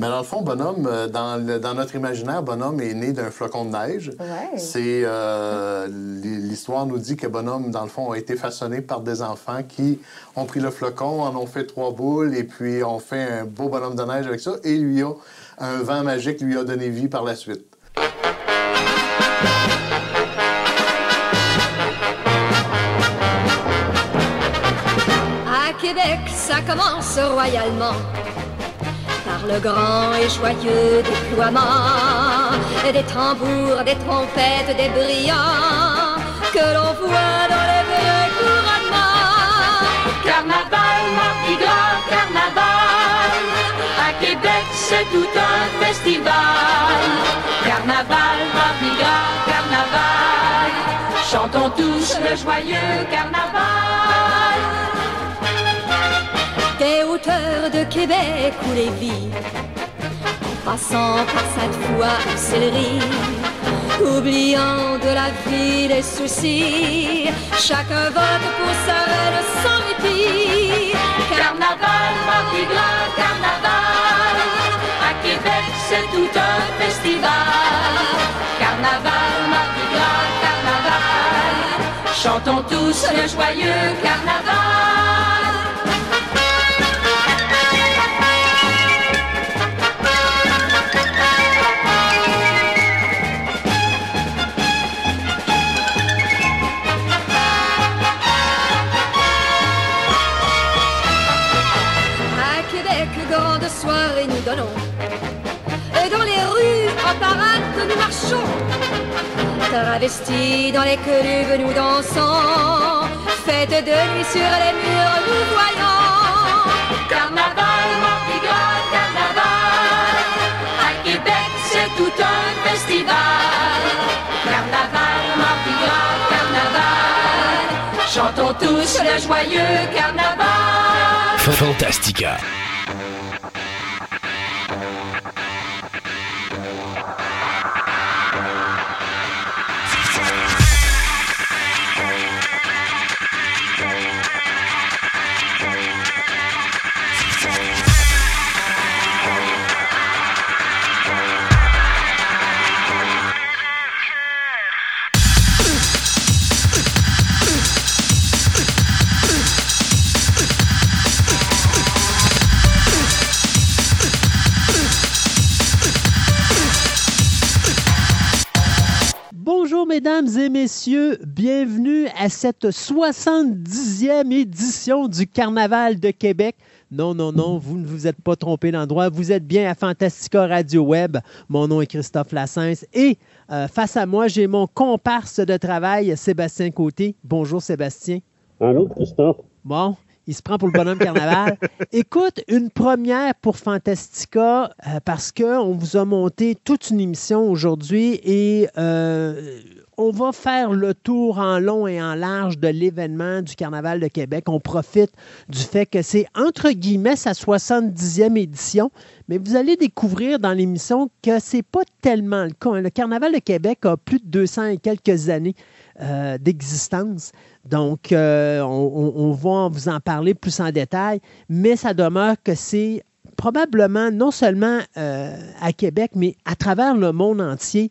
Mais dans le fond, Bonhomme, euh, dans, dans notre imaginaire, Bonhomme est né d'un flocon de neige. Ouais. C'est euh, l'histoire nous dit que Bonhomme, dans le fond, a été façonné par des enfants qui ont pris le flocon, en ont fait trois boules et puis ont fait un beau bonhomme de neige avec ça. Et lui a un vent magique lui a donné vie par la suite. À Québec, ça commence royalement le grand et joyeux déploiement des tambours, des trompettes, des brillants que l'on voit dans les vrais couronnements. Carnaval, Mardi Gras, carnaval. À Québec, c'est tout un festival. Carnaval, Mardi Gras, carnaval. Chantons tous le joyeux carnaval. De Québec ou les vies, en passant par Sainte-Foy ou Céleri, oubliant de la vie les soucis, chacun vote pour sa reine sans répit. Carnaval, Mardi Gras, carnaval. À Québec, c'est tout un festival. Carnaval, Mardi Gras, carnaval. Chantons tous le joyeux carnaval. Marchons. Travestis dans les clubs, nous dansons. Fête de nuit sur les murs, nous voyons. Carnaval, Mardi Gras, carnaval. À Québec, c'est tout un festival. Carnaval, Mardi Gras, carnaval. Chantons tous le joyeux carnaval. Fantastica. Mesdames et messieurs, bienvenue à cette 70e édition du Carnaval de Québec. Non, non, non, vous ne vous êtes pas trompé d'endroit. Vous êtes bien à Fantastica Radio Web. Mon nom est Christophe Lassens et euh, face à moi, j'ai mon comparse de travail, Sébastien Côté. Bonjour Sébastien. Allô, Christophe? Bon, il se prend pour le bonhomme carnaval. Écoute, une première pour Fantastica euh, parce qu'on vous a monté toute une émission aujourd'hui et euh, on va faire le tour en long et en large de l'événement du Carnaval de Québec. On profite du fait que c'est entre guillemets sa 70e édition, mais vous allez découvrir dans l'émission que c'est pas tellement le cas. Le Carnaval de Québec a plus de 200 et quelques années euh, d'existence. Donc, euh, on, va vous en parler plus en détail, mais ça demeure que c'est probablement non seulement euh, à Québec, mais à travers le monde entier,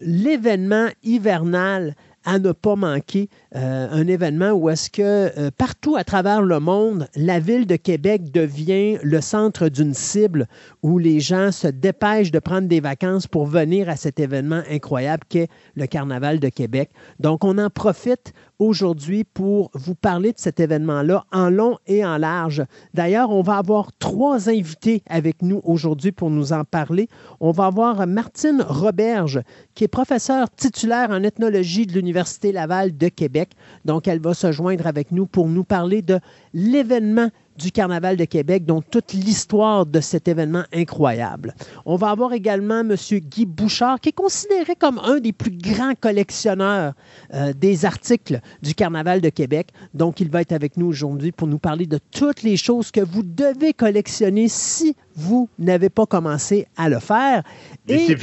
l'événement hivernal à ne pas manquer, euh, un événement où est-ce que euh, partout à travers le monde, la ville de Québec devient le centre d'une cible où les gens se dépêchent de prendre des vacances pour venir à cet événement incroyable qu'est le Carnaval de Québec. Donc, on en profite aujourd'hui pour vous parler de cet événement-là en long et en large. D'ailleurs, on va avoir trois invités avec nous aujourd'hui pour nous en parler. On va avoir Martine Roberge, qui est professeure titulaire en ethnologie de l'Université Laval de Québec. Donc, elle va se joindre avec nous pour nous parler de l'événement du Carnaval de Québec, donc toute l'histoire de cet événement incroyable. On va avoir également M. Guy Bouchard, qui est considéré comme un des plus grands collectionneurs euh, des articles du Carnaval de Québec. Donc, il va être avec nous aujourd'hui pour nous parler de toutes les choses que vous devez collectionner si vous n'avez pas commencé à le faire. Des.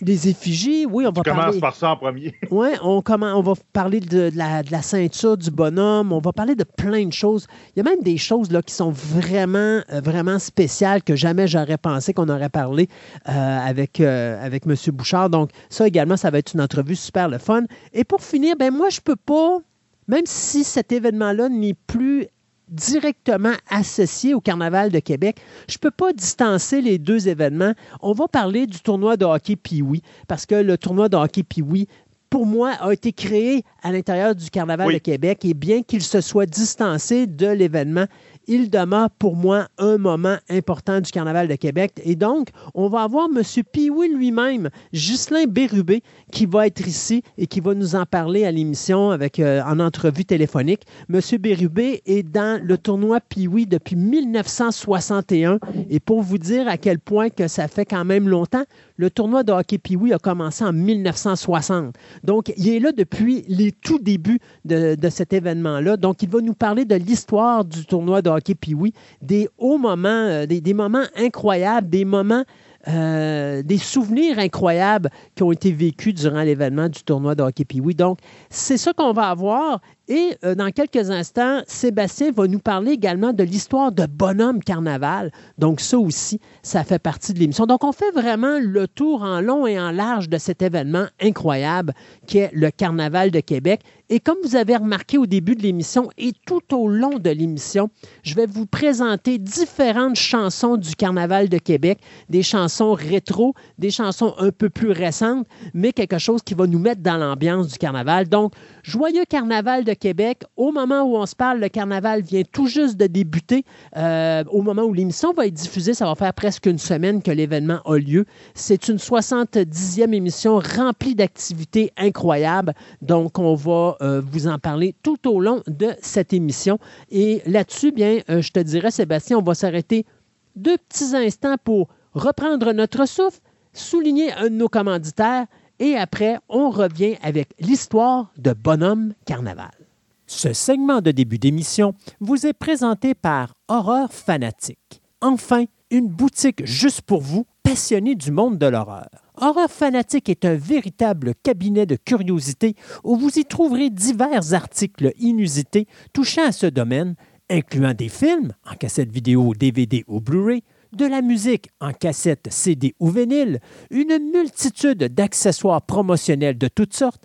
Des effigies, oui, on va Tu commences parler. par ça en premier. Oui, on, commen- on va parler de, de la, de la ceinture du bonhomme, on va parler de plein de choses. Il y a même des choses là, qui sont vraiment, euh, vraiment spéciales que jamais j'aurais pensé qu'on aurait parlé euh, avec, euh, avec M. Bouchard. Donc, ça également, ça va être une entrevue super le fun. Et pour finir, ben moi, je peux pas, même si cet événement-là n'est plus directement associé au Carnaval de Québec. Je ne peux pas distancer les deux événements. On va parler du tournoi de hockey Pee-Wee, parce que le tournoi de hockey Pee-Wee, pour moi, a été créé à l'intérieur du Carnaval Oui. de Québec et bien qu'il se soit distancé de l'événement, il demeure pour moi un moment important du Carnaval de Québec. Et donc, on va avoir M. Pee-Wee lui-même, Ghislain Bérubé, qui va être ici et qui va nous en parler à l'émission avec euh, en entrevue téléphonique. M. Bérubé est dans le tournoi Pee-Wee depuis 1961. Et pour vous dire à quel point que ça fait quand même longtemps, le tournoi de hockey Pee-Wee a commencé en 1960. Donc, il est là depuis les tout débuts de, de cet événement-là. Donc, il va nous parler de l'histoire du tournoi de hockey Pee-Wee, des hauts moments, euh, des, des moments incroyables, des moments, euh, des souvenirs incroyables qui ont été vécus durant l'événement du tournoi de hockey Pee-Wee. Donc, c'est ça qu'on va avoir. Et euh, dans quelques instants, Sébastien va nous parler également de l'histoire de Bonhomme Carnaval. Donc, ça aussi, ça fait partie de l'émission. Donc, on fait vraiment le tour en long et en large de cet événement incroyable qui est le Carnaval de Québec. Et comme vous avez remarqué au début de l'émission et tout au long de l'émission, je vais vous présenter différentes chansons du Carnaval de Québec, des chansons rétro, des chansons un peu plus récentes, mais quelque chose qui va nous mettre dans l'ambiance du Carnaval. Donc, joyeux Carnaval de Québec. Au moment où on se parle, le Carnaval vient tout juste de débuter. Euh, au moment où l'émission va être diffusée, ça va faire presque une semaine que l'événement a lieu. C'est une 70e émission remplie d'activités incroyables. Donc, on va euh, vous en parler tout au long de cette émission. Et là-dessus, bien, euh, je te dirais, Sébastien, on va s'arrêter deux petits instants pour reprendre notre souffle, souligner un de nos commanditaires et après, on revient avec l'histoire de Bonhomme Carnaval. Ce segment de début d'émission vous est présenté par Horreur Fanatique. Enfin, une boutique juste pour vous, passionnés du monde de l'horreur. Horreur Fanatique est un véritable cabinet de curiosités où vous y trouverez divers articles inusités touchant à ce domaine, incluant des films en cassette vidéo, DVD ou Blu-ray, de la musique en cassette, CD ou vinyle, une multitude d'accessoires promotionnels de toutes sortes,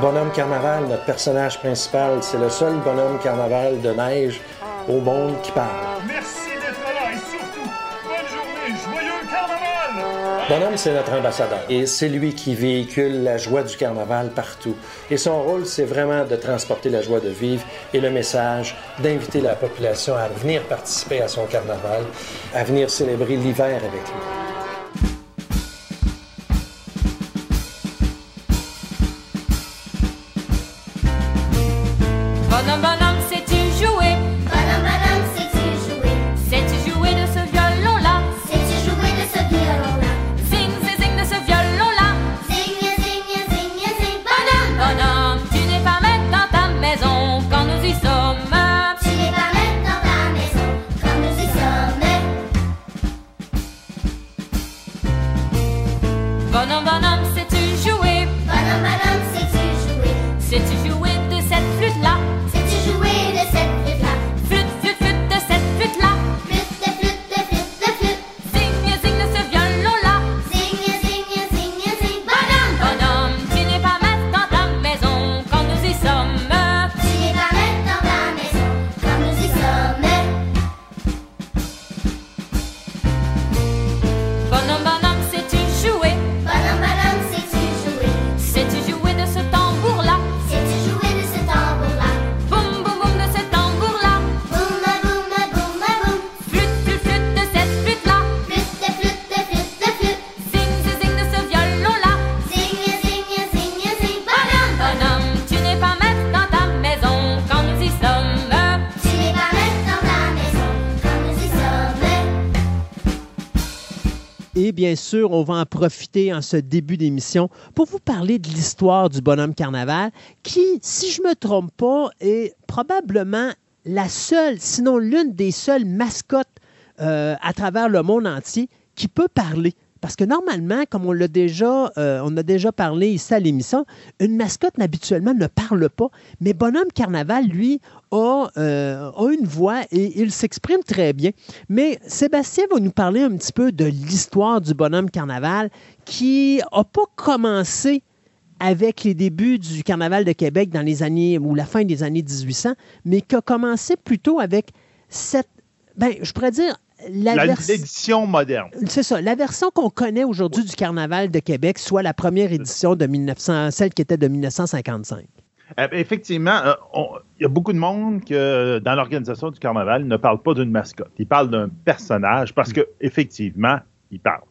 Bonhomme Carnaval, notre personnage principal, c'est le seul bonhomme carnaval de neige au monde qui parle. Merci d'être là et surtout, bonne journée, joyeux carnaval! Bonhomme, c'est notre ambassadeur et c'est lui qui véhicule la joie du carnaval partout. Et son rôle, c'est vraiment de transporter la joie de vivre et le message d'inviter la population à venir participer à son carnaval, à venir célébrer l'hiver avec lui. Bien sûr, on va en profiter en ce début d'émission pour vous parler de l'histoire du bonhomme carnaval, qui, si je ne me trompe pas, est probablement la seule, sinon l'une des seules mascottes euh, à travers le monde entier qui peut parler. Parce que normalement, comme on l'a déjà, euh, a déjà parlé ici à l'émission, une mascotte habituellement ne parle pas, mais Bonhomme Carnaval, lui, a, euh, a une voix et il s'exprime très bien. Mais Sébastien va nous parler un petit peu de l'histoire du Bonhomme Carnaval qui n'a pas commencé avec les débuts du Carnaval de Québec dans les années ou la fin des années 1800, mais qui a commencé plutôt avec cette, ben, je pourrais dire L'édition moderne. c'est ça, la version qu'on connaît aujourd'hui du Carnaval de Québec, soit la première édition de 1900, celle qui était de 1955. Euh, Effectivement, euh, il y a beaucoup de monde que dans l'organisation du carnaval ne parle pas d'une mascotte. Ils parlent d'un personnage parce que effectivement, ils parlent.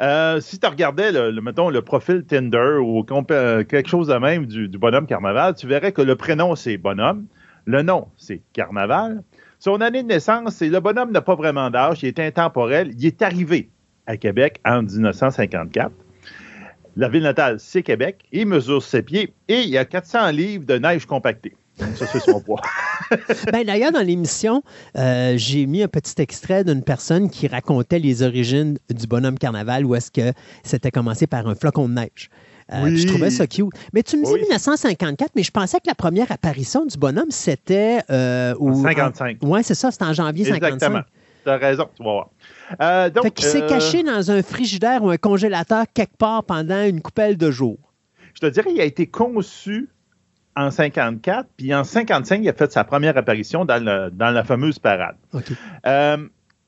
Euh, si tu regardais, le, le- mettons, le profil Tinder ou quelque chose de même du, du bonhomme carnaval, tu verrais que le prénom, c'est bonhomme. Le nom, c'est carnaval. Son année de naissance, c'est le bonhomme n'a pas vraiment d'âge, il est intemporel. Il est arrivé à Québec en 1954. La ville natale, c'est Québec. Il mesure ses pieds et il y a 400 livres de neige compactée. Ça, c'est son poids. Ben, D'ailleurs, dans l'émission, euh, j'ai mis un petit extrait d'une personne qui racontait les origines du bonhomme carnaval où est-ce que c'était commencé par un flocon de neige. Euh, Oui. Je trouvais ça cute. Mais tu me dis Oui. 1954, mais je pensais que la première apparition du bonhomme, c'était... Euh, En au- 55. Oui, c'est ça, c'était en janvier 55. Exactement. Tu as raison, tu vas voir. Euh, donc, Fait qu'il s'est euh, caché dans un frigidaire ou un congélateur quelque part pendant une coupelle de jours. Je te dirais, il a été conçu en 54, puis en 55, il a fait sa première apparition dans, le- dans la fameuse parade. Euh,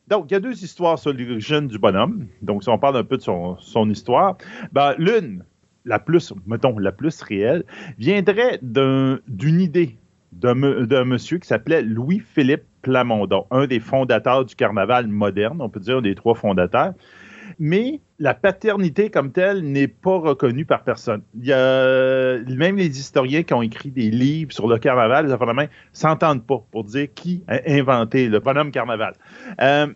donc, il y a deux histoires sur l'origine du bonhomme. Donc, si on parle un peu de son, son histoire, ben, l'une, la plus, mettons, la plus réelle, viendrait d'un- d'une idée d'un monsieur qui s'appelait Louis-Philippe Plamondon, un des fondateurs du carnaval moderne, on peut dire des trois fondateurs. Mais la paternité comme telle n'est pas reconnue par personne. Il y a, même les historiens qui ont écrit des livres sur le carnaval, les s'entendent pas pour dire qui a inventé le bonhomme carnaval. Euh,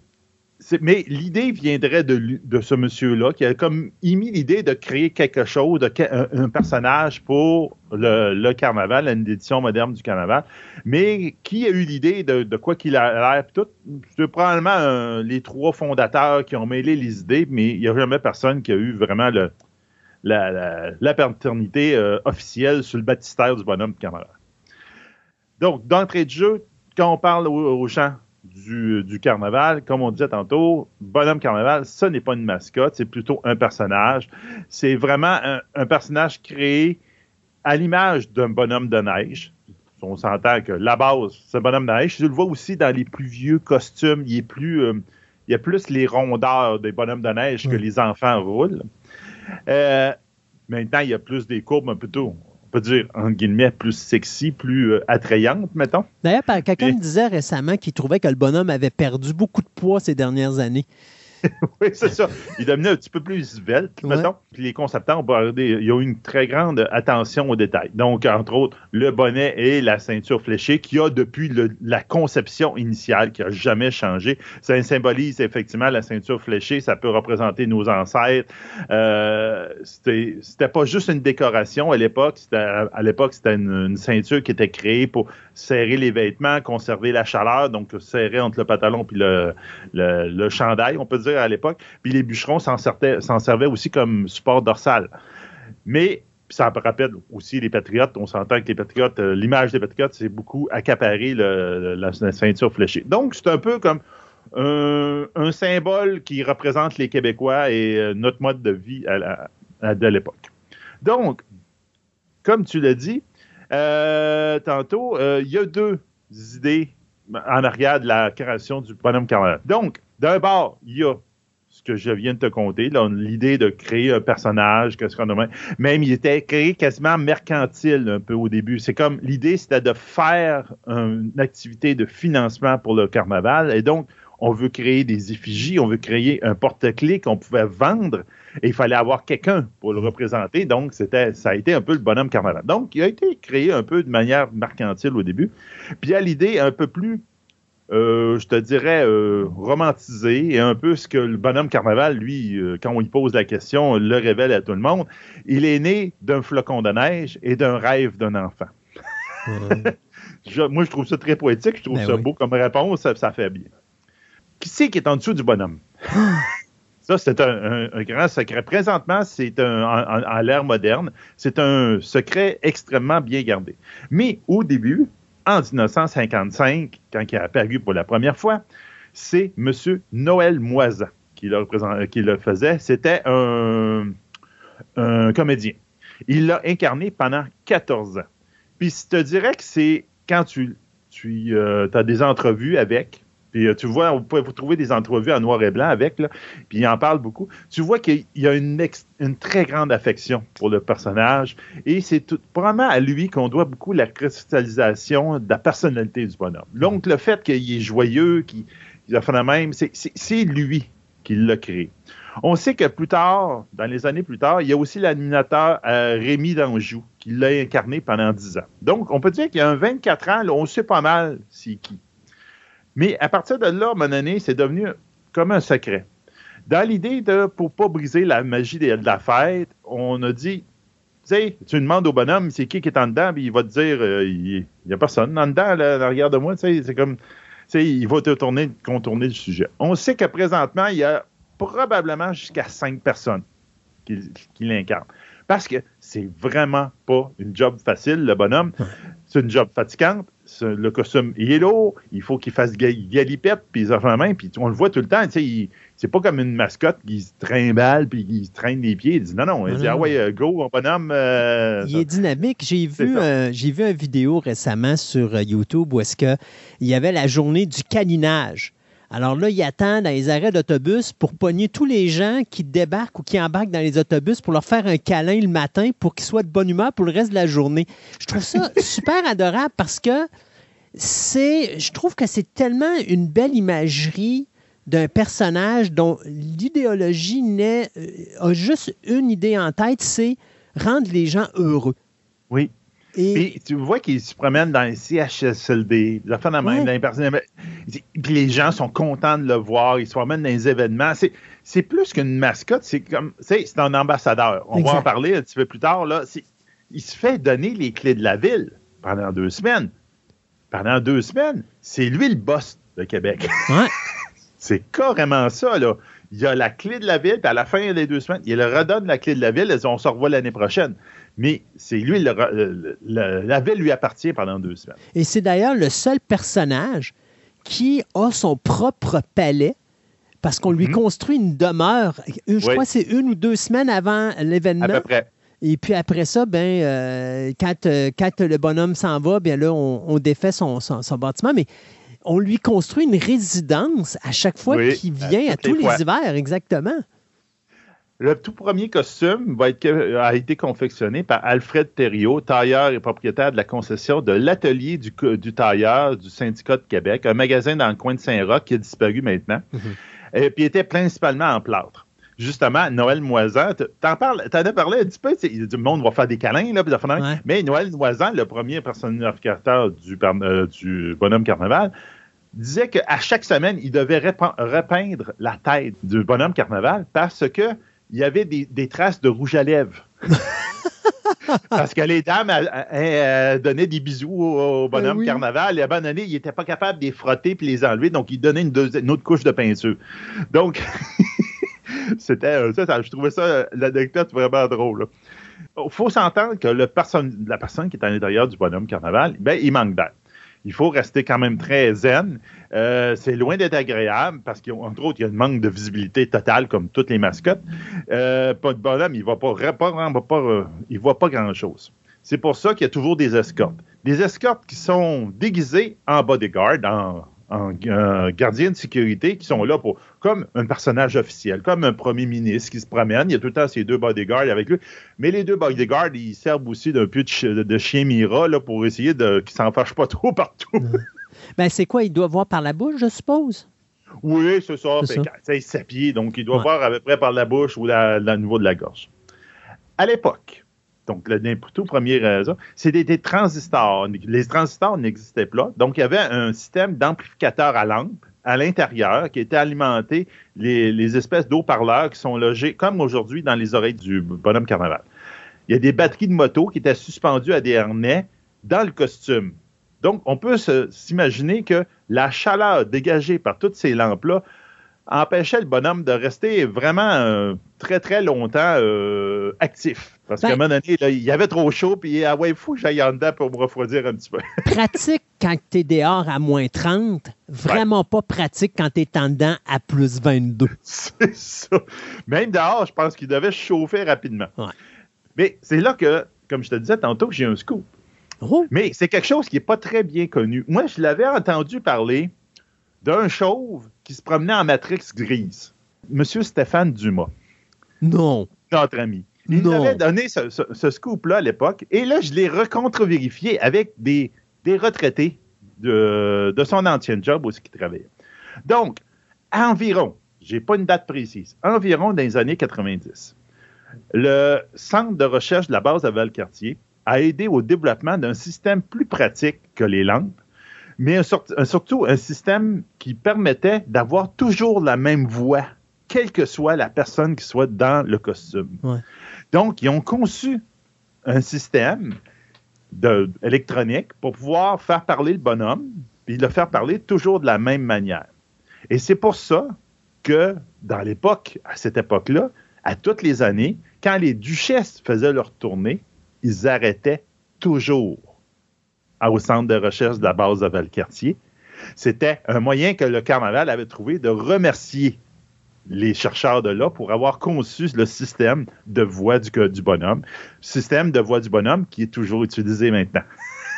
mais l'idée viendrait de, ce monsieur-là qui a comme émis l'idée de créer quelque chose, un, personnage pour le, carnaval, une édition moderne du carnaval. Mais qui a eu l'idée de, quoi qu'il a l'air? tout? C'est probablement les trois fondateurs qui ont mêlé les idées, mais il n'y a jamais personne qui a eu vraiment la, paternité euh, officielle sur le baptistère du bonhomme carnaval. Donc, d'entrée de jeu, quand on parle aux, aux gens du, du carnaval, comme on disait tantôt, bonhomme carnaval, ce n'est pas une mascotte, c'est plutôt un personnage. C'est vraiment un, un personnage créé à l'image d'un bonhomme de neige. On s'entend que la base, c'est un bonhomme de neige. Tu le vois aussi dans les plus vieux costumes, il est plus, euh, il y a plus les rondeurs des bonhommes de neige que les enfants roulent. Euh, maintenant, il y a plus des courbes un peu tôt, dire, en guillemets, plus sexy, plus euh, attrayantes, mettons. D'ailleurs, quelqu'un Et- me disait récemment qu'il trouvait que le bonhomme avait perdu beaucoup de poids ces dernières années. Oui, c'est ça. Il devenait un petit peu plus svelte, Ouais. mettons. Puis les concepteurs ont regardé, il y a eu une très grande attention aux détails. Donc, entre autres, le bonnet et la ceinture fléchée qui a depuis le- la conception initiale, qui a jamais changé. Ça symbolise effectivement la ceinture fléchée. Ça peut représenter nos ancêtres. Euh, c'était pas juste une décoration à l'époque. C'était- À l'époque, c'était une, une ceinture qui était créée pour serrer les vêtements, conserver la chaleur, donc serrer entre le pantalon puis le, le, le chandail, on peut dire à l'époque. Puis les bûcherons s'en servaient, aussi comme support dorsal. Mais ça rappelle aussi les patriotes. On s'entend que les patriotes, euh, l'image des patriotes, c'est beaucoup accaparer la, ceinture fléchée. Donc, c'est un peu comme un, symbole qui représente les Québécois et euh, notre mode de vie à de l'époque. Donc, comme tu l'as dit euh, tantôt, il y a deux idées en arrière de la création du bonhomme carnaval. Donc, d'un bord, il y a ce que je viens de te conter, l'idée de créer un personnage, qu'est-ce qu'on a même il était créé quasiment mercantile un peu au début. C'est comme l'idée, c'était de faire une activité de financement pour le carnaval. Et donc, on veut créer des effigies, on veut créer un porte-clés qu'on pouvait vendre et il fallait avoir quelqu'un pour le représenter. Donc, c'était, ça a été un peu le bonhomme carnaval. Donc, il a été créé un peu de manière mercantile au début. Puis, a l'idée un peu plus euh, je te dirais, euh, romantisé et un peu ce que le bonhomme Carnaval, lui, euh, quand on lui pose la question, le révèle à tout le monde. Il est né d'un flocon de neige et d'un rêve d'un enfant. Je- moi, je trouve ça très poétique, je trouve Ben ça oui. beau comme réponse, ça, ça fait bien. Qui c'est qui est en dessous du bonhomme? Ça, c'est un, grand secret. Présentement, c'est un, en, l'ère moderne, c'est un secret extrêmement bien gardé. Mais au début, en 1955, quand il a apparu pour la première fois, c'est M. Noël Moisan qui le, faisait. C'était un, comédien. Il l'a incarné pendant 14 ans. Puis je te dirais que c'est quand tu, tu as des entrevues avec, puis euh, tu vois, vous pouvez vous trouver des entrevues en noir et blanc avec, puis il en parle beaucoup. Tu vois qu'il y a une, très grande affection pour le personnage et c'est tout- probablement à lui qu'on doit beaucoup la cristallisation de la personnalité du bonhomme. Donc, le fait qu'il est joyeux, qu'il il a fait la même, c'est- c'est lui qui l'a créé. On sait que plus tard, dans les années plus tard, il y a aussi l'animateur euh, Rémi Danjou qui l'a incarné pendant 10 ans. Donc, on peut dire qu'il y a un 24 ans, on sait pas mal c'est qui. Mais à partir de là, à un moment donné, c'est devenu comme un secret. Dans l'idée de, pour pas briser la magie de, la fête, on a dit, tu sais, tu demandes au bonhomme c'est qui qui est en dedans, puis il va te dire, euh, il n'y a personne en dedans, là, derrière de moi, tu sais, c'est comme, tu sais, il va te tourner, contourner le sujet. On sait que présentement, il y a probablement jusqu'à cinq personnes qui, qui l'incarnent. Parce que c'est vraiment pas une job facile, le bonhomme. C'est une job fatigante. Le costume, il est lourd. Il faut qu'il fasse ga- galipette, puis la main, puis on le voit tout le temps. tu sais, il- C'est pas comme une mascotte qui se trimballe, puis qui se traîne les pieds. Il dit non, non. Il Non, dit, non. ah ouais, euh, go, mon bonhomme. euh, Il est dynamique. J'ai vu, euh, j'ai vu une vidéo récemment sur euh, YouTube où est-ce que il y avait la journée du câlinage. Alors là, il attend dans les arrêts d'autobus pour pogner tous les gens qui débarquent ou qui embarquent dans les autobus pour leur faire un câlin le matin pour qu'ils soient de bonne humeur pour le reste de la journée. Je trouve ça super adorable parce que c'est, je trouve que c'est tellement une belle imagerie d'un personnage dont l'idéologie n'est, euh, a juste une idée en tête, c'est rendre les gens heureux. Oui. Et Puis tu vois qu'il se promène dans les CHSLD, des affaires de même, Ouais. dans les Puis les gens sont contents de le voir, ils se promènent dans les événements. C'est, c'est plus qu'une mascotte, c'est comme. tu sais, c'est un ambassadeur. On va en parler un petit peu plus tard. Là. Il se fait donner les clés de la ville pendant deux semaines. Pendant deux semaines, c'est lui le boss de Québec. Ouais. c'est carrément ça, là. Il a la clé de la ville, puis à la fin des deux semaines, il leur redonne la clé de la ville, et on se revoit l'année prochaine. Mais c'est lui, le- le- le- la ville lui appartient pendant deux semaines. Et c'est d'ailleurs le seul personnage qui a son propre palais parce qu'on lui Mhm. construit une demeure. Je Oui. crois que c'est une ou deux semaines avant À l'événement. peu près. Et puis après ça, ben, euh, quand, euh, quand le bonhomme s'en va, bien là, on, on défait son, son- son bâtiment. Mais on lui construit une résidence à chaque fois Oui, qu'il à vient, à, tous les hivers, exactement. Le tout premier costume va être, a été confectionné par Alfred Thériault, tailleur et propriétaire de la concession de l'atelier du, tailleur du syndicat de Québec, un magasin dans le coin de Saint-Roch qui a disparu maintenant, et puis était principalement en plâtre. Justement, Noël Moisan, t'en parles, t'en as parlé un petit peu, du monde va faire des câlins, là, puis de. Ouais. mais Noël Moisan, le premier personnificateur du, euh, du bonhomme carnaval, disait qu'à chaque semaine, il devait repeindre la tête du bonhomme carnaval parce que il y avait des, des traces de rouge à lèvres. parce que les dames elles, donnaient des bisous au, bonhomme oui. carnaval et à un moment donné, il n'était pas capable de les frotter puis les enlever, donc il donnait une, une autre couche de peinture. Donc, c'était euh, ça, ça- je trouvais ça, euh, l'anecdote vraiment drôle. Il faut s'entendre que le personne, la personne qui est à l'intérieur du bonhomme carnaval, ben, il manque d'air. Il faut rester quand même très zen. Euh, c'est loin d'être agréable parce qu'entre autres, il y a un manque de visibilité totale comme toutes les mascottes. Euh, pas de bonhomme, il ne voit pas, euh, voit pas grand-chose. C'est pour ça qu'il y a toujours des escortes. Des escortes qui sont déguisées en bodyguard, en, en euh, gardien de sécurité, qui sont là pour comme un personnage officiel, comme un premier ministre qui se promène. Il y a tout le temps ces deux bodyguards avec lui. Mais les deux bodyguards, ils servent aussi d'un peu de, chi- de chien Mira là, pour essayer de qu'ils s'en fâchent pas trop partout. Ben, c'est quoi? Il doit voir par la bouche, je suppose? Oui, c'est ça. C'est sais, s'appuyer, donc il doit Ouais. voir à peu près par la bouche ou au niveau de la gorge. À l'époque, donc le tout premier raison, c'est des, transistors. Les transistors n'existaient pas. Donc, il y avait un système d'amplificateur à lampe à l'intérieur qui était alimenté les, espèces d'eau-parleurs qui sont logés, comme aujourd'hui, dans les oreilles du bonhomme carnaval. Il y a des batteries de moto qui étaient suspendues à des harnais dans le costume. Donc, on peut s'imaginer que la chaleur dégagée par toutes ces lampes-là empêchait le bonhomme de rester vraiment euh, très, très longtemps euh, actif. Parce Ben- qu'à un moment donné, là, il y avait trop chaud, puis ah ouais, il faut que j'aille en dedans pour me refroidir un petit peu. Pratique quand tu es dehors à moins 30, vraiment pas pratique quand tu es en dedans à plus 22. C'est ça. Même dehors, je pense qu'il devait se chauffer rapidement. Ouais. Mais c'est là que, comme je te disais tantôt, j'ai un scoop. Oh, Mais c'est quelque chose qui n'est pas très bien connu. Moi, je l'avais entendu parler d'un chauve qui se promenait en matrix grise. Monsieur Stéphane Dumas, non. notre ami. Il nous avait donné ce, ce- ce scoop-là à l'époque. Et là, je l'ai recontre-vérifié avec des, des retraités de, de son ancien job aussi qui travaillait. Donc, environ, j'ai pas une date précise, environ dans les années 90, le centre de recherche de la base de Valcartier a aidé au développement d'un système plus pratique que les lampes, mais un surtout un système qui permettait d'avoir toujours la même voix, quelle que soit la personne qui soit dans le costume. Ouais. Donc, ils ont conçu un système de- électronique pour pouvoir faire parler le bonhomme, puis le faire parler toujours de la même manière. Et c'est pour ça que, dans l'époque, à cette époque-là, à toutes les années, quand les duchesses faisaient leur tournée, ils arrêtaient toujours au centre de recherche de la base de Valcartier. C'était un moyen que le carnaval avait trouvé de remercier les chercheurs de là pour avoir conçu le système de voix du, du bonhomme. Système de voix du bonhomme qui est toujours utilisé maintenant.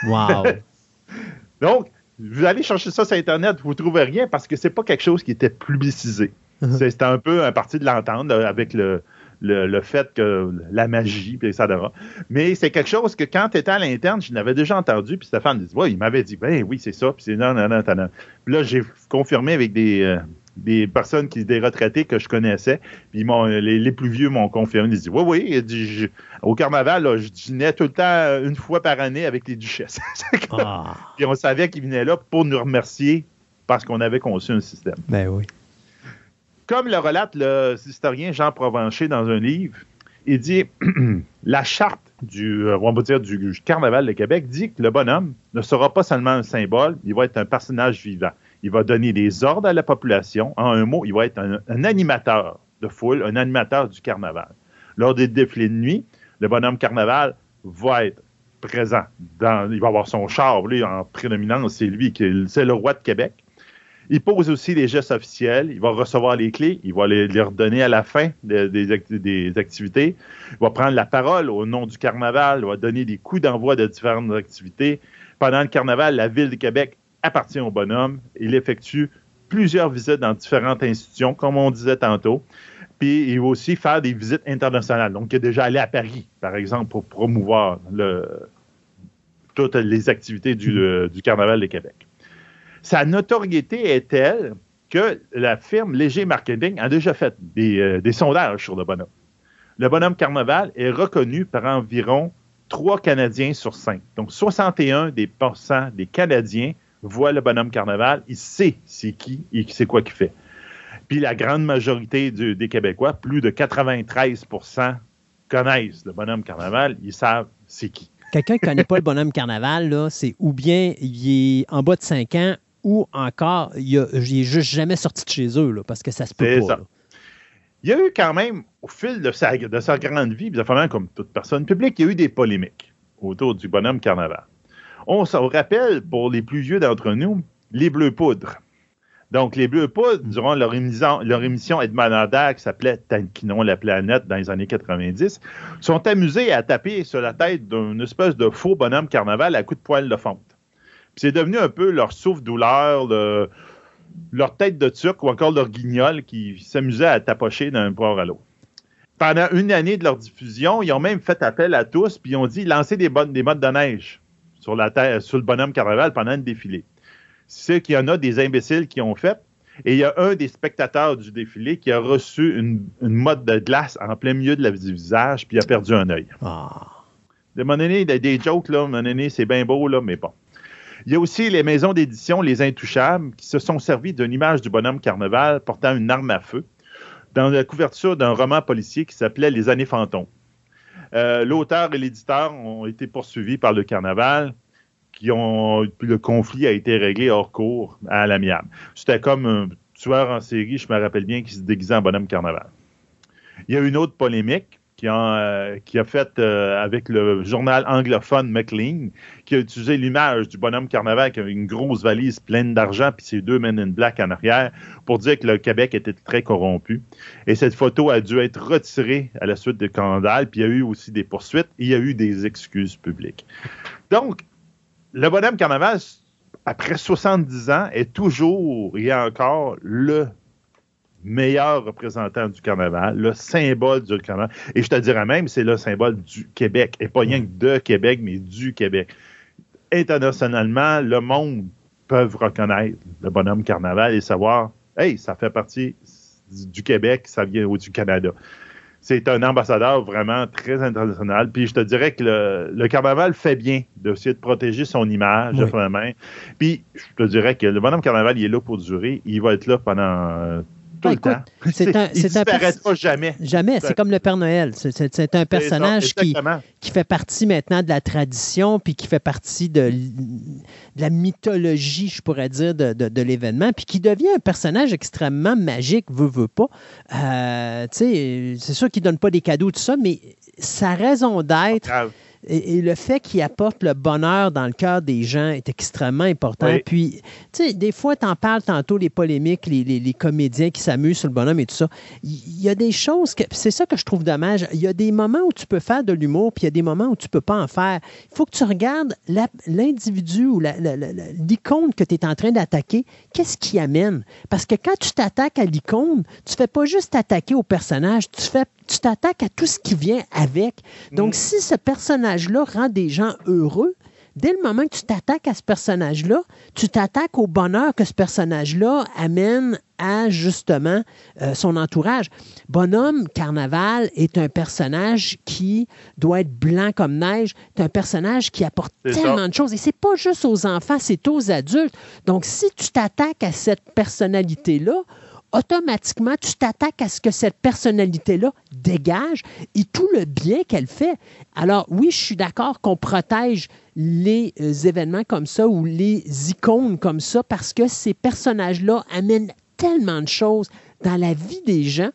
Wow. Donc, vous allez chercher ça sur Internet, vous ne trouvez rien parce que c'est pas quelque chose qui était publicisé. C'est- C'était un peu un parti de l'entendre là, avec le, le, le fait que la magie, puis ça dira. Mais c'est quelque chose que quand tu étais à l'interne, je l'avais déjà entendu, puis Stéphane me dit, ouais, il m'avait dit, ben oui, c'est ça, puis c'est non, non, non, non, non. Puis là, j'ai confirmé avec des, euh, des personnes, qui, des retraités que je connaissais, puis les, les plus vieux m'ont confirmé, ils disent, oui, oui, il dit, je- au carnaval, là, je dînais tout le temps euh, une fois par année avec les duchesses. Ah, puis on savait qu'ils venaient là pour nous remercier parce qu'on avait conçu un système. ben oui. Comme le relate le historien Jean Provencher dans un livre, il dit la charte du, euh, on va dire, du Carnaval de Québec dit que le bonhomme ne sera pas seulement un symbole, il va être un personnage vivant. Il va donner des ordres à la population. En un mot, il va être un, animateur de foule, un animateur du carnaval. Lors des défilés de nuit, le bonhomme carnaval va être présent. Dans, il va avoir son char, en prédominance, c'est lui qui le roi de Québec. Il pose aussi les gestes officiels. Il va recevoir les clés. Il va les, redonner à la fin de- des, acti- des activités. Il va prendre la parole au nom du carnaval. Il va donner des coups d'envoi de différentes activités. Pendant le carnaval, la ville de Québec appartient au bonhomme. Il effectue plusieurs visites dans différentes institutions, comme on disait tantôt. Puis il va aussi faire des visites internationales. Donc, il est déjà allé à Paris, par exemple, pour promouvoir toutes les activités du carnaval de Québec sa notoriété est telle que la firme Léger Marketing a déjà fait des, euh, sondages sur le bonhomme. Le bonhomme Carnaval est reconnu par environ 3 Canadiens sur 5. Donc 61 des des Canadiens voient le bonhomme Carnaval, il sait c'est qui et c'est quoi qu'il fait. Puis la grande majorité des Québécois, plus de 93% connaissent le bonhomme Carnaval, ils savent c'est qui. Quelqu'un qui ne connaît pas le bonhomme carnaval, c'est ou bien il est en bas de 5 ans ou encore il, a- il est juste jamais sorti de chez eux, là, parce que ça se peut pas. ça. Il y a eu quand même, au fil de sa, de sa grande vie, vraiment comme toute personne publique, il y a eu des polémiques autour du bonhomme carnaval. On se rappelle, pour les plus vieux d'entre nous, les Bleus Poudres. Donc, les Bleus Poudres, durant leur émission, leur émission hebdomadaire qui s'appelait Tanquinon la planète dans les années 90, sont amusés à taper sur la tête d'une espèce de faux bonhomme carnaval à coups de poêle de fonte. Puis c'est devenu un peu leur souffle-douleur, le- leur tête de turc ou encore leur guignol qui s'amusaient à tapocher d'un port à l'autre. Pendant une année de leur diffusion, ils ont même fait appel à tous, puis ils ont dit lancer des, des mottes de neige sur, la terre, sur le bonhomme carnaval pendant le défilé. C'est qu'il y en a des imbéciles qui ont fait, et il y a un des spectateurs du défilé qui a reçu une, une motte de glace en plein milieu de la, du visage, puis a perdu un œil. Ah. De mon donné, des, des jokes, là, mon donné, c'est bien beau, là, mais bon. Il y a aussi les maisons d'édition Les Intouchables qui se sont servis d'une image du bonhomme carnaval portant une arme à feu dans la couverture d'un roman policier qui s'appelait Les années fantômes. Euh, L'auteur et l'éditeur ont été poursuivis par le carnaval, qui ont, le conflit a été réglé hors cours à l'amiable. C'était comme un tueur en série, je me rappelle bien, qui se déguisait en bonhomme carnaval. Il y a une autre polémique qui a, euh, qui a fait euh, avec le journal anglophone McLean, qui a utilisé l'image du bonhomme carnaval qui avait une grosse valise pleine d'argent puis ses deux men in black en arrière pour dire que le Québec était très corrompu. Et cette photo a dû être retirée à la suite de scandale, puis il y a eu aussi des poursuites il y a eu des excuses publiques. Donc, le bonhomme carnaval, après 70 ans, est toujours et encore le meilleur représentant du carnaval, le symbole du carnaval. Et je te dirais même, c'est le symbole du Québec. Et pas rien que de Québec, mais du Québec. Internationalement, le monde peut reconnaître le bonhomme carnaval et savoir, hey, ça fait partie du Québec, ça vient du Canada. C'est un ambassadeur vraiment très international. Puis je te dirais que le, le carnaval fait bien d'essayer de protéger son image, Oui. vraiment. Puis je te dirais que le bonhomme carnaval, il est là pour durer. Il va être là pendant tout le écoute, temps. c'est un- il pers- disparaîtra jamais. Jamais. C'est comme le Père Noël. C'est- un personnage qui, qui fait partie maintenant de la tradition, puis qui fait partie de, la mythologie, je pourrais dire, de, de- de l'événement, puis qui devient un personnage extrêmement magique, veut, veut pas. Euh, c'est sûr qu'il donne pas des cadeaux, tout ça, mais sa raison d'être. Et, et le fait qu'il apporte le bonheur dans le cœur des gens est extrêmement important. Oui. Puis, tu sais, des fois, tu en parles tantôt, les polémiques, les, les- les comédiens qui s'amusent sur le bonhomme et tout ça. Il y a des choses, que c'est ça que je trouve dommage. Il y a des moments où tu peux faire de l'humour, puis il y a des moments où tu peux pas en faire. Il faut que tu regardes l'individu ou l'icône que tu es en train d'attaquer. Qu'est-ce qui amène? Parce que quand tu t'attaques à l'icône, tu fais pas juste t'attaquer au personnage, tu fais tu t'attaques à tout ce qui vient avec. Donc, si ce personnage-là rend des gens heureux, dès le moment que tu t'attaques à ce personnage-là, tu t'attaques au bonheur que ce personnage-là amène à justement euh, son entourage. Bonhomme Carnaval est un personnage qui doit être blanc comme neige. C'est un personnage qui apporte ça. tellement de choses. Et c'est pas juste aux enfants, c'est aux adultes. Donc, si tu t'attaques à cette personnalité-là, automatiquement, tu t'attaques à ce que cette personnalité-là dégage et tout le bien qu'elle fait. Alors, oui, je suis d'accord qu'on protège les euh, événements comme ça ou les icônes comme ça parce que ces personnages-là amènent tellement de choses dans la vie des gens.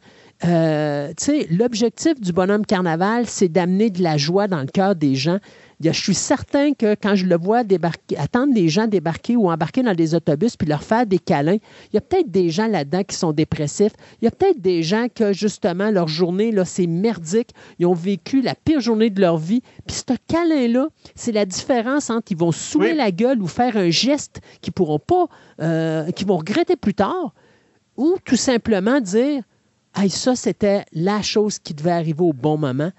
Euh, tu sais, l'objectif du bonhomme carnaval, c'est d'amener de la joie dans le cœur des gens. Je suis certain que quand je le vois débarquer, attendre des gens débarquer ou embarquer dans des autobus puis leur faire des câlins, il y a peut-être des gens là-dedans qui sont dépressifs. Il y a peut-être des gens que, justement, leur journée, là, c'est merdique. Ils ont vécu la pire journée de leur vie. Puis ce câlin-là, c'est la différence entre ils vont saouler Oui. la gueule ou faire un geste qu'ils pourront pas, euh, qu'ils vont regretter plus tard, ou tout simplement dire Hey, ça, c'était la chose qui devait arriver au bon moment.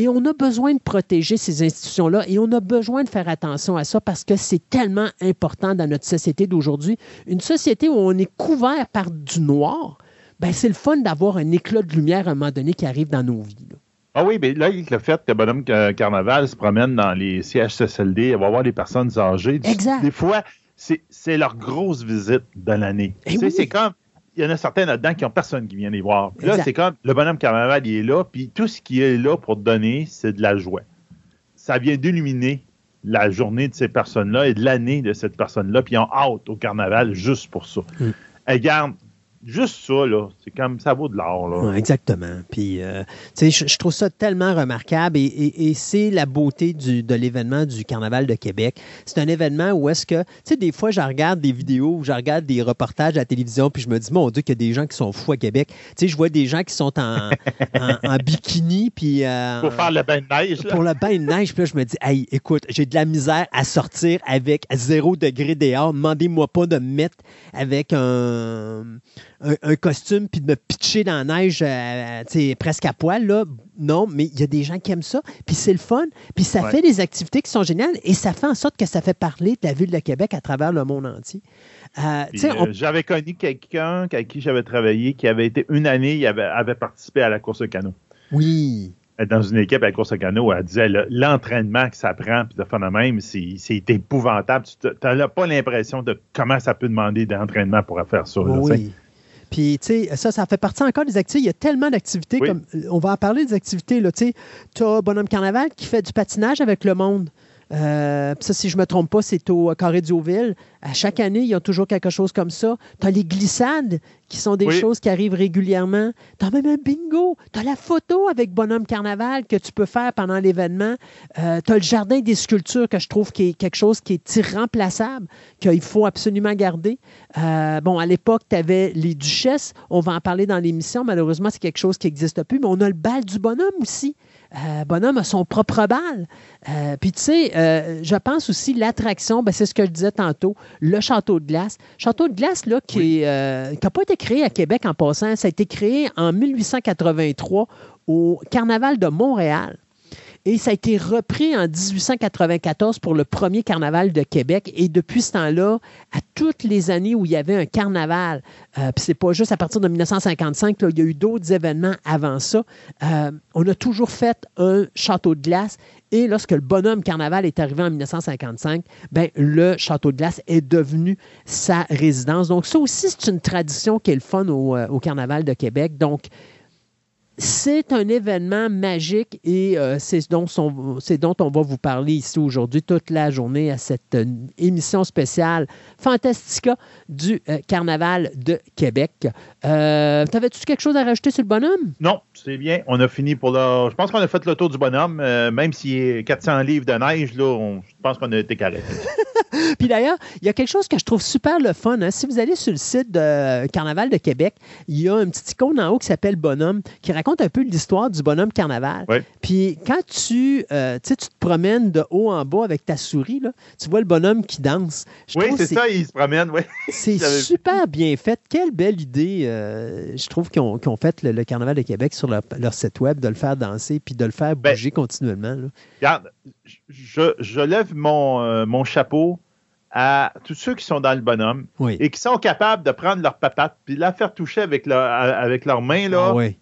Et on a besoin de protéger ces institutions-là et on a besoin de faire attention à ça parce que c'est tellement important dans notre société d'aujourd'hui. Une société où on est couvert par du noir, ben c'est le fun d'avoir un éclat de lumière à un moment donné qui arrive dans nos vies. là. Ah oui, mais là, le fait que Bonhomme Ca- Carnaval se promène dans les CHSLD, va voir des personnes âgées. Exact. Des fois, c'est leur grosse visite de l'année. Eh Tu sais, oui. C'est comme, il y en a certains là-dedans qui n'ont personne qui vient les voir. Puis Là, c'est comme, le Bonhomme Carnaval, il est là, puis tout ce qui est là pour te donner, c'est de la joie. Ça vient d'illuminer la journée de ces personnes-là et de l'année de cette personne-là, puis ils ont hâte au Carnaval juste pour ça. Mm. Et garde, juste ça, là, c'est comme, ça vaut de l'or, là. Ouais, exactement. Puis, euh, tu sais, je, je trouve ça tellement remarquable et, et- et c'est la beauté du- de l'événement du Carnaval de Québec. C'est un événement où est-ce que, tu sais, des fois, je regarde des vidéos, je regarde des reportages à la télévision, puis je me dis, mon Dieu, qu'il y a des gens qui sont fous à Québec. Tu sais, je vois des gens qui sont en, en- en bikini, puis. euh, Pour faire le bain de neige, là. pour le bain de neige. Puis là, je me dis, hey, écoute, j'ai de la misère à sortir avec zéro degré dehors. Demandez-moi pas de me mettre avec un, un, un costume puis de me pitcher dans la neige euh, tu sais, presque à poil. Là. Non, mais il y a des gens qui aiment ça. Puis c'est le fun. Puis ça Ouais. fait des activités qui sont géniales et ça fait en sorte que ça fait parler de la ville de Québec à travers le monde entier. Euh, euh, on- J'avais connu quelqu'un avec qui j'avais travaillé qui avait été une année, il avait, avait participé à la course de canot. Oui. être dans une équipe à la course à canot, elle disait l'entraînement que ça prend, puis de faire de même, c'est épouvantable. Tu n'as pas l'impression de comment ça peut demander d'entraînement pour faire ça. là. Oui. Puis, tu sais, ça, ça fait partie encore des activités. Il y a tellement d'activités. Oui. comme On va en parler des activités. Tu sais, tu as Bonhomme Carnaval qui fait du patinage avec le monde. Euh, ça, si je ne me trompe pas, c'est au Carré. À chaque année, il y a toujours quelque chose comme ça. Tu as les glissades qui sont des Oui. choses qui arrivent régulièrement. Tu as même un bingo. Tu as la photo avec Bonhomme Carnaval que tu peux faire pendant l'événement. tu as le jardin des sculptures que je trouve qui est quelque chose qui est irremplaçable, qu'il faut absolument garder. Euh, bon, à l'époque, tu avais les duchesses. On va en parler dans l'émission. Malheureusement, c'est quelque chose qui n'existe plus. Mais on a le bal du bonhomme aussi. Euh, bonhomme a son propre bal. Euh, Puis, tu sais, euh, je pense aussi l'attraction, ben, c'est ce que je disais tantôt, le château de glace. Château de glace, là, qui n'a pas été créé à Québec en passant. Ça a été créé en 1883 au Carnaval de Montréal. Et ça a été repris en 1894 pour le premier carnaval de Québec. Et depuis ce temps-là, à toutes les années où il y avait un carnaval, euh, puis c'est pas juste à partir de 1955, là, il y a eu d'autres événements avant ça, euh, on a toujours fait un château de glace. Et lorsque le bonhomme carnaval est arrivé en 1955, ben, le château de glace est devenu sa résidence. Donc, ça aussi, c'est une tradition qui est le fun au, euh, au carnaval de Québec. Donc, c'est un événement magique et euh, c'est dont, dont on va vous parler ici aujourd'hui toute la journée à cette euh, émission spéciale Fantastica du euh, Carnaval de Québec. T'avais-tu quelque chose à rajouter sur le bonhomme? Non, c'est bien. On a fini pour le. Je pense qu'on a fait le tour du bonhomme. même s'il est 400 livres de neige, là, on- je pense qu'on a été correct. Puis d'ailleurs, il y a quelque chose que je trouve super le fun. hein. Si vous allez sur le site de Carnaval de Québec, il y a un petit icône en haut qui s'appelle Bonhomme, qui raconte un peu l'histoire du bonhomme Carnaval. Puis quand tu, euh, tu te promènes de haut en bas avec ta souris, là, tu vois le bonhomme qui danse. Je Oui, c'est ça, il se promène, oui. C'est super bien fait. Quelle belle idée, euh, je trouve, qu'ils ont, ont fait le, le Carnaval de Québec sur leur, leur site web, de le faire danser puis de le faire Ben, bouger continuellement. là. Regarde, je, je lève mon, euh, mon chapeau à tous ceux qui sont dans le bonhomme Oui. et qui sont capables de prendre leur papate puis la faire toucher avec, leur- avec leurs mains là, Ah oui.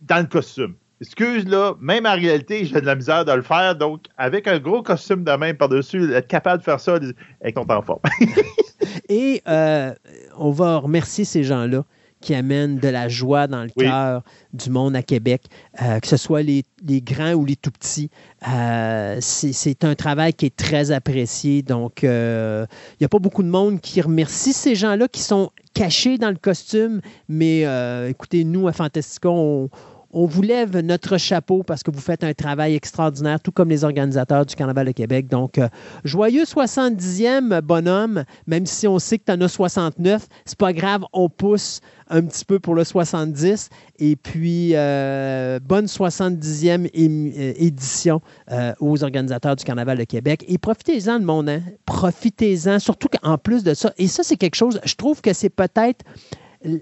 Dans le costume. Excuse, là, même en réalité, j'ai de la misère de le faire. Donc, avec un gros costume de main par-dessus, être capable de faire ça, être en forme. Et euh, on va remercier ces gens-là qui amènent de la joie dans le Oui. cœur du monde à Québec, euh, que ce soit les, les grands ou les tout petits. Euh, c'est un travail qui est très apprécié. Donc, euh, il n'y a pas beaucoup de monde qui remercie ces gens-là qui sont cachés dans le costume. Mais écoutez, nous, à Fantastica, on, on vous lève notre chapeau parce que vous faites un travail extraordinaire, tout comme les organisateurs du Carnaval de Québec. Donc, euh, joyeux 70e bonhomme, même si on sait que tu en as 69, c'est pas grave, on pousse un petit peu pour le 70. Et puis, euh, bonne 70e émi- euh, édition euh, aux organisateurs du Carnaval de Québec. Et profitez-en, le monde, hein? profitez-en, surtout qu'en plus de ça, et ça, c'est quelque chose, je trouve que c'est peut-être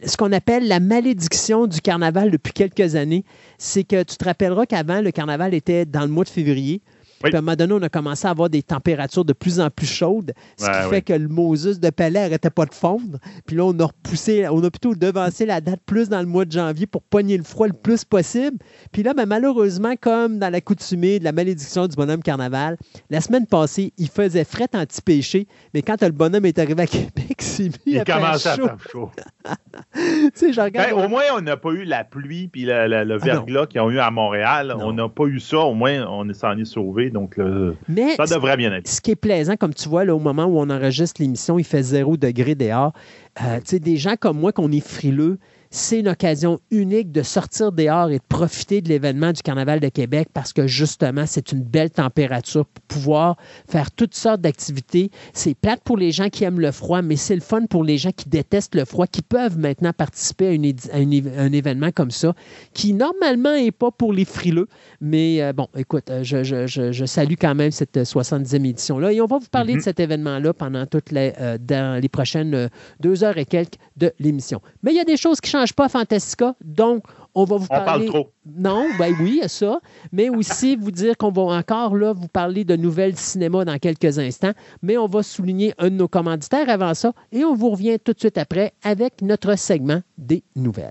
ce qu'on appelle la malédiction du carnaval depuis quelques années, c'est que tu te rappelleras qu'avant, le carnaval était dans le mois de février. Oui. Puis à un moment donné, on a commencé à avoir des températures de plus en plus chaudes, ce Ouais, qui oui. fait que le Moses de Palais n'arrêtait pas de fondre. Puis là, on a repoussé, on a plutôt devancé la date plus dans le mois de janvier pour pogner le froid le plus possible. Puis là, ben, malheureusement, comme dans l'accoutumée de la malédiction du bonhomme carnaval, la semaine passée, il faisait fret anti-péché, mais quand le bonhomme est arrivé à Québec, c'est mis Il à faire commence à faire chaud. Tu sais, je regarde- Ben, au moins, on n'a pas eu la pluie puis le, le- le Ah, verglas qu'ils ont eu à Montréal. Non. On n'a pas eu ça. Au moins, on s'en est sauvé. Donc, Mais ça devrait bien être. ce qui est plaisant, comme tu vois, là, au moment où on enregistre l'émission, il fait zéro degré dehors. Euh, tu sais, des gens comme moi, qu'on est frileux, c'est une occasion unique de sortir dehors et de profiter de l'événement du Carnaval de Québec parce que justement, c'est une belle température pour pouvoir faire toutes sortes d'activités. C'est plate pour les gens qui aiment le froid, mais c'est le fun pour les gens qui détestent le froid, qui peuvent maintenant participer à, une édi- à une éve- un événement comme ça, qui normalement n'est pas pour les frileux. Mais euh, bon, écoute, euh, je, je- je- je salue quand même cette euh, 70e édition-là. Et on va vous parler de cet événement-là pendant toutes les, euh, dans les prochaines euh, deux heures et quelques de l'émission. Mais il y a des choses qui ne changent pas Fantastica, donc on va vous On parle parler. trop. Non, ben oui, ça. Mais aussi vous dire qu'on va encore là vous parler de nouvelles cinéma dans quelques instants. Mais on va souligner un de nos commanditaires avant ça et on vous revient tout de suite après avec notre segment des nouvelles.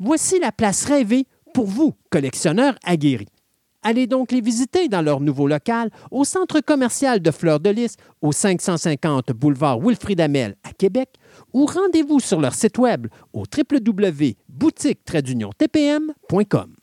Voici la place rêvée pour vous, collectionneurs aguerris. Allez donc les visiter dans leur nouveau local au centre commercial de Fleur de Lys au 550 boulevard Wilfrid Amel à Québec ou rendez-vous sur leur site web au www.boutique-tpm.com.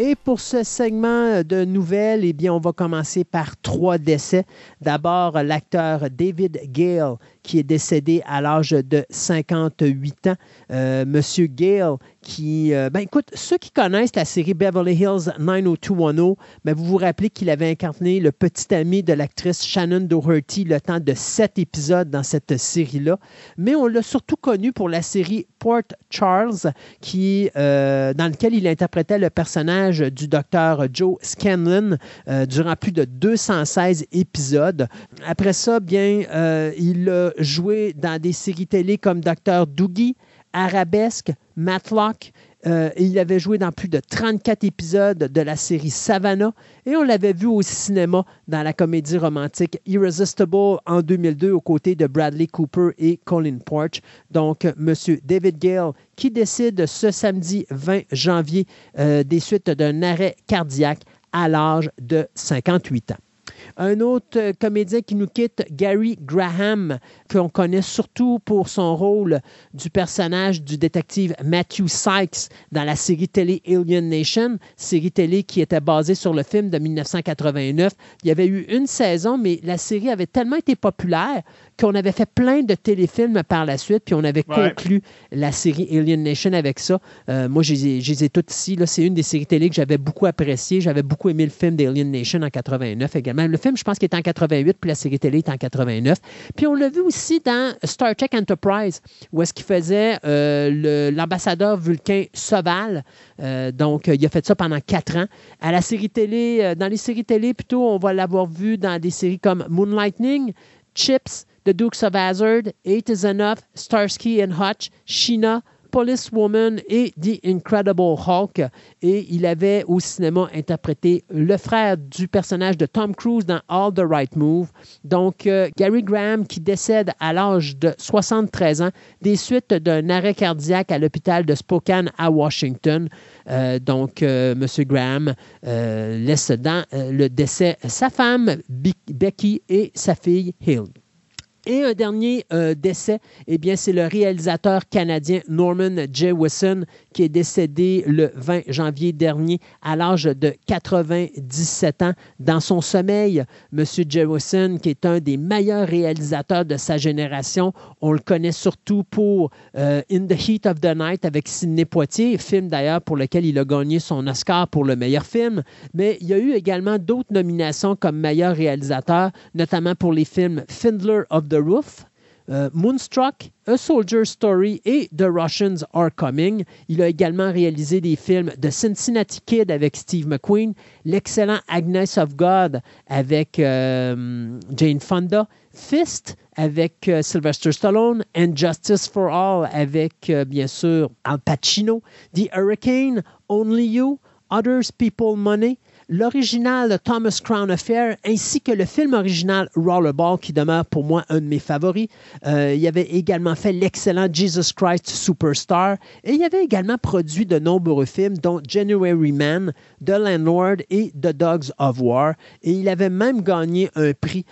Et pour ce segment de nouvelles, eh bien, on va commencer par trois décès. D'abord, l'acteur David Gale, qui est décédé à l'âge de 58 ans. Euh, Monsieur Gale, qui, euh, ben écoute, ceux qui connaissent la série Beverly Hills 90210, ben vous vous rappelez qu'il avait incarné le petit ami de l'actrice Shannon Doherty le temps de sept épisodes dans cette série-là. Mais on l'a surtout connu pour la série Port Charles, qui, euh, dans lequel il interprétait le personnage du docteur Joe Scanlon euh, durant plus de 216 épisodes. Après ça, bien, euh, il a joué dans des séries télé comme Docteur Doogie, Arabesque, Matlock. Euh, il avait joué dans plus de 34 épisodes de la série Savannah et on l'avait vu au cinéma dans la comédie romantique Irresistible en 2002 aux côtés de Bradley Cooper et Colin Porch. Donc, M. David Gale qui décide ce samedi 20 janvier euh, des suites d'un arrêt cardiaque à l'âge de 58 ans. Un autre euh, comédien qui nous quitte, Gary Graham, qu'on connaît surtout pour son rôle du personnage du détective Matthew Sykes dans la série télé Alien Nation, série télé qui était basée sur le film de 1989. Il y avait eu une saison, mais la série avait tellement été populaire qu'on avait fait plein de téléfilms par la suite, puis on avait Ouais. conclu la série Alien Nation avec ça. Euh, moi, je les ai- toutes ici. C'est une des séries télé que j'avais beaucoup apprécié. J'avais beaucoup aimé le film d'Alien Nation en 89 également. Le film, je pense qu'il est en 88, puis la série télé est en 89. Puis on l'a vu aussi dans Star Trek Enterprise, où est-ce qu'il faisait euh, l'ambassadeur Vulcain Soval. Euh, donc, il a fait ça pendant quatre ans. À la série télé, dans les séries télé, plutôt, on va l'avoir vu dans des séries comme Moonlightning, Chips, The Dukes of Hazzard, Eight is Enough, Starsky and Hutch, Sheena, Policewoman et The Incredible Hulk. Et il avait au cinéma interprété le frère du personnage de Tom Cruise dans All the Right Move. Donc, euh, Gary Graham qui décède à l'âge de 73 ans des suites d'un arrêt cardiaque à l'hôpital de Spokane à Washington. Euh, donc, euh, M. Graham laisse dans le décès sa femme, Be- Becky, et sa fille, Hill. Et un dernier euh, décès, eh bien, c'est le réalisateur canadien Norman Jewison qui est décédé le 20 janvier dernier à l'âge de 97 ans dans son sommeil. Monsieur Jewison, qui est un des meilleurs réalisateurs de sa génération, on le connaît surtout pour euh, In the Heat of the Night avec Sidney Poitier, film d'ailleurs pour lequel il a gagné son Oscar pour le meilleur film. Mais il y a eu également d'autres nominations comme meilleur réalisateur, notamment pour les films Fiddler of the Roof, euh, Moonstruck, A Soldier's Story et The Russians Are Coming. Il a également réalisé des films de Cincinnati Kid avec Steve McQueen, l'excellent Agnes of God avec euh, Jane Fonda, Fist avec euh, Sylvester Stallone, and Justice for All avec, bien sûr, Al Pacino, The Hurricane, Only You, Others People Money, l'original Thomas Crown Affair ainsi que le film original Rollerball qui demeure pour moi un de mes favoris. Euh, il avait également fait l'excellent Jesus Christ Superstar et il avait également produit de nombreux films dont January Man, The Landlord et The Dogs of War et il avait même gagné un prix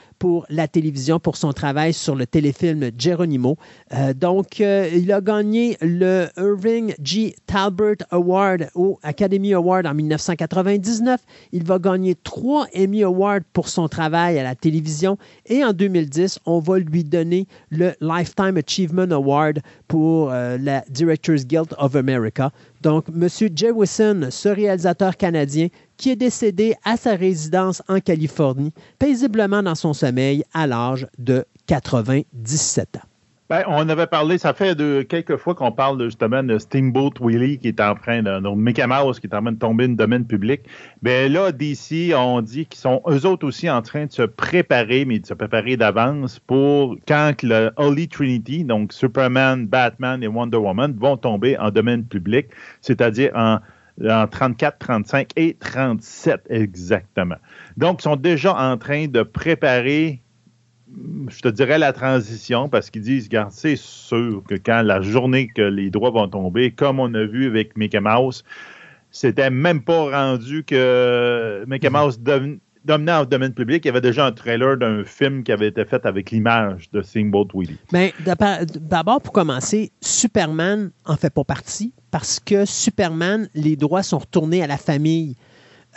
la télévision pour son travail sur le téléfilm Geronimo. Euh, donc, euh, il a gagné le Irving G. Talbert Award au Academy Award en 1999. Il va gagner trois Emmy Awards pour son travail à la télévision. Et en 2010, on va lui donner le Lifetime Achievement Award pour euh, la Directors Guild of America. Donc, M. Jewison, ce réalisateur canadien, qui est décédé à sa résidence en Californie, paisiblement dans son sommeil à l'âge de 97 ans. Ben, on avait parlé, ça fait de quelques fois qu'on parle de, justement de Steamboat Willie qui est en train de, donc Mickey Mouse qui est en train de tomber dans le domaine public. Ben là, d'ici, on dit qu'ils sont eux autres aussi en train de se préparer, mais de se préparer d'avance pour quand le Holy Trinity, donc Superman, Batman et Wonder Woman, vont tomber en domaine public, c'est-à-dire en en 34, 35 et 37 exactement. Donc, ils sont déjà en train de préparer, je te dirais, la transition parce qu'ils disent, regarde, c'est sûr que quand la journée que les droits vont tomber, comme on a vu avec Mickey Mouse, c'était même pas rendu que Mickey Mouse devenait dominait en domaine public, il y avait déjà un trailer d'un film qui avait été fait avec l'image de Steamboat Willie. Mais d'abord, pour commencer, Superman en fait pas partie parce que Superman, les droits sont retournés à la famille.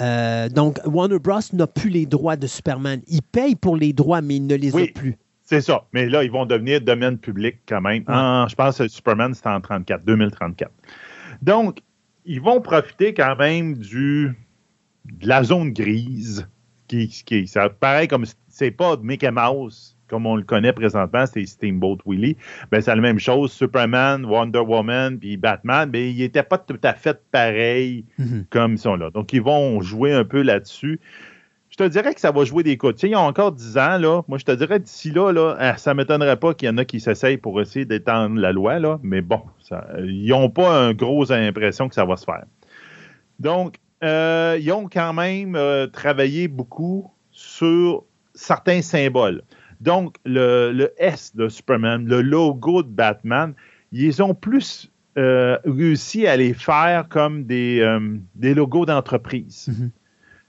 Euh, donc, Warner Bros. n'a plus les droits de Superman. Il paye pour les droits, mais il ne les a plus. C'est ça. Mais là, ils vont devenir domaine public quand même. je pense que Superman, c'était en 34, 2034. Donc, ils vont profiter quand même du, de la zone grise qui, qui ça paraît comme c'est pas Mickey Mouse comme on le connaît présentement, c'est Steamboat Willie. Ben, c'est la même chose. Superman, Wonder Woman, puis Batman, mais ben, ils n'étaient pas tout à fait pareils Mhm. comme ils sont là. Donc, ils vont jouer un peu là-dessus. Je te dirais que ça va jouer des coups. Tu sais, ils ont encore 10 ans, là. Moi, je te dirais d'ici là, là, ah, ça ne m'étonnerait pas qu'il y en a qui s'essayent pour essayer d'étendre la loi, là. Mais bon, ça- ils n'ont pas une grosse impression que ça va se faire. Donc, euh, ils ont quand même euh, travaillé beaucoup sur certains symboles. Donc, le, le S de Superman, le logo de Batman, ils ont plus euh, réussi à les faire comme des, euh, des logos d'entreprise. Mhm.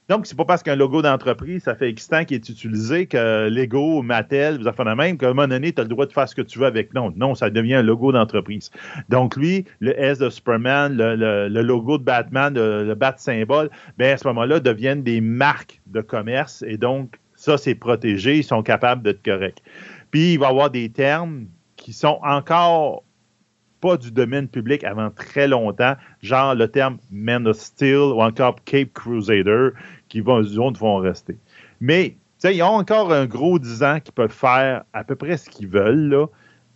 Donc, c'est pas parce qu'un logo d'entreprise, ça fait temps qu'il est utilisé que Lego, Mattel, vous avez la même, qu'à un moment donné, tu as le droit de faire ce que tu veux avec. Non, non, ça devient un logo d'entreprise. Donc, lui, le S de Superman, le, le- le logo de Batman, le, le bat symbole, ben à ce moment-là, deviennent des marques de commerce et donc, ça, c'est protégé, ils sont capables d'être corrects. Puis, il va y avoir des termes qui sont encore pas du domaine public avant très longtemps, genre le terme Man of Steel ou encore Cape Crusader, qui vont, vont rester. Mais, tu sais, ils ont encore un gros 10 ans qui peuvent faire à peu près ce qu'ils veulent, là,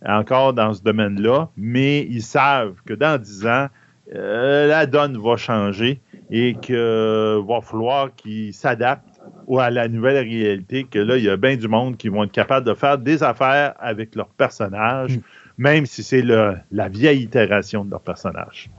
encore dans ce domaine-là, mais ils savent que dans 10 ans, euh, la donne va changer et qu'il va falloir qu'ils s'adaptent ou à la nouvelle réalité, que là, il y a bien du monde qui vont être capables de faire des affaires avec leurs personnages, même si c'est la vieille itération de leur personnage.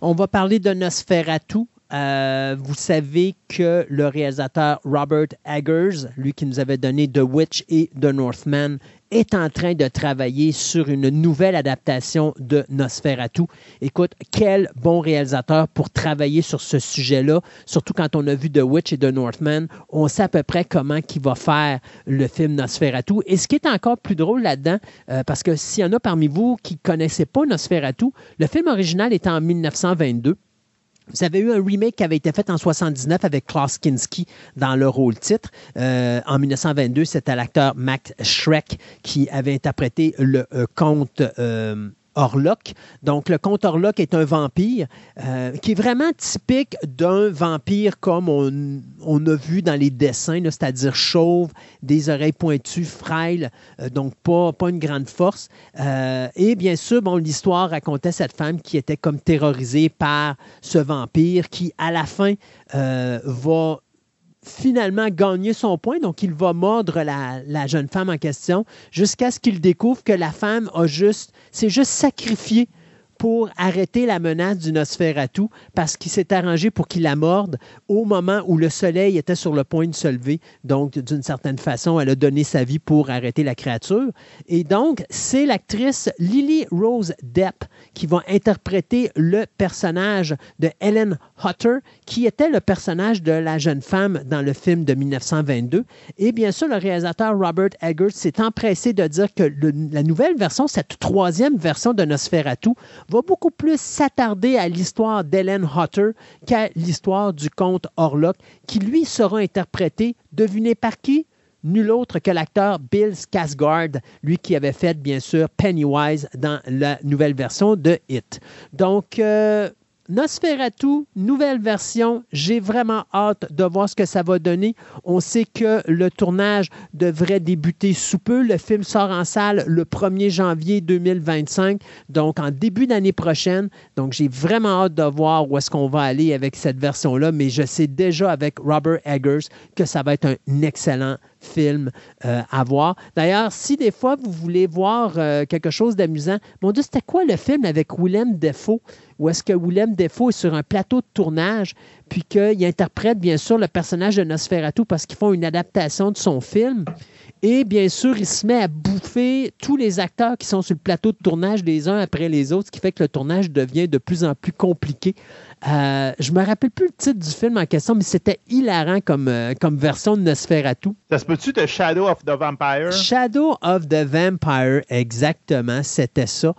On va parler de Nosferatu. Euh, vous savez que le réalisateur Robert Eggers, lui qui nous avait donné The Witch et The Northman, est en train de travailler sur une nouvelle adaptation de Nosferatu. Écoute, quel bon réalisateur pour travailler sur ce sujet-là, surtout quand on a vu The Witch et The Northman, on sait à peu près comment il va faire le film Nosferatu. Et ce qui est encore plus drôle là-dedans, euh, parce que s'il y en a parmi vous qui ne connaissaient pas Nosferatu, le film original était en 1922. Vous avez eu un remake qui avait été fait en 79 avec Klaus Kinski dans le rôle titre. Euh, en 1922, c'était l'acteur Max Schreck qui avait interprété le euh, comte euh, Orlok. Donc, le comte Orlok est un vampire euh, qui est vraiment typique d'un vampire comme on, a vu dans les dessins, c'est-à-dire chauve, des oreilles pointues, frêle, euh, donc pas, une grande force. Euh, et bien sûr, bon, l'histoire racontait cette femme qui était comme terrorisée par ce vampire qui, à la fin, va finalement gagner son point. Donc, il va mordre la, la jeune femme en question jusqu'à ce qu'il découvre que la femme a juste, s'est juste sacrifiée pour arrêter la menace du Nosferatu parce qu'il s'est arrangé pour qu'il la morde au moment où le soleil était sur le point de se lever. Donc, d'une certaine façon, elle a donné sa vie pour arrêter la créature. Et donc, c'est l'actrice Lily Rose Depp qui va interpréter le personnage de Helen Hutter, qui était le personnage de la jeune femme dans le film de 1922. Et bien sûr, le réalisateur Robert Eggers s'est empressé de dire que la nouvelle version, cette troisième version de Nosferatu, va beaucoup plus s'attarder à l'histoire d'Helen Hutter qu'à l'histoire du comte Orlok, qui lui sera interprété, devinez par qui? Nul autre que l'acteur Bill Skarsgård, lui qui avait fait bien sûr Pennywise dans la nouvelle version de It. Donc, euh, Nosferatu, nouvelle version. J'ai vraiment hâte de voir ce que ça va donner. On sait que le tournage devrait débuter sous peu. Le film sort en salle le 1er janvier 2025, donc en début d'année prochaine. Donc, j'ai vraiment hâte de voir où est-ce qu'on va aller avec cette version-là, mais je sais déjà avec Robert Eggers que ça va être un excellent film euh, à voir. D'ailleurs, si des fois vous voulez voir euh, quelque chose d'amusant, mon Dieu, c'était quoi le film avec Willem Dafoe? Où est-ce que Willem Dafoe est sur un plateau de tournage, puis qu'il interprète bien sûr le personnage de Nosferatu parce qu'ils font une adaptation de son film. Et bien sûr, il se met à bouffer tous les acteurs qui sont sur le plateau de tournage les uns après les autres, ce qui fait que le tournage devient de plus en plus compliqué. Euh, je me rappelle plus le titre du film en question, mais c'était hilarant comme, euh, comme version de Nosferatu. Ça se peut-tu de Shadow of the Vampire? Shadow of the Vampire, exactement, c'était ça.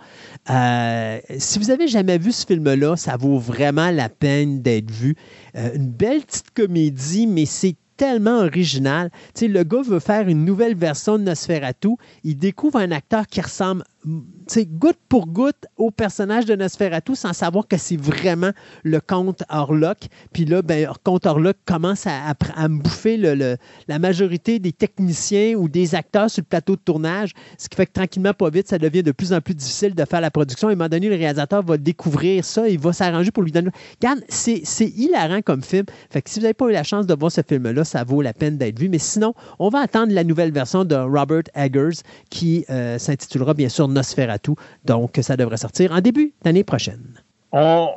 Euh, si vous avez jamais vu ce film-là, ça vaut vraiment la peine d'être vu. Une belle petite comédie, mais c'est tellement original. Tu sais, le gars veut faire une nouvelle version de Nosferatu. Il découvre un acteur qui ressemble, goutte pour goutte au personnage de Nosferatu sans savoir que c'est vraiment le comte Orlok. Puis là, ben, comte Orlok commence à, me bouffer le- la majorité des techniciens ou des acteurs sur le plateau de tournage, ce qui fait que tranquillement, pas vite, ça devient de plus en plus difficile de faire la production. À un moment donné, le réalisateur va découvrir ça, il va s'arranger pour lui donner. Regarde, c'est c'est hilarant comme film. Fait que si vous n'avez pas eu la chance de voir ce film-là, ça vaut la peine d'être vu. Mais sinon, on va attendre la nouvelle version de Robert Eggers qui euh, s'intitulera bien sûr Nosferatu. Donc, ça devrait sortir en début d'année prochaine. On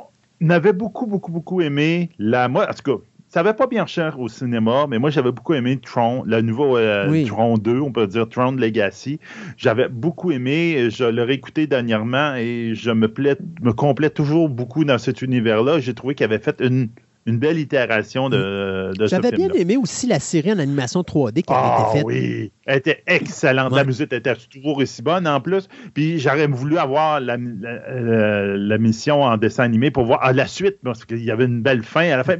avait beaucoup, beaucoup, beaucoup aimé la. Moi, en tout cas, ça n'avait pas bien cher au cinéma, mais moi, j'avais beaucoup aimé Tron, le nouveau euh, Oui. Tron 2, on peut dire Tron Legacy. J'avais beaucoup aimé, je l'ai réécouté dernièrement et je me, plais, me complais toujours beaucoup dans cet univers-là. J'ai trouvé qu'il avait fait une, une belle itération de, de J'avais bien aimé aussi la série en animation 3D qui avait Ah été faite. oui, elle était excellente. La musique était toujours aussi bonne en plus. Puis j'aurais voulu avoir la, la- euh, la mission en dessin animé pour voir ah, la suite, parce qu'il y avait une belle fin. À la fin,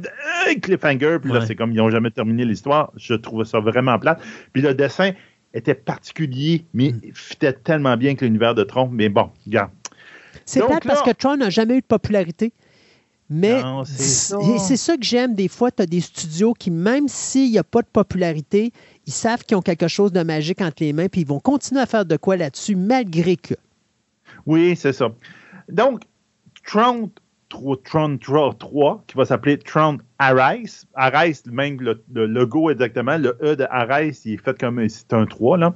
cliffhanger, puis là, Ouais. c'est comme ils n'ont jamais terminé l'histoire. Je trouvais ça vraiment plate. Puis le dessin était particulier, mais Mm. fitait tellement bien avec l'univers de Tron. Mais bon, regarde. C'est plate parce que Tron n'a jamais eu de popularité. Mais c'est ça. que j'aime des fois. Tu as des studios qui, même s'il n'y a pas de popularité, ils savent qu'ils ont quelque chose de magique entre les mains, puis ils vont continuer à faire de quoi là-dessus, malgré que. Oui, c'est ça. Donc, Tron 3, Tron 3, 3, qui va s'appeler Tron Arise. Arise, même le, le logo exactement, le E de Arise, il est fait comme c'est un 3, là,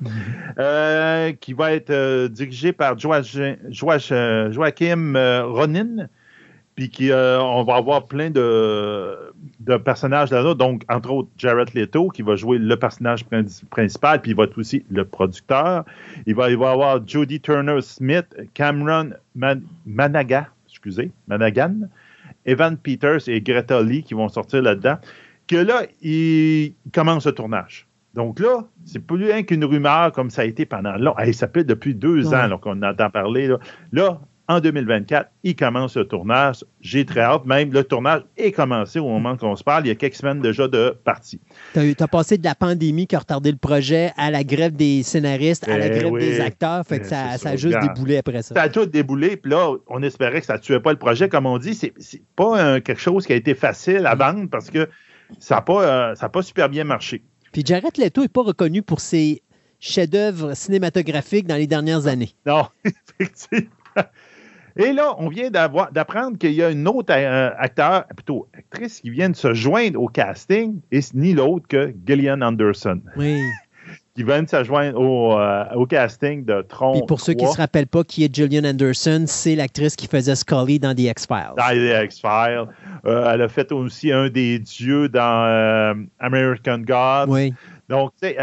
Euh, qui va être euh, dirigé par Joach- Joach- Joachim euh, Ronin. Puis qui, euh, on va avoir plein de, de personnages là-dedans, donc entre autres Jared Leto qui va jouer le personnage prin- principal, puis il va être aussi le producteur. Il va, il va y avoir Jodie Turner-Smith, Cameron Man- Managa, excusez, Managan, Evan Peters et Greta Lee qui vont sortir là-dedans. Que là, il commence le tournage. Donc là, c'est plus rien qu'une rumeur comme ça a été pendant long. Hey, ça fait depuis deux Ouais. ans qu'on entend parler. Là. Là, en 2024, il commence le tournage. J'ai très hâte. Même le tournage est commencé au moment qu'on se parle. Il y a quelques semaines déjà de partie. Tu as, passé de la pandémie qui a retardé le projet à la grève des scénaristes, à la Eh grève oui. des acteurs. Fait que Eh, ça, ça a juste déboulé après ça. Ça a tout déboulé, puis là, on espérait que ça ne tuait pas le projet. Comme on dit, c'est pas quelque chose qui a été facile à vendre parce que ça n'a pas, euh, ça a pas super bien marché. Puis Jared Leto n'est pas reconnu pour ses chefs-d'œuvre cinématographiques dans les dernières années. Non, effectivement. Et là, on vient d'apprendre qu'il y a une autre euh, acteur, plutôt actrice, qui vient de se joindre au casting, et c'est ni l'autre que Gillian Anderson. Oui. qui viennent se joindre au, euh, au casting de Tron. Puis pour ceux qui ne 3. se rappellent pas qui est Gillian Anderson, c'est l'actrice qui faisait Scully dans The X-Files. dans les X-Files. Euh, elle a fait aussi un des dieux dans euh, American Gods. Oui. Donc, tu sais,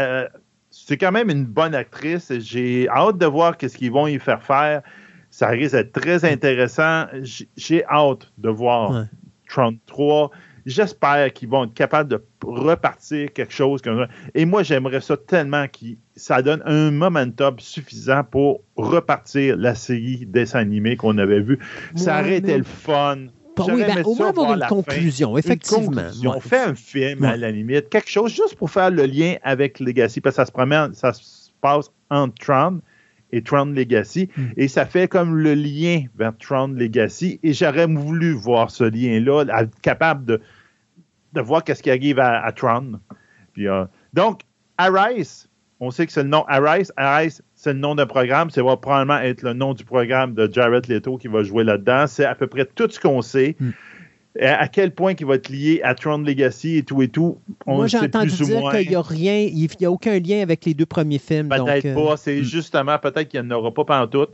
c'est quand même une bonne actrice. J'ai hâte de voir qu'est-ce qu'ils vont y faire faire. Ça risque d'être très intéressant. J'ai hâte de voir Ouais. Tron 3. J'espère qu'ils vont être capables de repartir quelque chose comme ça. Et moi, j'aimerais ça tellement que ça donne un momentum suffisant pour repartir la série dessin animé qu'on avait vu. Ça Ouais, aurait été le fun. Oui, ben, au moins avoir voir une fin. conclusion, effectivement. Une conclusion. Ouais. Fait un film, à la limite, quelque chose juste pour faire le lien avec Legacy, parce que ça se promène, ça se passe entre Tron et Tron Legacy, Mm. et ça fait comme le lien vers Tron Legacy, et j'aurais voulu voir ce lien-là, être capable de, de voir qu'est-ce qui arrive à, à Tron. Puis, euh, donc, Arise, on sait que c'est le nom Arise. Arise, c'est le nom d'un programme. Ça va probablement être le nom du programme de Jared Leto qui va jouer là-dedans. C'est à peu près tout ce qu'on sait. Mm. À quel point il va être lié à Tron Legacy et tout et tout, on Moi, j'ai entendu plus ou dire qu'il n'y a rien, il n'y a aucun lien avec les deux premiers films. Peut-être euh, pas. C'est justement, peut-être qu'il n'y en aura pas pendant tout.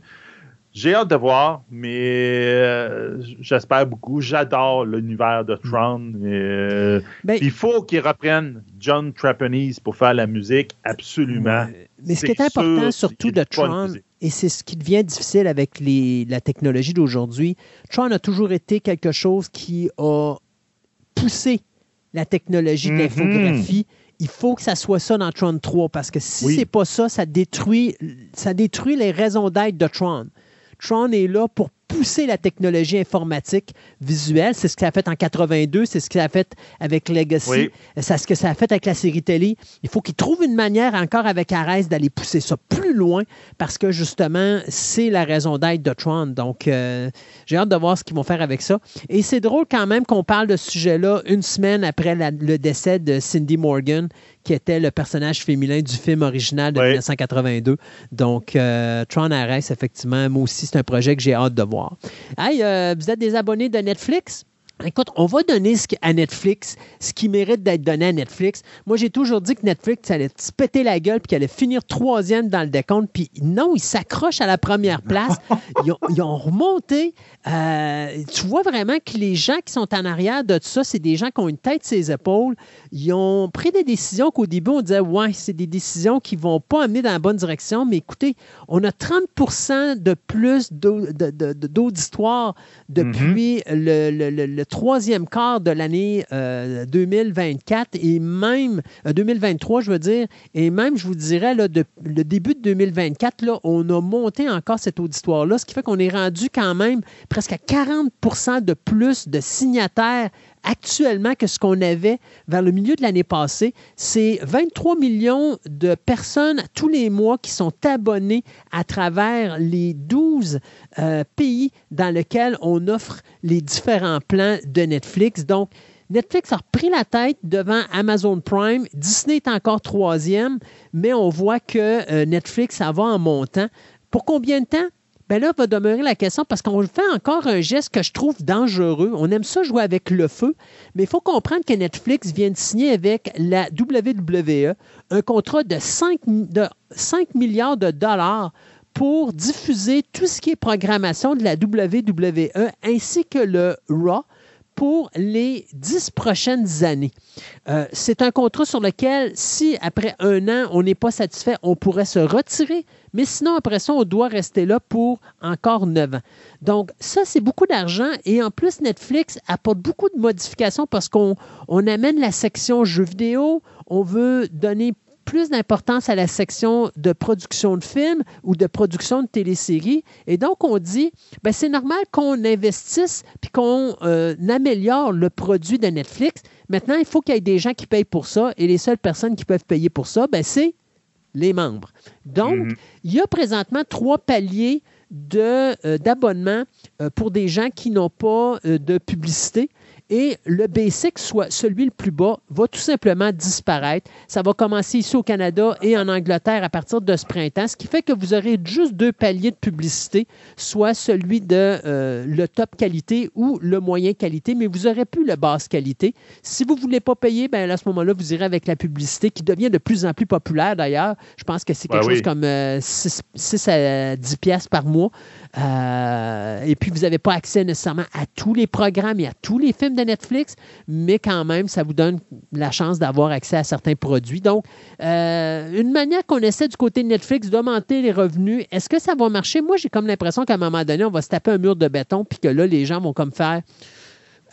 J'ai hâte de voir, mais euh, j'espère beaucoup. J'adore l'univers de Tron. et, euh, Ben- il faut qu'ils reprennent John Trapanese pour faire la musique, absolument. Mais ce qui est important sûr surtout de Tron, musique. Et c'est ce qui devient difficile avec les, la technologie d'aujourd'hui, Tron a toujours été quelque chose qui a poussé la technologie de Mhm. l'infographie. Il faut que ça soit ça dans Tron 3 parce que si Oui. c'est pas ça, ça détruit, ça détruit les raisons d'être de Tron. Tron est là pour pousser la technologie informatique visuelle. C'est ce que ça a fait en 82, c'est ce que ça a fait avec Legacy, Oui. c'est ce que ça a fait avec la série télé. Il faut qu'ils trouvent une manière encore avec Ares d'aller pousser ça plus loin parce que justement, c'est la raison d'être de Tron. Donc, euh, j'ai hâte de voir ce qu'ils vont faire avec ça. Et c'est drôle quand même qu'on parle de ce sujet-là une semaine après la- le décès de Cindy Morgan, qui était le personnage féminin du film original de Oui. 1982. Donc, euh, Tron Ares, effectivement, moi aussi, c'est un projet que j'ai hâte de voir. Hey, euh, vous êtes des abonnés de Netflix? Écoute, on va donner ce à Netflix ce qui mérite d'être donné à Netflix. Moi, j'ai toujours dit que Netflix allait se péter la gueule puis qu'elle allait finir troisième dans le décompte. Puis non, ils s'accrochent à la première place. Ils ont, ils ont remonté. Euh, tu vois vraiment que les gens qui sont en arrière de tout ça, c'est des gens qui ont une tête sur les épaules. Ils ont pris des décisions qu'au début, on disait, ouais, c'est des décisions qui ne vont pas amener dans la bonne direction. Mais écoutez, on a 30 de plus d'auditoire depuis le, le- le- le troisième quart de l'année euh, 2024 et même euh, 2023, je veux dire, et même, je vous dirais, là, le début de 2024, là, on a monté encore cette auditoire-là, ce qui fait qu'on est rendu quand même presque à 40% de plus de signataires actuellement que ce qu'on avait vers le milieu de l'année passée. C'est 23 millions de personnes tous les mois qui sont abonnées à travers les 12 euh, pays dans lesquels on offre les différents plans de Netflix. Donc, Netflix a repris la tête devant Amazon Prime. Disney est encore troisième, mais on voit que euh, Netflix, va en montant. Pour combien de temps? Ben là, va demeurer la question parce qu'on fait encore un geste que je trouve dangereux. On aime ça jouer avec le feu, mais il faut comprendre que Netflix vient de signer avec la WWE un contrat de 5, de 5 milliards de dollars pour diffuser tout ce qui est programmation de la WWE ainsi que le Raw pour les dix prochaines années. Euh, c'est un contrat sur lequel, si après un an, on n'est pas satisfait, on pourrait se retirer, mais sinon, après ça, on doit rester là pour encore neuf ans. Donc, ça, c'est beaucoup d'argent et en plus, Netflix apporte beaucoup de modifications parce qu'on on amène la section jeux vidéo, on veut donner plus d'importance à la section de production de films ou de production de téléséries. Et donc, on dit, ben, c'est normal qu'on investisse puis qu'on euh, améliore le produit de Netflix. Maintenant, il faut qu'il y ait des gens qui payent pour ça et les seules personnes qui peuvent payer pour ça, ben, c'est les membres. Donc, Mhm. il y a présentement trois paliers de, euh, d'abonnement euh, pour des gens qui n'ont pas euh, de publicité. Et le basic, soit celui le plus bas, va tout simplement disparaître. Ça va commencer ici au Canada et en Angleterre à partir de ce printemps, ce qui fait que vous aurez juste deux paliers de publicité, soit celui de euh, le top qualité ou le moyen qualité, mais vous n'aurez plus le basse qualité. Si vous ne voulez pas payer, ben à ce moment-là, vous irez avec la publicité qui devient de plus en plus populaire d'ailleurs. Je pense que c'est quelque Ben oui. chose comme euh, 6, à 10 pièces par mois. Euh, et puis, vous n'avez pas accès nécessairement à tous les programmes et à tous les films de Netflix, mais quand même, ça vous donne la chance d'avoir accès à certains produits. Donc, euh, une manière qu'on essaie du côté de Netflix d'augmenter les revenus, est-ce que ça va marcher? Moi, j'ai comme l'impression qu'à un moment donné, on va se taper un mur de béton, puis que là, les gens vont comme faire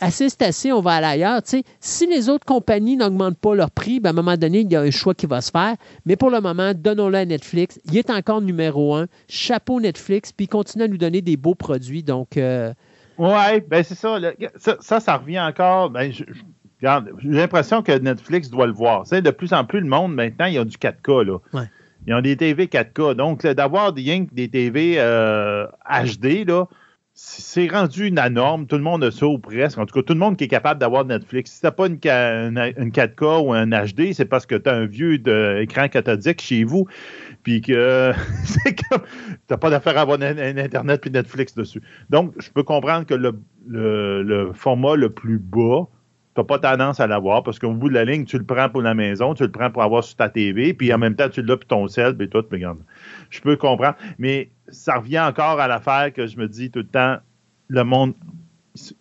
assez, c'est assez, on va aller ailleurs. Tu sais, si les autres compagnies n'augmentent pas leur prix, ben, à un moment donné, il y a un choix qui va se faire. Mais pour le moment, donnons-le à Netflix. Il est encore numéro un. Chapeau Netflix, puis il continue à nous donner des beaux produits. Donc, euh, Ouais, ben c'est ça, le- ça. Ça, ça revient encore. Ben, je- je- regarde, j'ai l'impression que Netflix doit le voir. Tu sais, de plus en plus, le monde, maintenant, ils ont du 4K. Là. Ouais. Ils ont des TV 4K. Donc, là, d'avoir des, des TV euh, HD, là, c- c'est rendu la norme. Tout le monde a ça ou presque. En tout cas, tout le monde qui est capable d'avoir Netflix. Si tu n'as pas une, une- une 4K ou un HD, c'est parce que tu as un vieux écran cathodique chez vous. Puis que c'est comme. Tu pas d'affaire à avoir un, un Internet puis Netflix dessus. Donc, je peux comprendre que le, le- le format le plus bas, tu n'as pas tendance à l'avoir parce qu'au bout de la ligne, tu le prends pour la maison, tu le prends pour avoir sur ta TV, puis en même temps, tu l'as pour ton sel, puis tout, puis regarde. Je peux comprendre. Mais ça revient encore à l'affaire que je me dis tout le temps, le monde,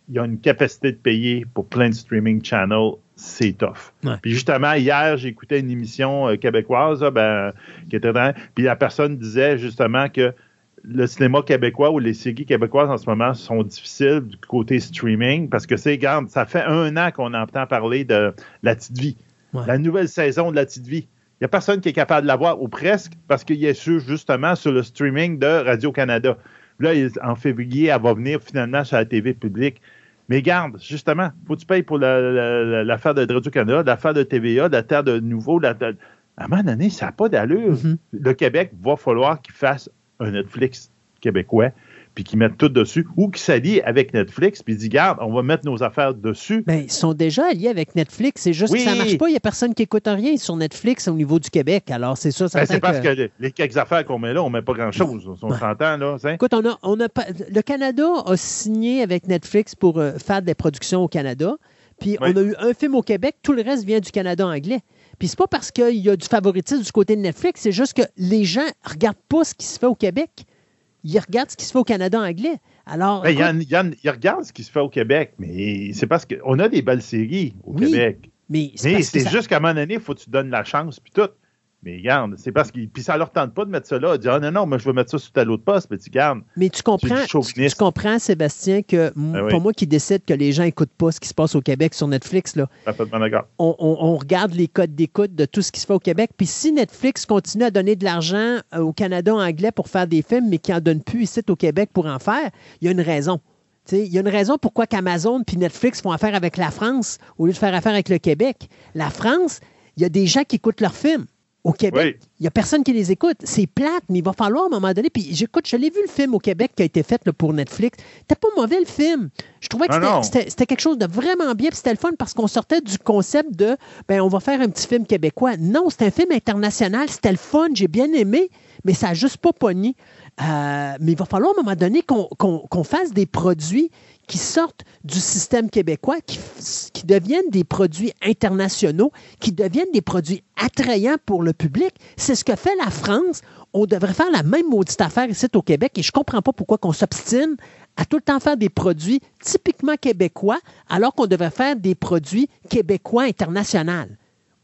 il y a une capacité de payer pour plein de streaming channels, c'est tough. Ouais. Puis justement, hier, j'écoutais une émission euh, québécoise, ben, qui était dans, puis la personne disait justement que le cinéma québécois ou les séries québécoises en ce moment sont difficiles du côté streaming parce que c'est, regarde, ça fait un an qu'on entend parler de La Petite Vie, Ouais. la nouvelle saison de La Petite Vie. Il n'y a personne qui est capable de la voir, ou presque, parce qu'il est sur, justement sur le streaming de Radio-Canada. Là, en février, elle va venir finalement sur la TV publique. Mais garde, justement, faut que tu payes pour la- la- la- l'affaire de Radio-Canada, l'affaire de TVA, la terre de nouveau. La, à un moment donné, ça n'a pas d'allure. Mhm. Le Québec va falloir qu'il fasse un Netflix québécois, puis qu'ils mettent tout dessus, ou qu'ils s'allient avec Netflix, puis disent, garde, on va mettre nos affaires dessus. ben, ils sont déjà alliés avec Netflix. C'est juste Oui. que ça ne marche pas. Il n'y a personne qui écoute rien sur Netflix au niveau du Québec. Alors, c'est ça. Ben, certain c'est parce que- que les, les quelques affaires qu'on met là, on met pas grand-chose. On Ouais. s'entend, là. Écoute, on a, on a pas- le Canada a signé avec Netflix pour euh, faire des productions au Canada. Puis Oui. on a eu un film au Québec, tout le reste vient du Canada anglais. Puis c'est pas parce qu'il y a du favoritisme du côté de Netflix, c'est juste que les gens regardent pas ce qui se fait au Québec. Ils regardent ce qui se fait au Canada anglais. Alors, Ben, il, y écoute, en- il y en- il regarde ce qui se fait au Québec, mais c'est parce qu'on a des belles séries au Oui, Québec. mais c'est juste qu'à un moment donné, il faut que tu donnes la chance, puis tout. Mais regarde, c'est parce que. Puis ça leur tente pas de mettre ça là. Dire, ah non, non, moi je vais mettre ça sur tel autre poste, mais tu gardes. Mais tu comprends, tu, comprends, Sébastien, que Ben oui. pour moi qui décide que les gens n'écoutent pas ce qui se passe au Québec sur Netflix, là, Parfaitement d'accord. on, on- on regarde les codes d'écoute de tout ce qui se fait au Québec. Puis si Netflix continue à donner de l'argent euh, au Canada anglais pour faire des films, mais qui n'en donne plus ici au Québec pour en faire, il y a une raison. Il y a une raison pourquoi qu'Amazon puis Netflix font affaire avec la France au lieu de faire affaire avec le Québec. La France, il y a des gens qui écoutent leurs films. Au Québec, Oui. il n'y a personne qui les écoute. C'est plate, mais il va falloir à un moment donné. Puis j'écoute, je l'ai vu le film au Québec qui a été fait là, pour Netflix. C'était pas mauvais le film. Je trouvais que Ah c'était- c'était c'était quelque chose de vraiment bien. Puis c'était le fun parce qu'on sortait du concept de ben on va faire un petit film québécois. Non, c'est un film international. C'était le fun. J'ai bien aimé, mais ça n'a juste pas pogné. Euh, mais il va falloir à un moment donné qu'on fasse des produits qui sortent du système québécois, qui, deviennent des produits internationaux, qui deviennent des produits attrayants pour le public. C'est ce que fait la France. On devrait faire la même maudite affaire ici au Québec et je ne comprends pas pourquoi qu'on s'obstine à tout le temps faire des produits typiquement québécois alors qu'on devrait faire des produits québécois internationaux.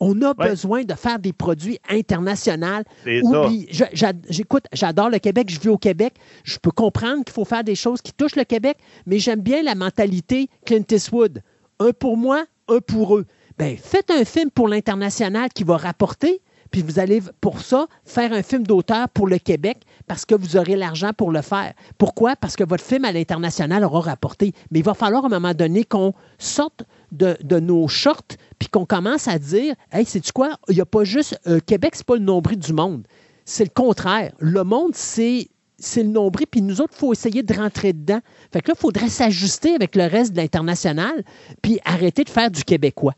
On a Ouais. besoin de faire des produits internationaux. J'écoute, j'adore le Québec, je vis au Québec. Je peux comprendre qu'il faut faire des choses qui touchent le Québec, mais j'aime bien la mentalité Clint Eastwood. Un pour moi, un pour eux. Ben, faites un film pour l'international qui va rapporter, puis vous allez pour ça faire un film d'auteur pour le Québec parce que vous aurez l'argent pour le faire. Pourquoi? Parce que votre film à l'international aura rapporté. Mais il va falloir à un moment donné qu'on sorte de, de nos shorts puis qu'on commence à dire Hey, sais-tu quoi? Il n'y a pas juste. euh, Québec, c'est pas le nombril du monde. C'est le contraire. Le monde, c'est c'est le nombril, puis nous autres, il faut essayer de rentrer dedans. Fait que là, il faudrait s'ajuster avec le reste de l'international, puis arrêter de faire du québécois.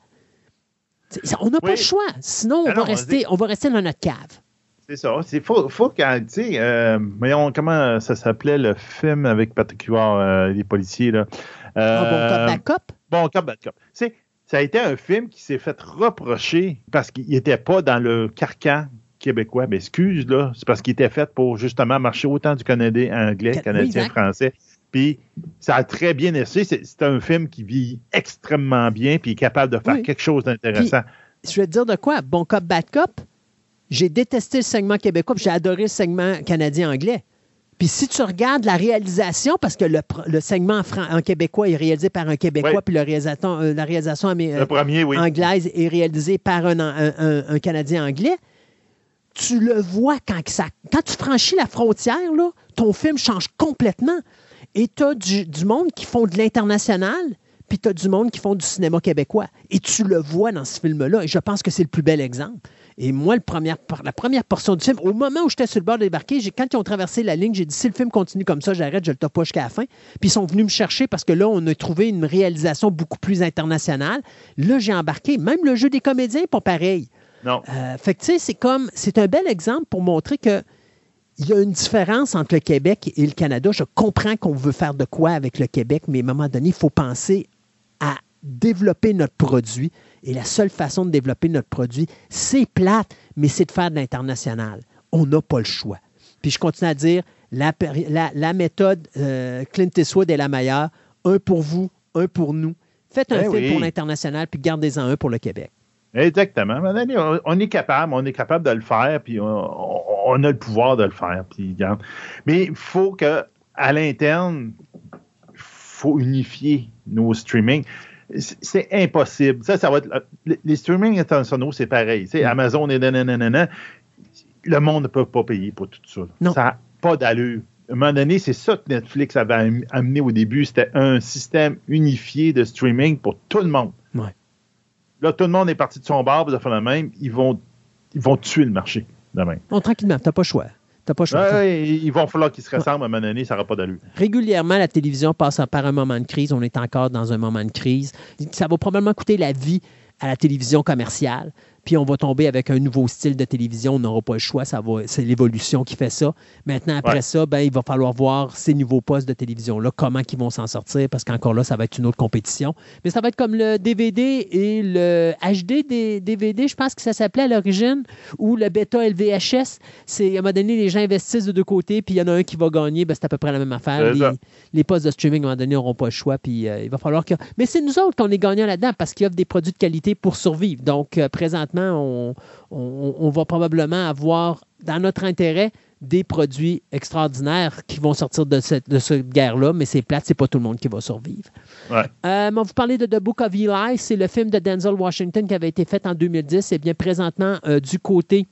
On n'a pas le choix. Sinon, on, Ah va non, rester, on va rester dans notre cave. C'est ça. Il faut, faut tu sais, euh, voyons, comment ça s'appelait le film avec Patrick Huard, euh, les policiers, là? Euh, bon cop, bad cop. Bon cop, bad cop. C'est- ça a été un film qui s'est fait reprocher parce qu'il n'était pas dans le carcan québécois. Mais excuse, là, c'est parce qu'il était fait pour justement marcher autant du Canadien anglais, oui, Canadien français. Puis ça a très bien essayé. C'est un film qui vit extrêmement bien puis est capable de faire Oui. quelque chose d'intéressant. Je vais te dire de quoi? Bon cop, bad cop. J'ai détesté le segment québécois, puis j'ai adoré le segment canadien-anglais. Puis si tu regardes la réalisation, parce que le, segment en, québécois est réalisé par un Québécois, Oui. puis le réalisateur- euh, la réalisation premier, oui. anglaise est réalisée par un, un- un- un Canadien anglais, tu le vois quand, que ça, quand tu franchis la frontière, là, ton film change complètement. Et tu as du, du monde qui font de l'international, puis tu as du monde qui font du cinéma québécois. Et tu le vois dans ce film-là. Et je pense que c'est le plus bel exemple. Et moi, le la première portion du film, au moment où j'étais sur le bord de débarquer, quand ils ont traversé la ligne, j'ai dit si le film continue comme ça, j'arrête, je le top pas jusqu'à la fin. Puis ils sont venus me chercher parce que là, on a trouvé une réalisation beaucoup plus internationale. Là, j'ai embarqué. Même le jeu des comédiens, pas pareil. Non. Euh, fait que, tu sais, c'est comme, c'est un bel exemple pour montrer que il y a une différence entre le Québec et le Canada. Je comprends qu'on veut faire de quoi avec le Québec, mais à un moment donné, il faut penser développer notre produit. Et la seule façon de développer notre produit, c'est plate, mais c'est de faire de l'international. On n'a pas le choix. Puis je continue à dire, la, péri- la- la méthode euh, Clint Eastwood est la meilleure. Un pour vous, un pour nous. Faites un Eh film oui. pour l'international, puis gardez-en un pour le Québec. Exactement. On, est capable, on est capable de le faire, puis on, a le pouvoir de le faire. Puis. Mais il faut que à l'interne, il faut unifier nos streamings. C'est- impossible. Ça, ça va être, les- streamings internationaux, c'est pareil. Sais, Amazon et nanana. Le monde ne peut pas payer pour tout ça. Non. Ça n'a pas d'allure. À un moment donné, c'est ça que Netflix avait am- amené au début. C'était un système unifié de streaming pour tout le monde. Ouais. Là, tout le monde est parti de son bar, pour faire le même. Ils vont, ils vont tuer le marché demain. Bon, tranquillement, tu n'as pas le choix. T'as pas. Ouais, ils vont falloir qu'ils se ressemblent à un moment donné, ça n'aura pas d'allure. Régulièrement, la télévision passe par un moment de crise. On est encore dans un moment de crise. Ça va probablement coûter la vie à la télévision commerciale. Puis on va tomber avec un nouveau style de télévision. On n'aura pas le choix. Ça va, c'est l'évolution qui fait ça. Maintenant, après Ouais. ça, ben, il va falloir voir ces nouveaux postes de télévision-là, comment ils vont s'en sortir, parce qu'encore là, ça va être une autre compétition. Mais ça va être comme le DVD et le HD des DVD, je pense que ça s'appelait à l'origine, ou le bêta LVHS. C'est, à un moment donné, les gens investissent de deux côtés, puis il y en a un qui va gagner. Ben, c'est à peu près la même affaire. Les postes de streaming, à un moment donné, n'auront pas le choix. Puis euh, il va falloir que. Mais c'est nous autres qu'on est gagnants là-dedans parce qu'ils offrent des produits de qualité pour survivre. Donc, euh, présentement, on, on- on va probablement avoir dans notre intérêt des produits extraordinaires qui vont sortir de cette, de cette guerre-là, mais c'est plate, c'est pas tout le monde qui va survivre. Ouais. Euh, on vous parler de The Book of Eli, c'est le film de Denzel Washington qui avait été fait en 2010. Et bien présentement, euh, du côté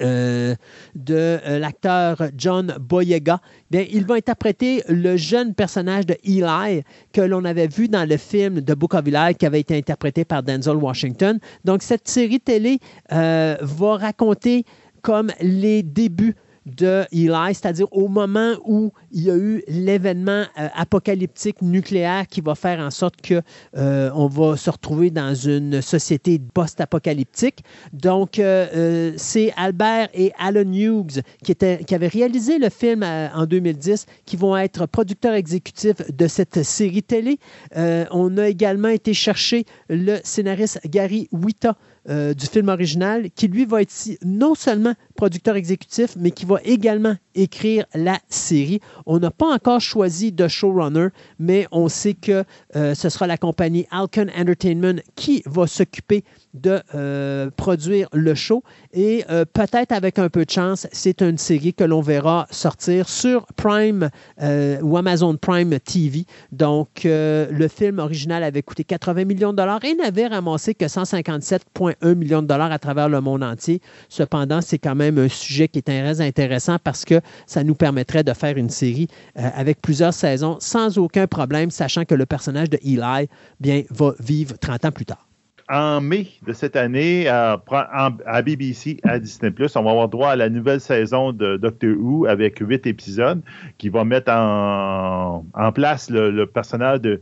euh, de euh, l'acteur John Boyega, il va interpréter le jeune personnage de Eli que l'on avait vu dans le film The Book of Eli qui avait été interprété par Denzel Washington. Donc, cette série télé euh, va raconter comme les débuts de Eli, c'est-à-dire au moment où il y a eu l'événement euh, apocalyptique nucléaire qui va faire en sorte que euh, on va se retrouver dans une société post-apocalyptique. Donc, euh, c'est Albert et Alan Hughes qui, avaient réalisé le film en 2010, qui vont être producteurs exécutifs de cette série télé. On a également été chercher le scénariste Gary Wita euh, du film original, qui lui va être non seulement producteur exécutif, mais qui va également écrire la série. On n'a pas encore choisi de showrunner, mais on sait que euh, ce sera la compagnie Alcon Entertainment qui va s'occuper de euh, produire le show. Et euh, peut-être avec un peu de chance, c'est une série que l'on verra sortir sur Prime euh, ou Amazon Prime TV. Donc, le film original avait coûté 80 millions de dollars et n'avait ramassé que 157,1 millions de dollars à travers le monde entier. Cependant, c'est quand même un sujet qui est très intéressant parce que ça nous permettrait de faire une série avec plusieurs saisons sans aucun problème, sachant que le personnage de Eli bien, va vivre 30 ans plus tard. En mai de cette année à, BBC, à Disney+. On va avoir droit à la nouvelle saison de Doctor Who avec huit épisodes qui va mettre en, place le, le personnage de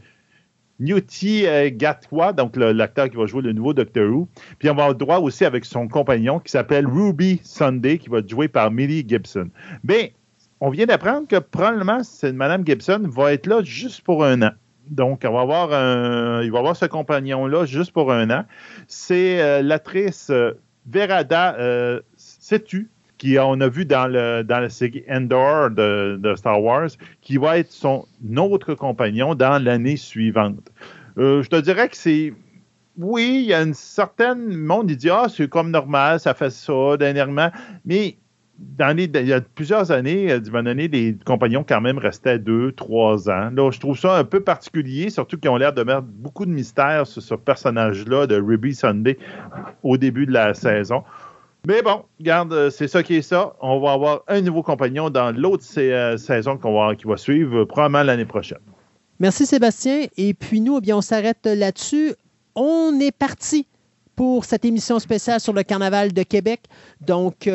Newty euh, Gatwa, donc l'acteur qui va jouer le nouveau Doctor Who. Puis on va avoir droit aussi avec son compagnon qui s'appelle Ruby Sunday, qui va être joué par Millie Gibson. Bien, on vient d'apprendre que probablement Mme Gibson va être là juste pour un an. Donc, on va avoir un, il va avoir ce compagnon-là juste pour un an. C'est euh, l'actrice euh, Verada Setu, qui on a vu dans, le, dans la série Endor de, Star Wars, qui va être son autre compagnon dans l'année suivante. Euh, je te dirais que c'est. Oui, il y a une certaine monde qui dit Ah, c'est comme normal, ça fait ça dernièrement. Mais dans les, il y a plusieurs années, du moment les compagnons quand même restaient deux, trois ans. Là, je trouve ça un peu particulier, surtout qu'ils ont l'air de mettre beaucoup de mystère sur ce personnage-là de Ruby Sunday au début de la saison. Mais bon, regarde, euh, c'est ça qui est ça. On va avoir un nouveau compagnon dans l'autre euh, saison qui va suivre euh, probablement l'année prochaine. Merci Sébastien. Et puis nous, eh bien, on s'arrête là-dessus. On est parti pour cette émission spéciale sur le Carnaval de Québec. Donc,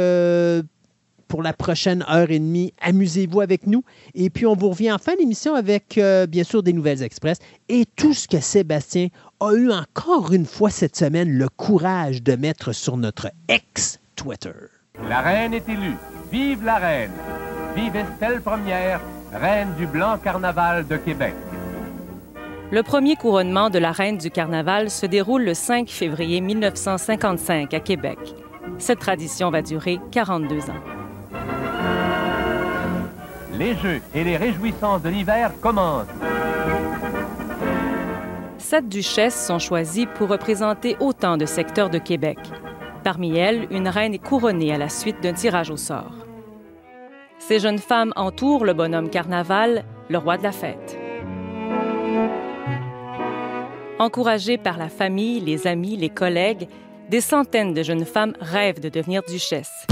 pour la prochaine heure et demie, amusez-vous avec nous. Et puis, on vous revient en fin d'émission avec, bien sûr, des nouvelles express et tout ce que Sébastien a eu encore une fois cette semaine le courage de mettre sur notre ex-Twitter. La reine est élue. Vive la reine. Vive Estelle Première, reine du Blanc Carnaval de Québec. Le premier couronnement de la reine du Carnaval se déroule le 5 février 1955 à Québec. Cette tradition va durer 42 ans. Les jeux et les réjouissances de l'hiver commencent sept duchesses sont choisies pour représenter autant de secteurs de Québec. Parmi elles, une reine est couronnée à la suite d'un tirage au sort. Ces jeunes femmes entourent le bonhomme Carnaval, le roi de la fête. Encouragées par la famille, les amis, les collègues, des centaines de jeunes femmes rêvent de devenir duchesses.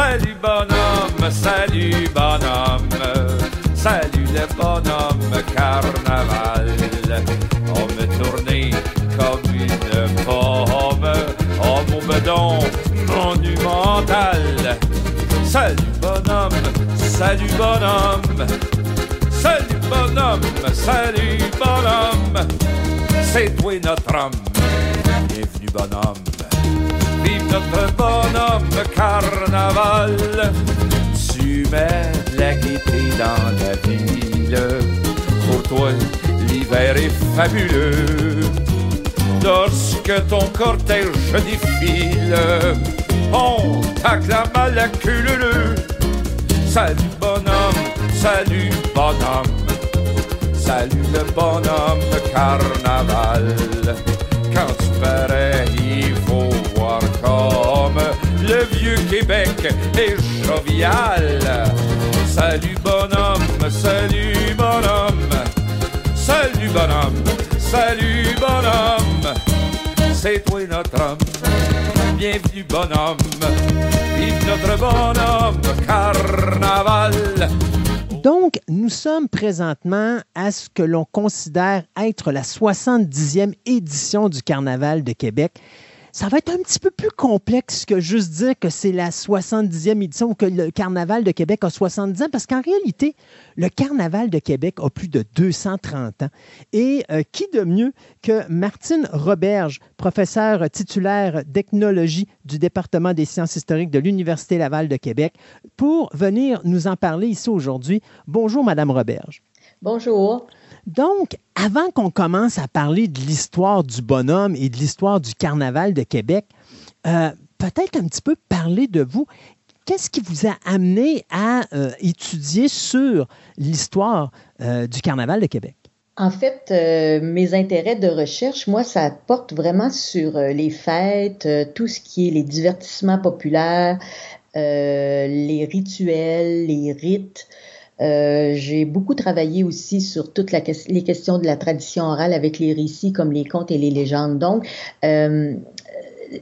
Salut bonhomme, salut bonhomme, salut le bonhomme carnaval. On me tournait comme une pomme, oh mon bedon monumental. Salut bonhomme, salut bonhomme, salut bonhomme, salut bonhomme, c'est toi notre homme, bienvenue bonhomme notre bonhomme carnaval. Tu mets la gaieté dans la ville. Pour toi, l'hiver est fabuleux. Lorsque ton cortège défile, on t'acclame à la queue Salut bonhomme, salut bonhomme, salut le bonhomme carnaval. Quand tu parais, Québec est jovial. Salut bonhomme, salut bonhomme, salut bonhomme, salut bonhomme, c'est toi notre homme. Bienvenue bonhomme, vive notre bonhomme carnaval. Donc, nous sommes présentement à ce que l'on considère être la 70e édition du Carnaval de Québec ça va être un petit peu plus complexe que juste dire que c'est la 70e édition ou que le Carnaval de Québec a 70 ans, parce qu'en réalité, le Carnaval de Québec a plus de 230 ans. Et euh, qui de mieux que Martine Roberge, professeure titulaire d'ethnologie du département des sciences historiques de l'Université Laval de Québec, pour venir nous en parler ici aujourd'hui. Bonjour, Madame Roberge. Bonjour. Donc, avant qu'on commence à parler de l'histoire du bonhomme et de l'histoire du carnaval de Québec, euh, peut-être un petit peu parler de vous. Qu'est-ce qui vous a amené à euh, étudier sur l'histoire euh, du carnaval de Québec? En fait, mes intérêts de recherche, moi, ça porte vraiment sur les fêtes, tout ce qui est les divertissements populaires, les rituels, les rites. Euh, j'ai beaucoup travaillé aussi sur toutes les questions de la tradition orale avec les récits comme les contes et les légendes. Donc, euh,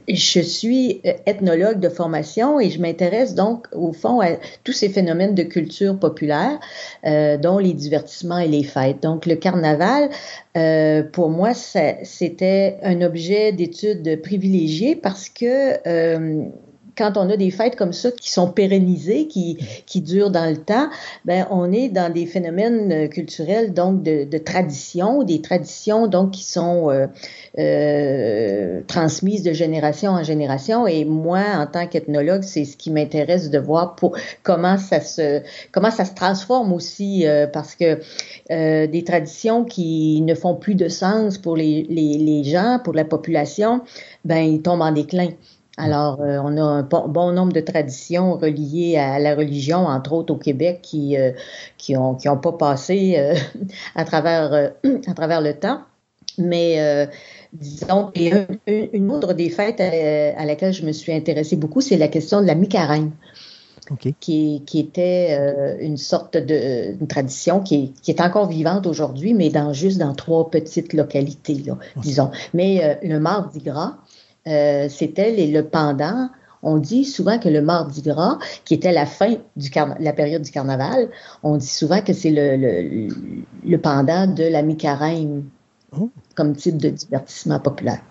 je suis ethnologue de formation et je m'intéresse donc au fond à tous ces phénomènes de culture populaire, euh, dont les divertissements et les fêtes. Donc le carnaval, euh, pour moi, c'était un objet d'étude privilégié parce que euh, quand on a des fêtes comme ça qui sont pérennisées, qui, qui durent dans le temps, ben on est dans des phénomènes euh, culturels donc de, de tradition, des traditions donc qui sont euh, euh, transmises de génération en génération. Et moi, en tant qu'ethnologue, c'est ce qui m'intéresse de voir pour comment ça se comment ça se transforme aussi, euh, parce que euh, des traditions qui ne font plus de sens pour les, les, les gens, pour la population, ben ils tombent en déclin. Alors, euh, on a un bon, nombre de traditions reliées à la religion, entre autres au Québec, qui euh, qui ont qui ont pas passé euh, à travers à travers le temps. Mais disons, et un, une autre des fêtes à, à, laquelle je me suis intéressée beaucoup, c'est la question de la mi-carême. Okay. Qui, qui, était euh, une sorte de une tradition qui est, qui est encore vivante aujourd'hui, mais dans juste dans trois petites localités, là, okay. disons. Mais euh, le Mardi Gras, euh, c'était le pendant. On dit souvent que le Mardi Gras, qui était la fin du la période du carnaval, on dit souvent que c'est le, le, le, pendant de la mi-carême oh. comme type de divertissement populaire.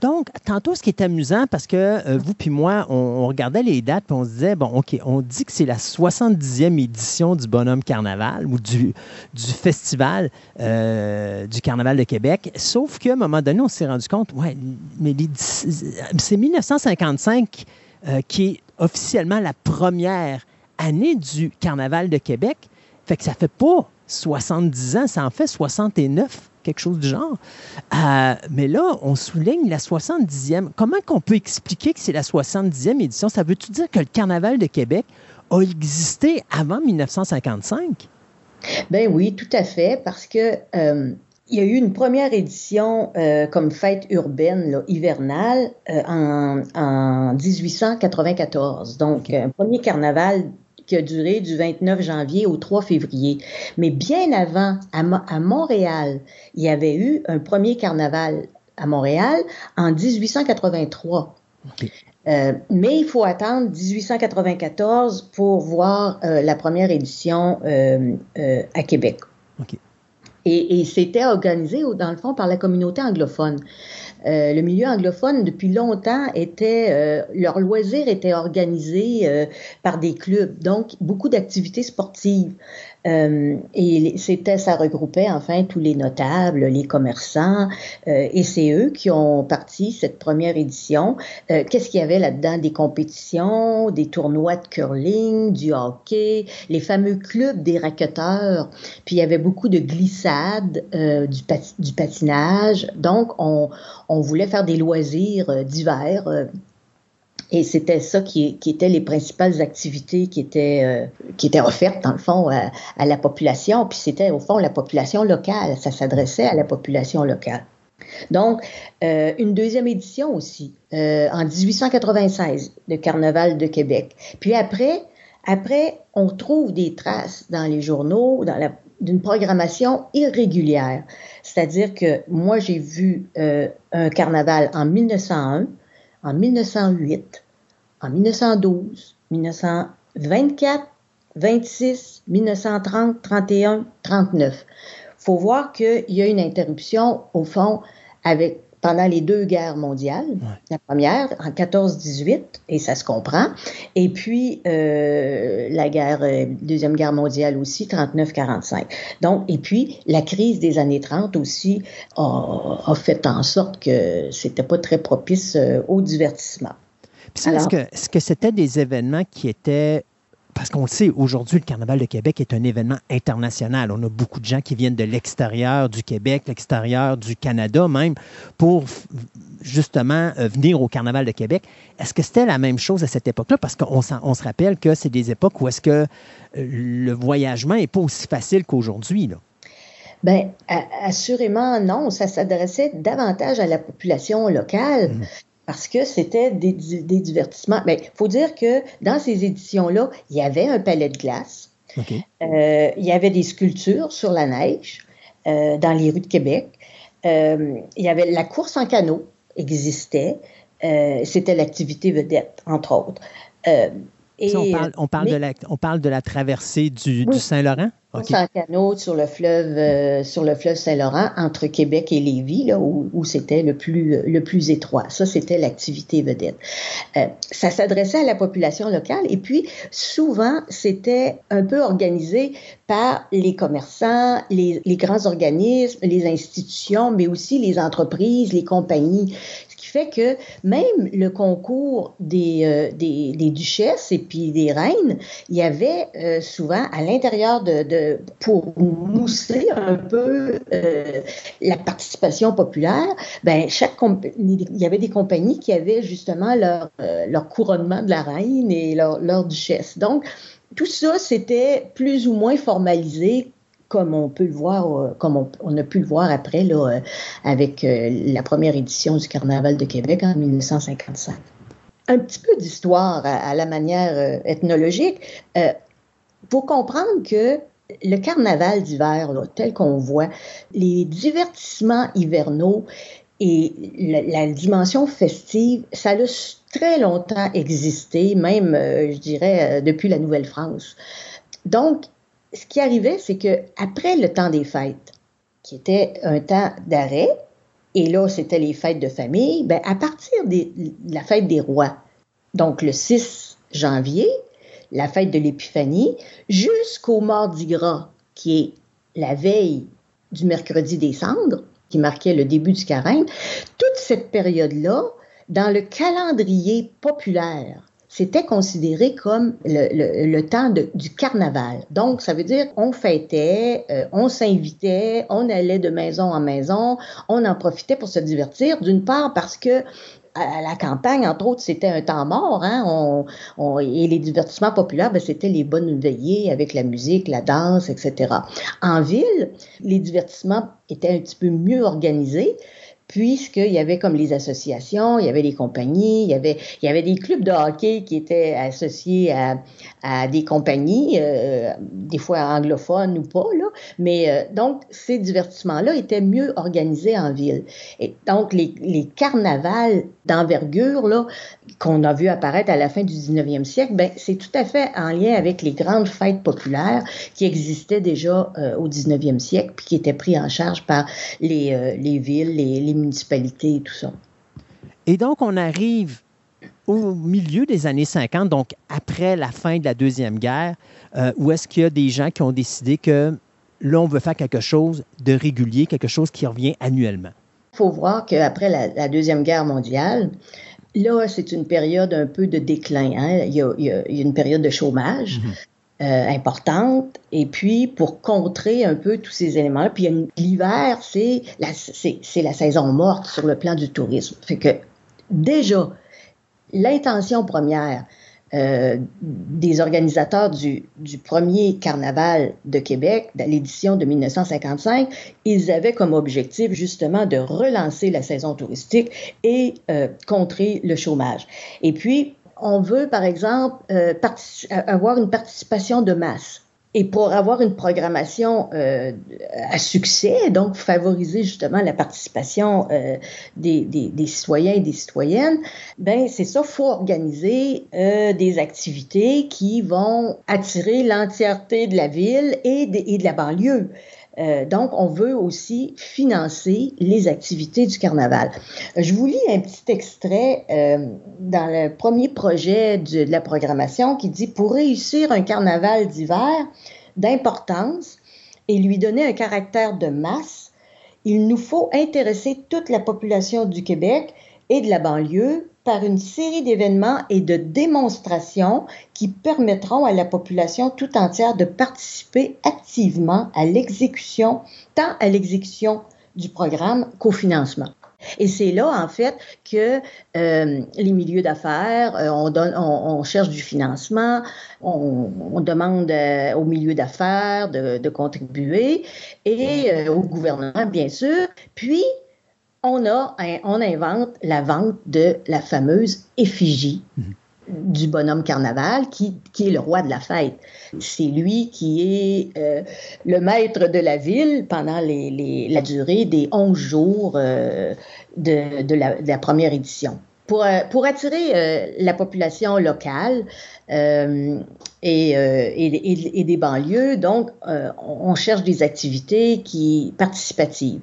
Donc, tantôt, ce qui est amusant, parce que euh, vous puis moi, on, regardait les dates, puis on se disait, bon, OK, on dit que c'est la 70e édition du Bonhomme Carnaval ou du, du festival euh, du Carnaval de Québec. Sauf qu'à un moment donné, on s'est rendu compte, ouais, mais c'est 1955 euh, qui est officiellement la première année du Carnaval de Québec. Fait que ça fait pas 70 ans, ça en fait 69 quelque chose du genre. Euh, mais là, on souligne la 70e. Comment qu'on peut expliquer que c'est la 70e édition? Ça veut-tu dire que le Carnaval de Québec a existé avant 1955? Ben oui, tout à fait, parce que euh, il y a eu une première édition euh, comme fête urbaine là, hivernale euh, en, en, 1894. Donc, okay. un premier carnaval qui a duré du 29 janvier au 3 février. Mais bien avant, à, Mo à Montréal, il y avait eu un premier carnaval à Montréal en 1883. Okay. Euh, mais il faut attendre 1894 pour voir euh, la première édition euh, à Québec. Okay. Et, et c'était organisé, dans le fond, par la communauté anglophone. Euh, le milieu anglophone, depuis longtemps, était, euh, leur loisir était organisé euh, par des clubs, donc beaucoup d'activités sportives. Euh, et c'était, ça regroupait enfin tous les notables, les commerçants, euh, et c'est eux qui ont parti cette première édition. Euh, qu'est-ce qu'il y avait là-dedans? Des compétitions, des tournois de curling, du hockey, les fameux clubs des racketteurs. Puis il y avait beaucoup de glissades, euh, du, du, patinage. Donc on, on, voulait faire des loisirs euh, divers et c'était ça qui, qui étaient les principales activités qui étaient, euh, qui étaient offertes, dans le fond, à, à la population. Puis c'était, au fond, la population locale. Ça s'adressait à la population locale. Donc, euh, une deuxième édition aussi, euh, en 1896, de Carnaval de Québec. Puis après, après, on trouve des traces dans les journaux, d'une programmation irrégulière. C'est-à-dire que moi, j'ai vu euh, un carnaval en 1901, en 1908, en 1912, 1924, 26, 1930, 31, 39. faut voir qu'il y a une interruption, au fond, avec pendant les deux guerres mondiales. Ouais. La première, en 14-18, et ça se comprend. Et puis, euh, la guerre, euh, deuxième guerre mondiale aussi, 39-45. Donc, et puis, la crise des années 30 aussi a, a fait en sorte que c'était pas très propice euh, au divertissement. Est-ce que, est -ce que c'était des événements qui étaient parce qu'on le sait, aujourd'hui, le Carnaval de Québec est un événement international. On a beaucoup de gens qui viennent de l'extérieur du Québec, l'extérieur du Canada même, pour justement euh, venir au Carnaval de Québec. Est-ce que c'était la même chose à cette époque-là? Parce qu'on on se rappelle que c'est des époques où est-ce que euh, le voyagement n'est pas aussi facile qu'aujourd'hui. Bien, assurément, non. Ça s'adressait davantage à la population locale. Mmh parce que c'était des, des, divertissements. Mais il faut dire que dans ces éditions-là, il y avait un palais de glace, okay. euh, il y avait des sculptures sur la neige euh, dans les rues de Québec, euh, il y avait la course en canot existait, c'était l'activité vedette, entre autres. Euh, on parle, on parle mais- de la, on parle de la traversée du. Saint-Laurent? OK. Sans canot sur le fleuve, euh, sur le fleuve Saint-Laurent, entre Québec et Lévis, là, où, où c'était le plus, le plus étroit. Ça, c'était l'activité vedette. Euh, ça s'adressait à la population locale et puis souvent, c'était un peu organisé par les commerçants, les, les grands organismes, les institutions, mais aussi les entreprises, les compagnies. Fait que même le concours des, euh, des, duchesses et puis des reines, il y avait euh, souvent à l'intérieur de, pour mousser un peu euh, la participation populaire, ben chaque il y avait des compagnies qui avaient justement leur, leur couronnement de la reine et leur, leur duchesse. Donc tout ça c'était plus ou moins formalisé comme on peut le voir, euh, comme on, a pu le voir après là, euh, avec euh, la première édition du Carnaval de Québec en 1955 un petit peu d'histoire à, la manière ethnologique. Euh, pour comprendre que le carnaval d'hiver, tel qu'on voit, les divertissements hivernaux et la, dimension festive, ça a très longtemps existé, même, je dirais, depuis la Nouvelle-France. Donc, ce qui arrivait, c'est que après le temps des fêtes, qui était un temps d'arrêt, et là, c'était les fêtes de famille, ben, à partir de la fête des rois, donc le 6 janvier, la fête de l'Épiphanie, jusqu'au Mardi Gras, qui est la veille du mercredi des cendres, qui marquait le début du carême, toute cette période-là, dans le calendrier populaire, c'était considéré comme le, temps du carnaval. Donc, ça veut dire on fêtait, euh, on s'invitait, on allait de maison en maison, on en profitait pour se divertir, d'une part parce que à la campagne, entre autres, c'était un temps mort. Hein? On, on- et les divertissements populaires, ben, c'était les bonnes veillées avec la musique, la danse, etc. En ville, les divertissements étaient un petit peu mieux organisés puisqu'il y avait comme les associations, il y avait les compagnies, il y avait, il y avait des clubs de hockey qui étaient associés à, à des compagnies, euh, des fois anglophones ou pas, là. mais euh, donc ces divertissements-là étaient mieux organisés en ville. Et donc les, les carnavals d'envergure là, qu'on a vu apparaître à la fin du 19e siècle, ben, c'est tout à fait en lien avec les grandes fêtes populaires qui existaient déjà euh, au 19e siècle, puis qui étaient pris en charge par les, euh, les villes, les, les municipalités et tout ça. Et donc, on arrive au milieu des années 50, donc après la fin de la Deuxième Guerre, euh, où est-ce qu'il y a des gens qui ont décidé que là, on veut faire quelque chose de régulier, quelque chose qui revient annuellement? Il faut voir qu'après la, la Deuxième Guerre mondiale, là, c'est une période un peu de déclin. hein. Il, y a, il y a- il y a une période de chômage euh, importante. Et puis, pour contrer un peu tous ces éléments-là, puis l'hiver, c'est la, c'est, c'est la saison morte sur le plan du tourisme. Fait que déjà, l'intention première euh, des organisateurs du, du premier carnaval de Québec, de l'édition de 1955, ils avaient comme objectif justement de relancer la saison touristique et euh, contrer le chômage. Et puis, on veut, par exemple, euh, avoir une participation de masse. Et pour avoir une programmation euh, à succès, donc favoriser justement la participation euh, des, des, des citoyens et des citoyennes, ben c'est ça, faut organiser euh, des activités qui vont attirer l'entièreté de la ville et et de la banlieue. Euh, donc, on veut aussi financer les activités du carnaval. Je vous lis un petit extrait euh, dans le premier projet de, de la programmation qui dit Pour réussir un carnaval d'hiver d'importance et lui donner un caractère de masse, il nous faut intéresser toute la population du Québec et de la banlieue par une série d'événements et de démonstrations qui permettront à la population tout entière de participer activement à l'exécution, tant à l'exécution du programme qu'au financement. Et c'est là, en fait, que euh, les milieux d'affaires, euh, on, cherche du financement, on, demande euh, aux milieux d'affaires de, de, contribuer et au gouvernement, bien sûr. Puis, on, a, on invente la vente de la fameuse effigie du bonhomme carnaval qui, qui, est le roi de la fête. C'est lui qui est euh, le maître de la ville pendant les, les, la durée des 11 jours euh, de, de, la, de, la, première édition. pour, euh, pour attirer euh, la population locale euh, et, euh, et, et- et des banlieues, donc euh, on cherche des activités qui participatives.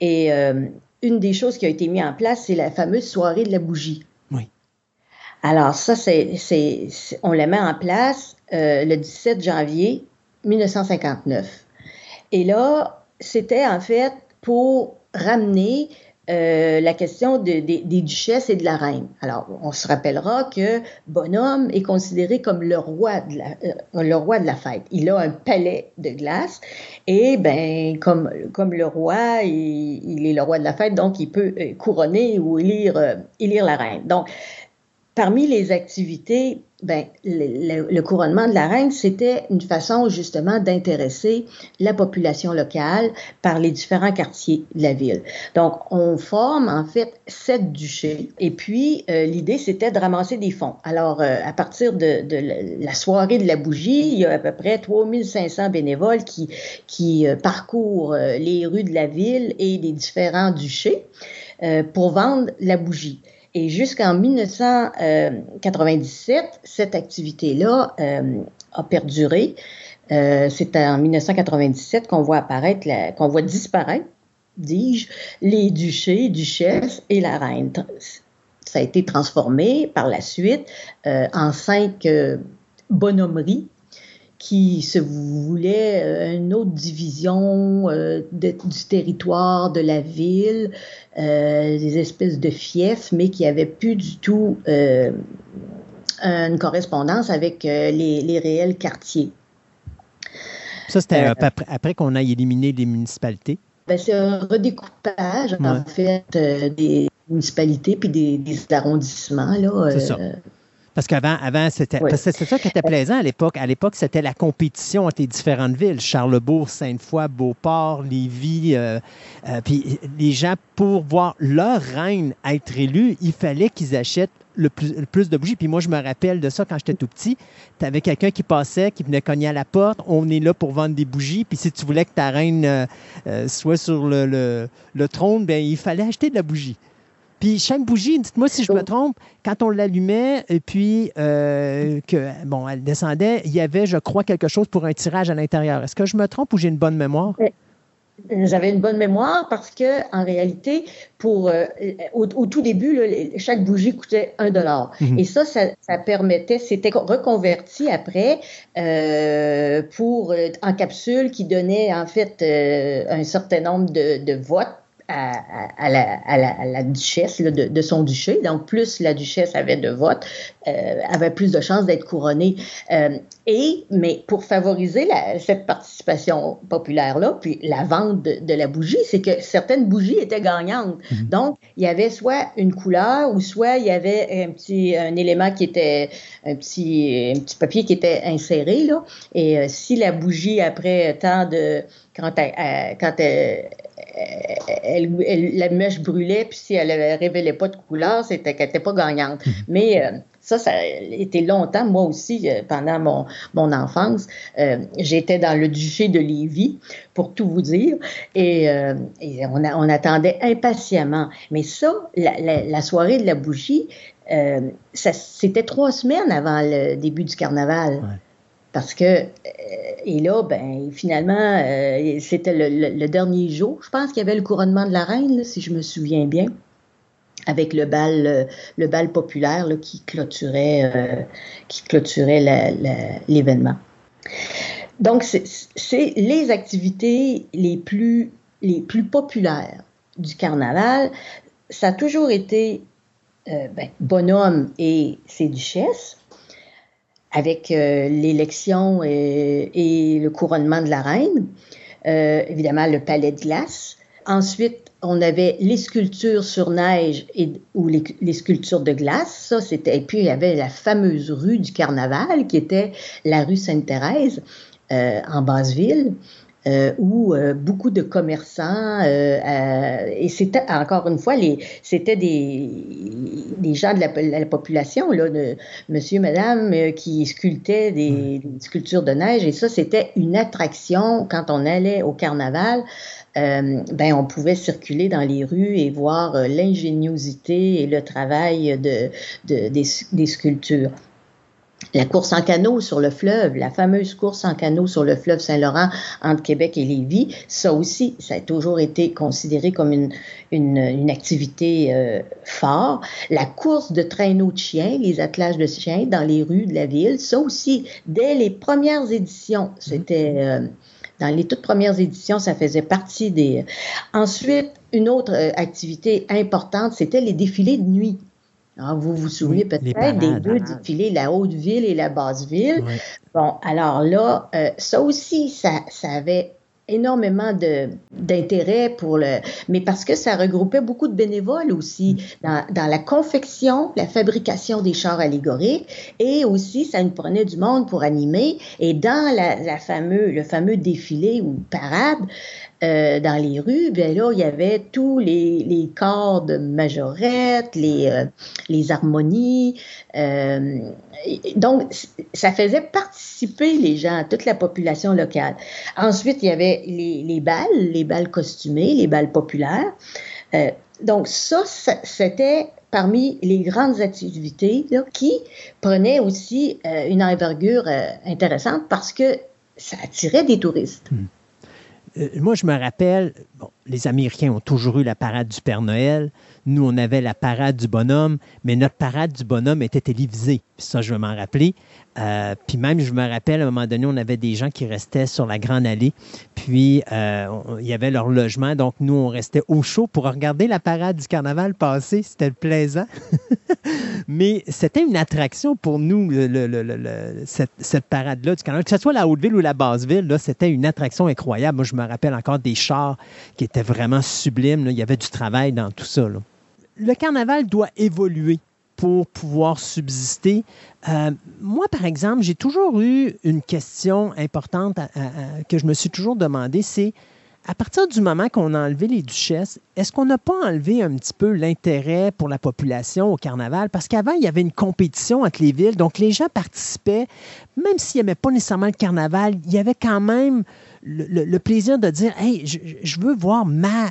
Et euh, une des choses qui a été mise en place, c'est la fameuse soirée de la bougie. Oui. Alors ça, c'est, c'est, c'est- on la met en place euh, le 17 janvier 1959. Et là, c'était en fait pour ramener euh, la question de- des- des duchesses et de la reine. Alors, on se rappellera que Bonhomme est considéré comme le roi de la, euh, le roi de la fête. Il a un palais de glace et ben comme, comme le roi, il, il est le roi de la fête, donc il peut euh, couronner ou élire, euh, élire la reine. Donc, Parmi les activités, ben, le, couronnement de la reine, c'était une façon justement d'intéresser la population locale par les différents quartiers de la ville. Donc, on forme en fait sept duchés et puis euh, l'idée, c'était de ramasser des fonds. Alors, euh, à partir de, la- soirée de la bougie, il y a à peu près 3500 bénévoles qui, qui euh, parcourent les rues de la ville et des différents duchés pour vendre la bougie. Et jusqu'en 1997, cette activité-là euh, a perduré. Euh, c'est en 1997 qu'on voit disparaître, dis-je, les duchés, duchesses et la reine. Ça a été transformé par la suite euh, en cinq euh, bonhommeries qui se voulait euh, une autre division euh, du territoire de la ville, euh, des espèces de fiefs, mais qui n'avaient plus du tout euh, une correspondance avec euh, les, les réels quartiers. Ça, c'était Euh, après, après qu'on a éliminé les municipalités. Ben, c'est un redécoupage, en fait, euh, des municipalités puis des, des arrondissements. Là, ça. Parce qu'avant, avant, c'était Oui. c'est ça qui était plaisant à l'époque. À l'époque, c'était la compétition entre les différentes villes. Charlebourg, Sainte-Foy, Beauport, Lévis. euh, euh, puis les gens, pour voir leur reine être élue, il fallait qu'ils achètent le plus, le plus de bougies. Puis moi, je me rappelle de ça quand j'étais tout petit. Tu avais quelqu'un qui passait, qui venait cogner à la porte. On est là pour vendre des bougies. Puis si tu voulais que ta reine euh, soit sur le, le- le trône, ben il fallait acheter de la bougie. Puis chaque bougie, dites-moi si je me trompe, quand on l'allumait et puis euh, que bon, elle descendait, il y avait, je crois, quelque chose pour un tirage à l'intérieur. Est-ce que je me trompe ou j'ai une bonne mémoire? J'avais une bonne mémoire parce que en réalité, pour euh, au, au tout début, là, chaque bougie coûtait un dollar. Mhm. Et ça, ça, ça permettait, c'était reconverti après euh, pour euh, en capsule qui donnait en fait un certain nombre de, de votes. À, à- la, à la- à la duchesse là, de, de son duché. Donc, plus la duchesse avait de votes, euh, avait plus de chances d'être couronnée. Euh, et, mais pour favoriser la- cette participation populaire-là, puis la vente de, de la bougie, c'est que certaines bougies étaient gagnantes. Donc, il y avait soit une couleur ou soit il y avait un petit un élément qui était un petit, un petit papier qui était inséré. Là. Et euh, si la bougie, après tant de. Quand, elle, elle- quand elle, elle- elle- la mèche brûlait, puis si elle ne révélait pas de couleur, c'était qu'elle n'était pas gagnante. Mais euh, ça, ça a été longtemps, moi aussi, euh, pendant mon, mon enfance. euh, J'étais dans le duché de Lévis, pour tout vous dire, et, et on, a- on attendait impatiemment. Mais ça, la, la- la soirée de la bougie, c'était trois semaines avant le début du carnaval. Parce que, euh, et là, ben, finalement, euh, c'était le, dernier jour. Je pense qu'il y avait le couronnement de la reine, si je me souviens bien, avec le bal, le bal populaire qui clôturait, euh, qui clôturait l'événement. Donc, c'est les activités les plus, les plus populaires du carnaval. Ça a toujours été ben, Bonhomme et ses duchesses avec euh, l'élection et, le couronnement de la reine, euh, évidemment le palais de glace. Ensuite, on avait les sculptures sur neige et, ou les, les sculptures de glace. Ça, c'était. Et puis, il y avait la fameuse rue du carnaval qui était la rue Sainte-Thérèse euh, en Basse-Ville. Euh, où euh, beaucoup de commerçants, euh, et c'était encore une fois, les, c'était des, des gens de la, la population, là, de monsieur, madame, qui sculptaient des, des sculptures de neige, et ça, c'était une attraction quand on allait au carnaval. ben, on pouvait circuler dans les rues et voir l'ingéniosité et le travail de, de- des, des sculptures. La course en canot sur le fleuve, la fameuse course en canot sur le fleuve Saint-Laurent entre Québec et Lévis, ça aussi, ça a toujours été considéré comme une, une, une activité euh, phare. La course de traîneaux de chiens, les attelages de chiens dans les rues de la ville, ça aussi, dès les premières éditions, c'était... euh, dans les toutes premières éditions, ça faisait partie des... Ensuite, une autre euh, activité importante, c'était les défilés de nuit. Ah, vous vous souvenez Oui, peut-être des deux défilés, la Haute-Ville et la Basse-Ville. Ouais. Bon, alors là, euh, ça aussi, ça, ça avait énormément d'intérêt pour le mais parce que ça regroupait beaucoup de bénévoles aussi dans, dans la confection, la fabrication des chars allégoriques et aussi ça nous prenait du monde pour animer et dans la, la fameux le fameux défilé ou parade euh, dans les rues, bien là, il y avait tous les, les corps de majorette, les, euh, les harmonies. euh, donc, ça faisait participer les gens, toute la population locale. Ensuite, il y avait les, les balles, les balles costumées, les balles populaires. Euh, donc, ça, c'était parmi les grandes activités là, qui prenaient aussi euh, une envergure euh, intéressante parce que ça attirait des touristes. Euh, moi, je me rappelle, les Américains ont toujours eu la parade du Père Noël. Nous, on avait la parade du bonhomme, mais notre parade du bonhomme était télévisée. Ça, je vais m'en rappeler. Euh, puis même, je me rappelle, à un moment donné, on avait des gens qui restaient sur la Grande Allée. Puis, euh, il y avait leur logement. Donc, nous, on restait au chaud pour regarder la parade du carnaval passer. C'était plaisant. Mais c'était une attraction pour nous, cette, parade-là du carnaval. Que ce soit la Haute-Ville ou la Basse-Ville, c'était une attraction incroyable. Moi, je me rappelle encore des chars qui étaient vraiment sublimes. Il y avait du travail dans tout ça. Le carnaval doit évoluer pour pouvoir subsister. Euh, moi, par exemple, j'ai toujours eu une question importante que je me suis toujours demandé, c'est à partir du moment qu'on a enlevé les duchesses, est-ce qu'on n'a pas enlevé un petit peu l'intérêt pour la population au carnaval? Parce qu'avant, il y avait une compétition entre les villes, donc les gens participaient, même s'ils n'aimaient pas nécessairement le carnaval, il y avait quand même le, plaisir de dire Hey, je, veux voir ma,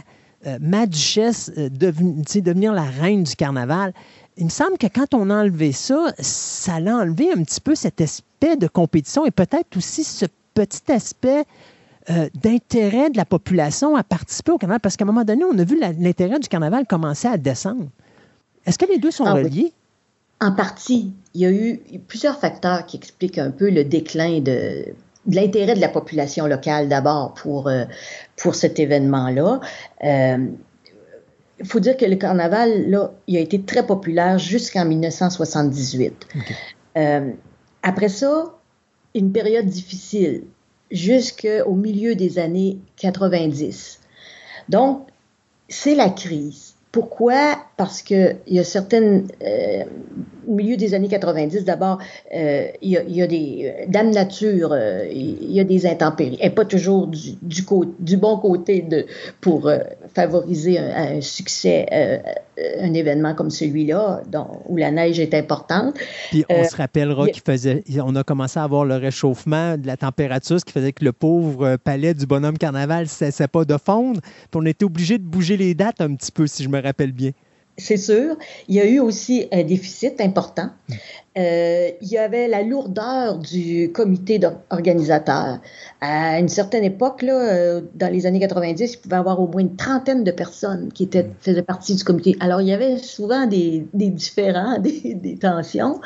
euh, ma duchesse euh, devenir la reine du carnaval. Il me semble que quand on a enlevé ça, ça l'a enlevé un petit peu cet aspect de compétition et peut-être aussi ce petit aspect euh, d'intérêt de la population à participer au carnaval. Parce qu'à un moment donné, on a vu l'intérêt du carnaval commencer à descendre. Est-ce que les deux sont Ah oui. reliés? En partie, il y a eu plusieurs facteurs qui expliquent un peu le déclin de, de l'intérêt de la population locale d'abord pour, euh, pour cet événement-là. Euh, Il faut dire que le carnaval, là, il a été très populaire jusqu'en 1978. Euh, après ça, une période difficile jusqu'au milieu des années 90. Donc, c'est la crise. Pourquoi? Parce qu'il y a certaines... euh, au milieu des années 90, d'abord, euh, il, y a, il y a des... euh, Dame Nature, euh, il y a des intempéries. Elle n'est pas toujours du, du, cô- du bon côté de, pour favoriser un, un succès, un événement comme celui-là, où la neige est importante. Puis on Euh, se rappellera qu'il faisait, on a commencé à avoir le réchauffement de la température, ce qui faisait que le pauvre palais du bonhomme carnaval ne cessait pas de fondre. Puis on était obligé de bouger les dates un petit peu, si je me rappelle bien. C'est sûr. Il y a eu aussi un déficit important. Euh, il y avait la lourdeur du comité organisateur. À une certaine époque, là, euh, dans les années 90, il pouvait y avoir au moins une trentaine de personnes qui étaient, faisaient partie du comité. Alors, il y avait souvent des, des différends, des, des tensions.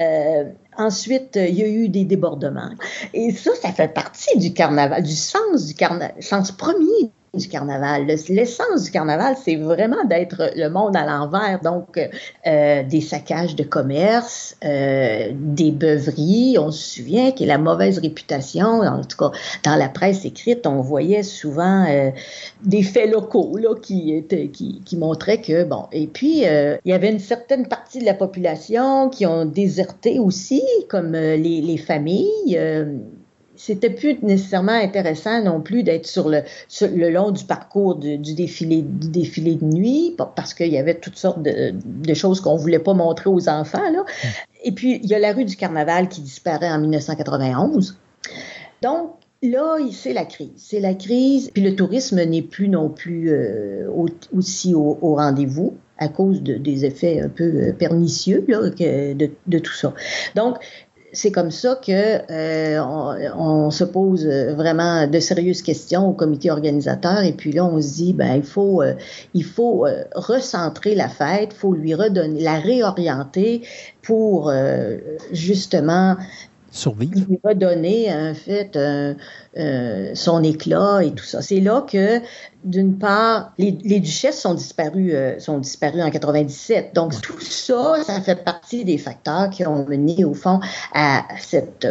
Euh, ensuite, il y a eu des débordements. Et ça, ça fait partie du carnaval, du sens du carnaval, sens premier du carnaval. Le- L'essence du carnaval, c'est vraiment d'être le monde à l'envers. Donc, euh, des saccages de commerce, euh, des beuveries. On se souvient qu'il y a la mauvaise réputation. En tout cas, dans la presse écrite, on voyait souvent euh, des faits locaux là, qui, étaient, qui, qui montraient que, bon, et puis, euh, il y avait une certaine partie de la population qui ont déserté aussi, comme euh, les, les familles. C'était plus nécessairement intéressant non plus d'être sur le, sur le long du parcours du, du défilé, du défilé de nuit, pa- parce qu'il y avait toutes sortes de, de choses qu'on voulait pas montrer aux enfants. Là. Et puis, il y a la rue du Carnaval qui disparaît en 1991. Donc, là, c'est la crise. C'est la crise. Puis le tourisme n'est plus non plus euh, au, aussi au, au rendez-vous à cause de, des effets un peu euh, pernicieux là, de, de, tout ça. Donc, c'est comme ça que euh, on, on, se pose vraiment de sérieuses questions au comité organisateur. Et puis là on se dit ben il faut euh, il faut euh, recentrer la fête, faut lui redonner la réorienter pour euh, justement survivre. lui redonner en fait euh, euh, son éclat et tout ça. C'est là que d'une part les, les, duchesses sont disparues euh, sont disparues en 97. Donc tout ça, ça fait partie des facteurs qui ont mené au fond à cette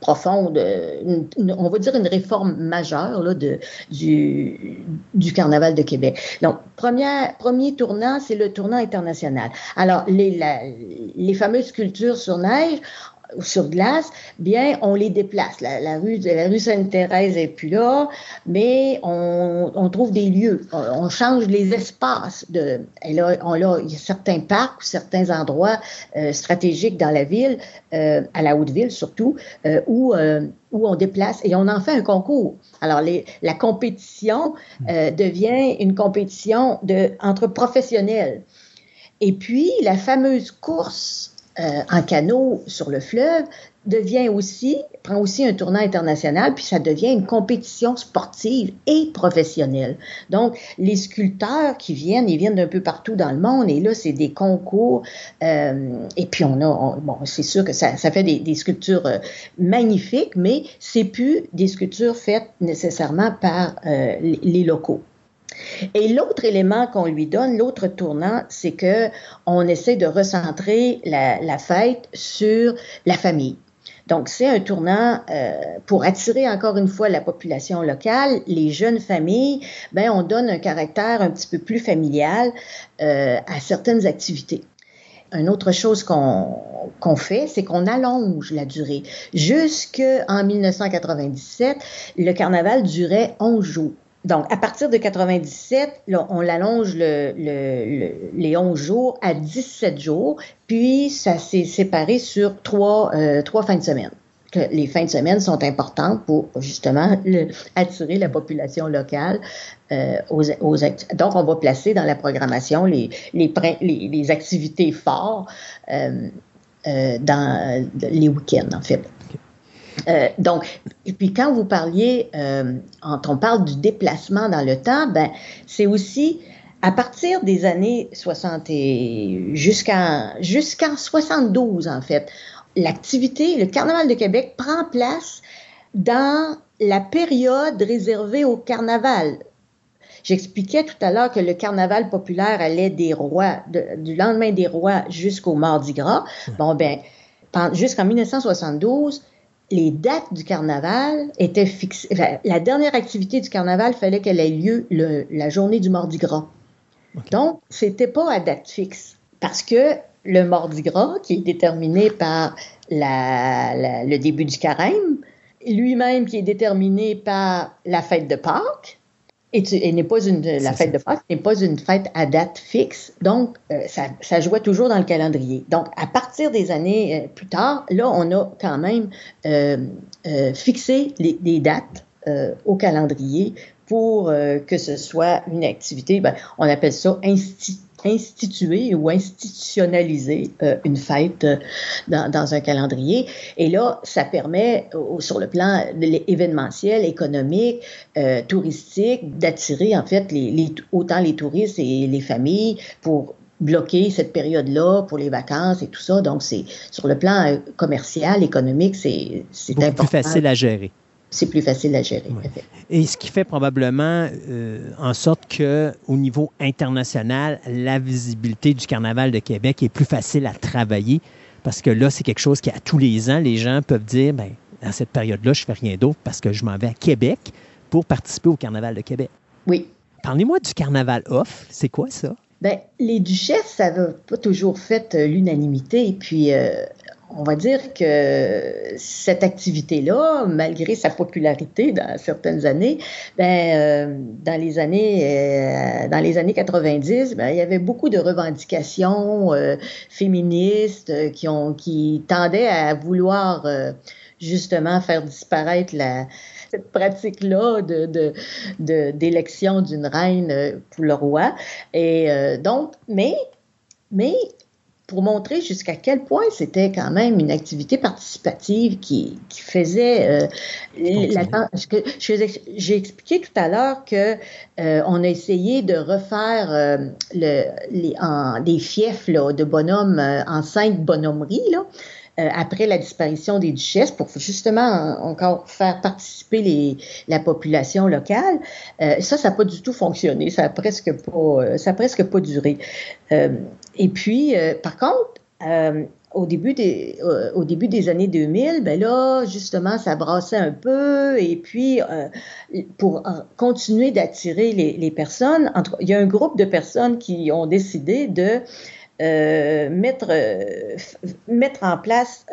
profonde, une, une, on va dire une réforme majeure là, de, du, du Carnaval de Québec. Donc, première, premier tournant, c'est le tournant international. Alors, les, la, les fameuses sculptures sur neige, sur glace, bien, on les déplace. La, rue, la rue Sainte-Thérèse est plus là, mais on, on trouve des lieux. On, change les espaces. De, et là, on, il y a certains parcs ou certains endroits euh, stratégiques dans la ville, euh, à la Haute-Ville surtout, euh, où, où on déplace et on en fait un concours. Alors, les, la compétition devient une compétition de, entre professionnels. Et puis, la fameuse course euh, en canot sur le fleuve devient aussi, prend aussi un tournant international, puis ça devient une compétition sportive et professionnelle. Donc, les sculpteurs qui viennent, ils viennent d'un peu partout dans le monde, et là, c'est des concours, euh, et puis on a, on, bon, c'est sûr que ça, ça fait des, des sculptures euh, magnifiques, mais c'est plus des sculptures faites nécessairement par euh, les locaux. Et l'autre élément qu'on lui donne, l'autre tournant, c'est que on essaie de recentrer la, fête sur la famille. Donc, c'est un tournant euh, pour attirer encore une fois la population locale, les jeunes familles. Ben, on donne un caractère un petit peu plus familial euh, à certaines activités. Une autre chose qu'on qu fait, c'est qu'on allonge la durée. Jusqu'en 1997, le carnaval durait 11 jours. Donc, à partir de 97, là, on l'allonge le, le, le, les 11 jours à 17 jours, puis ça s'est séparé sur trois, euh, trois fins de semaine. Que les fins de semaine sont importantes pour justement attirer la population locale euh, aux, aux Donc, on va placer dans la programmation les, les, les, activités fortes euh, euh dans les week-ends, en fait. Euh, donc, et puis quand vous parliez, euh, quand on parle du déplacement dans le temps, ben, c'est aussi à partir des années 60 et jusqu'en jusqu'en 72 en fait, l'activité, le Carnaval de Québec prend place dans la période réservée au carnaval. J'expliquais tout à l'heure que le carnaval populaire allait des rois, de, du lendemain des rois jusqu'au Mardi Gras. Bon, ben, jusqu'en 1972, les dates du carnaval étaient fixées. Enfin, la dernière activité du carnaval fallait qu'elle ait lieu le, la journée du Mardi Gras. Okay. Donc, c'était pas à date fixe. Parce que le Mardi Gras, qui est déterminé par la, la, le début du carême, lui-même qui est déterminé par la fête de Pâques, et, et n'est pas une la fête ça. de Pâques n'est pas une fête à date fixe, donc euh, ça, ça, jouait toujours dans le calendrier. Donc à partir des années euh, plus tard, là on a quand même euh, fixé les, les dates au calendrier pour que ce soit une activité, ben, on appelle ça institut instituer ou institutionnaliser euh, une fête euh, dans, dans, un calendrier. Et là, ça permet, sur le plan événementiel, économique, euh, touristique, d'attirer en fait les, les, autant les touristes et les familles pour bloquer cette période-là pour les vacances et tout ça. Donc, c'est sur le plan commercial, économique, c'est important. plus facile à gérer c'est plus facile à gérer. Oui. Et ce qui fait probablement euh, en sorte que au niveau international, la visibilité du Carnaval de Québec est plus facile à travailler parce que là, c'est quelque chose qui, à tous les ans, les gens peuvent dire, ben, dans cette période-là, je fais rien d'autre parce que je m'en vais à Québec pour participer au Carnaval de Québec. Oui. Parlez-moi du Carnaval off. C'est quoi ça? Ben, les duchesses, ça n'a pas toujours fait l'unanimité. Et puis, euh, on va dire que cette activité-là, malgré sa popularité dans certaines années, ben, euh, dans les années euh, dans les années 90, ben, il y avait beaucoup de revendications euh, féministes euh, qui ont qui tendaient à vouloir euh, justement faire disparaître la cette pratique-là de, d'élection d'une reine euh, pour le roi. Et donc, mais, mais pour montrer jusqu'à quel point c'était quand même une activité participative qui, qui faisait euh, la- j'ai expliqué tout à l'heure que euh, on a essayé de refaire euh, le, les, en, des fiefs là, de bonhommes euh, en cinq bonhommeries là, euh, après la disparition des duchesses pour justement en- encore faire participer les, la population locale. Euh, ça, ça n'a pas du tout fonctionné. Ça a presque pas, euh, ça a presque pas duré. Euh, et puis, euh, par contre, euh, au début des euh, au début des années 2000, ben là justement ça brassait un peu et puis pour continuer d'attirer les, personnes, il y a un groupe de personnes qui ont décidé de mettre mettre en place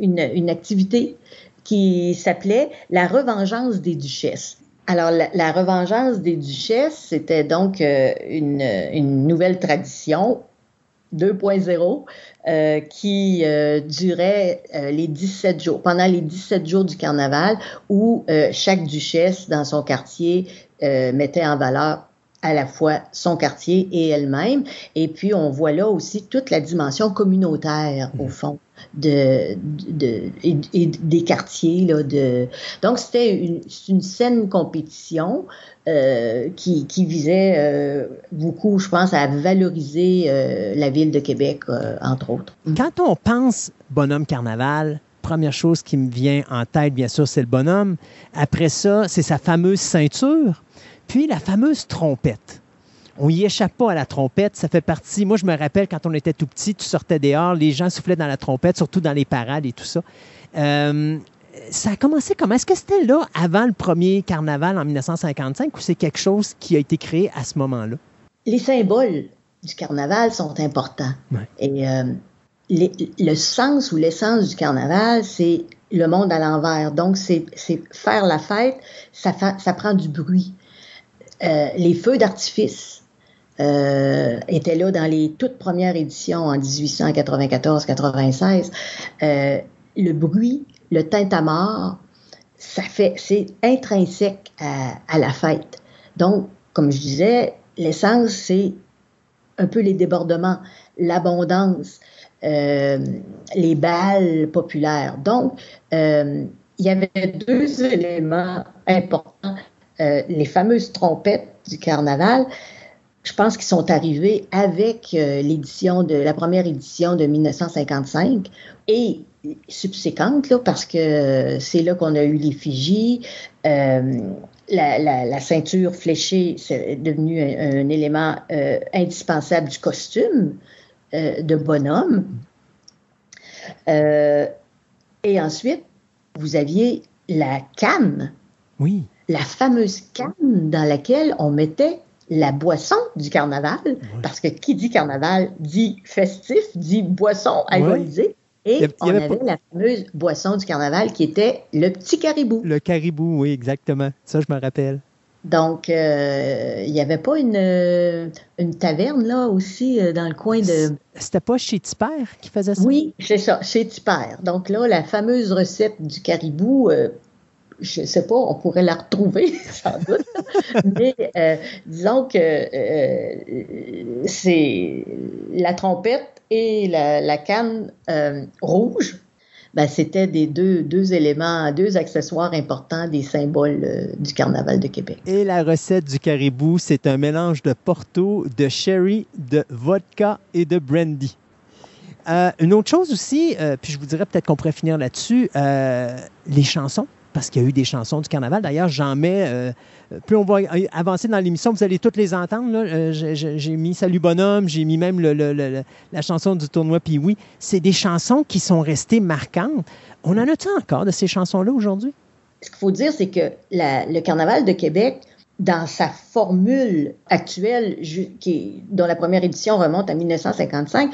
une, activité qui s'appelait la revengeance des duchesses. Alors, la, la revengeance des duchesses, c'était donc une nouvelle tradition 2.0 euh, qui euh, durait euh, les 17 jours, pendant les 17 jours du carnaval, où euh, chaque duchesse dans son quartier euh, mettait en valeur à la fois son quartier et elle-même. Et puis, on voit là aussi toute la dimension communautaire, au fond, de, de, et, et des quartiers. Là, de... Donc, c'était une, une saine compétition euh, qui, visait euh, beaucoup, je pense, à valoriser euh, la ville de Québec, entre autres. Quand on pense bonhomme carnaval, première chose qui me vient en tête, bien sûr, c'est le bonhomme. Après ça, c'est sa fameuse ceinture, puis la fameuse trompette. On y échappe pas à la trompette, ça fait partie. Moi, je me rappelle quand on était tout petit, tu sortais dehors, les gens soufflaient dans la trompette, surtout dans les parades et tout ça. Ça a commencé comment? Est-ce que c'était là avant le premier carnaval en 1955 ou c'est quelque chose qui a été créé à ce moment-là? Les symboles du carnaval sont importants. Ouais. Et euh, les- le sens ou l'essence du carnaval, c'est le monde à l'envers. Donc, c'est faire la fête, ça, fa- ça prend du bruit. Euh, les feux d'artifice euh, étaient là dans les toutes premières éditions en 1894-96. Euh, le bruit, le tintamarre, ça fait, c'est intrinsèque à, la fête. Donc, comme je disais, l'essence, c'est un peu les débordements, l'abondance, euh, les balles populaires. Donc, euh, il y avait deux éléments importants. Euh, les fameuses trompettes du carnaval, je pense qu'ils sont arrivés avec l'édition de la première édition de 1955 et subséquente, là, parce que c'est là qu'on a eu l'effigie. Euh, la, la, la ceinture fléchée, c'est devenu un, un élément euh, indispensable du costume euh, de bonhomme. Et ensuite, vous aviez la canne, Oui. la fameuse canne dans laquelle on mettait la boisson du carnaval, parce que qui dit carnaval dit festif, dit boisson alcoolisée. Et Il il on avait avait pas- la fameuse boisson du carnaval qui était le petit caribou. Le caribou, oui, exactement. Ça, je me rappelle. Donc, euh, il n'y avait pas une, euh, une taverne là aussi euh, dans le coin de. C'était pas chez Tipper qui faisait ça? Oui, c'est ça, chez Tipper. Donc là, la fameuse recette du caribou, je ne sais pas, on pourrait la retrouver sans doute. Mais euh, disons que euh, c'est la trompette et la, canne euh, rouge. Ben, c'était des deux, deux éléments, deux accessoires importants des symboles du carnaval de Québec. Et la recette du caribou, c'est un mélange de porto, de sherry, de vodka et de brandy. Une autre chose aussi, puis je vous dirais peut-être qu'on pourrait finir là-dessus, les chansons, parce qu'il y a eu des chansons du carnaval. D'ailleurs, j'en mets, euh, plus on va avancer dans l'émission, vous allez toutes les entendre. Euh, j'ai- mis Salut Bonhomme, j'ai mis même la chanson du tournoi Puis oui, c'est des chansons qui sont restées marquantes. On en a-tu encore de ces chansons-là aujourd'hui? Ce qu'il faut dire, c'est que le carnaval de Québec, dans sa formule actuelle, qui dont la première édition remonte à 1955,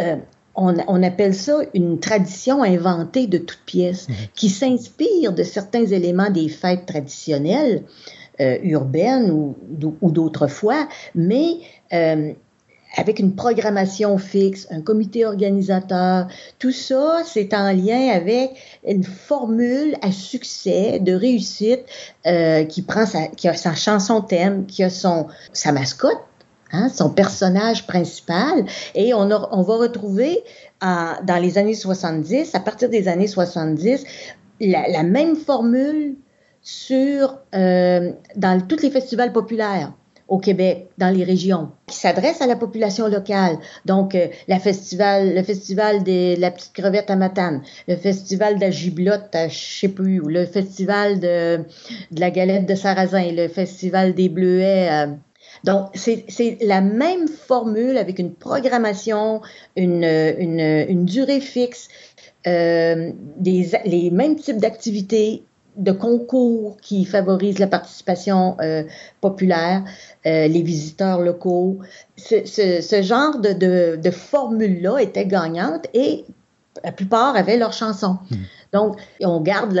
euh, on, on, appelle ça une tradition inventée de toutes pièces, Mhm. qui s'inspire de certains éléments des fêtes traditionnelles euh, urbaines ou, ou d'autrefois, mais euh, avec une programmation fixe, un comité organisateur, tout ça, c'est en lien avec une formule à succès, de réussite, euh, qui prend sa, qui a sa chanson thème, qui a son, sa mascotte, hein, son personnage principal, et on, va retrouver en, dans les années 70, à partir des années 70, la, la même formule sur, euh, dans tous les festivals populaires au Québec, dans les régions, qui s'adresse à la population locale. Donc, euh, festival, le festival de la petite crevette à Matane, le festival de la giblotte à je sais plus le festival de, de la galette de sarrasin, le festival des bleuets. Donc, c'est la même formule avec une programmation, une, une, une durée fixe, euh, des, les mêmes types d'activités, de concours qui favorisent la participation euh, populaire, euh, les visiteurs locaux. Ce, ce, ce genre de, de, de formule-là était gagnante et la plupart avaient leurs chansons. Mmh. Donc, on garde,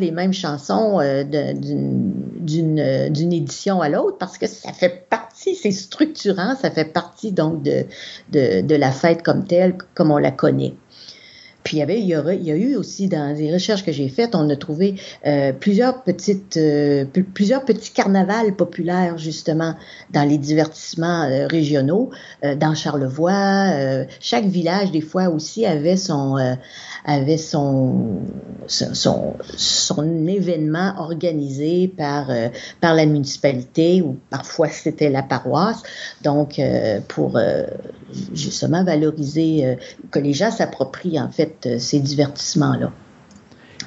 les mêmes chansons euh, d'une édition à l'autre parce que ça fait partie, c'est structurant, ça fait partie donc de la fête comme telle, comme on la connaît. Puis il y, avait, il, y a, eu aussi dans les recherches que j'ai faites, on a trouvé euh, plusieurs petites, euh, plusieurs petits carnavals populaires justement dans les divertissements euh, régionaux, dans Charlevoix. chaque village des fois aussi avait son avait son son, son événement organisé par par la municipalité ou parfois c'était la paroisse. Donc pour justement valoriser que les gens s'approprient en fait ces divertissements-là.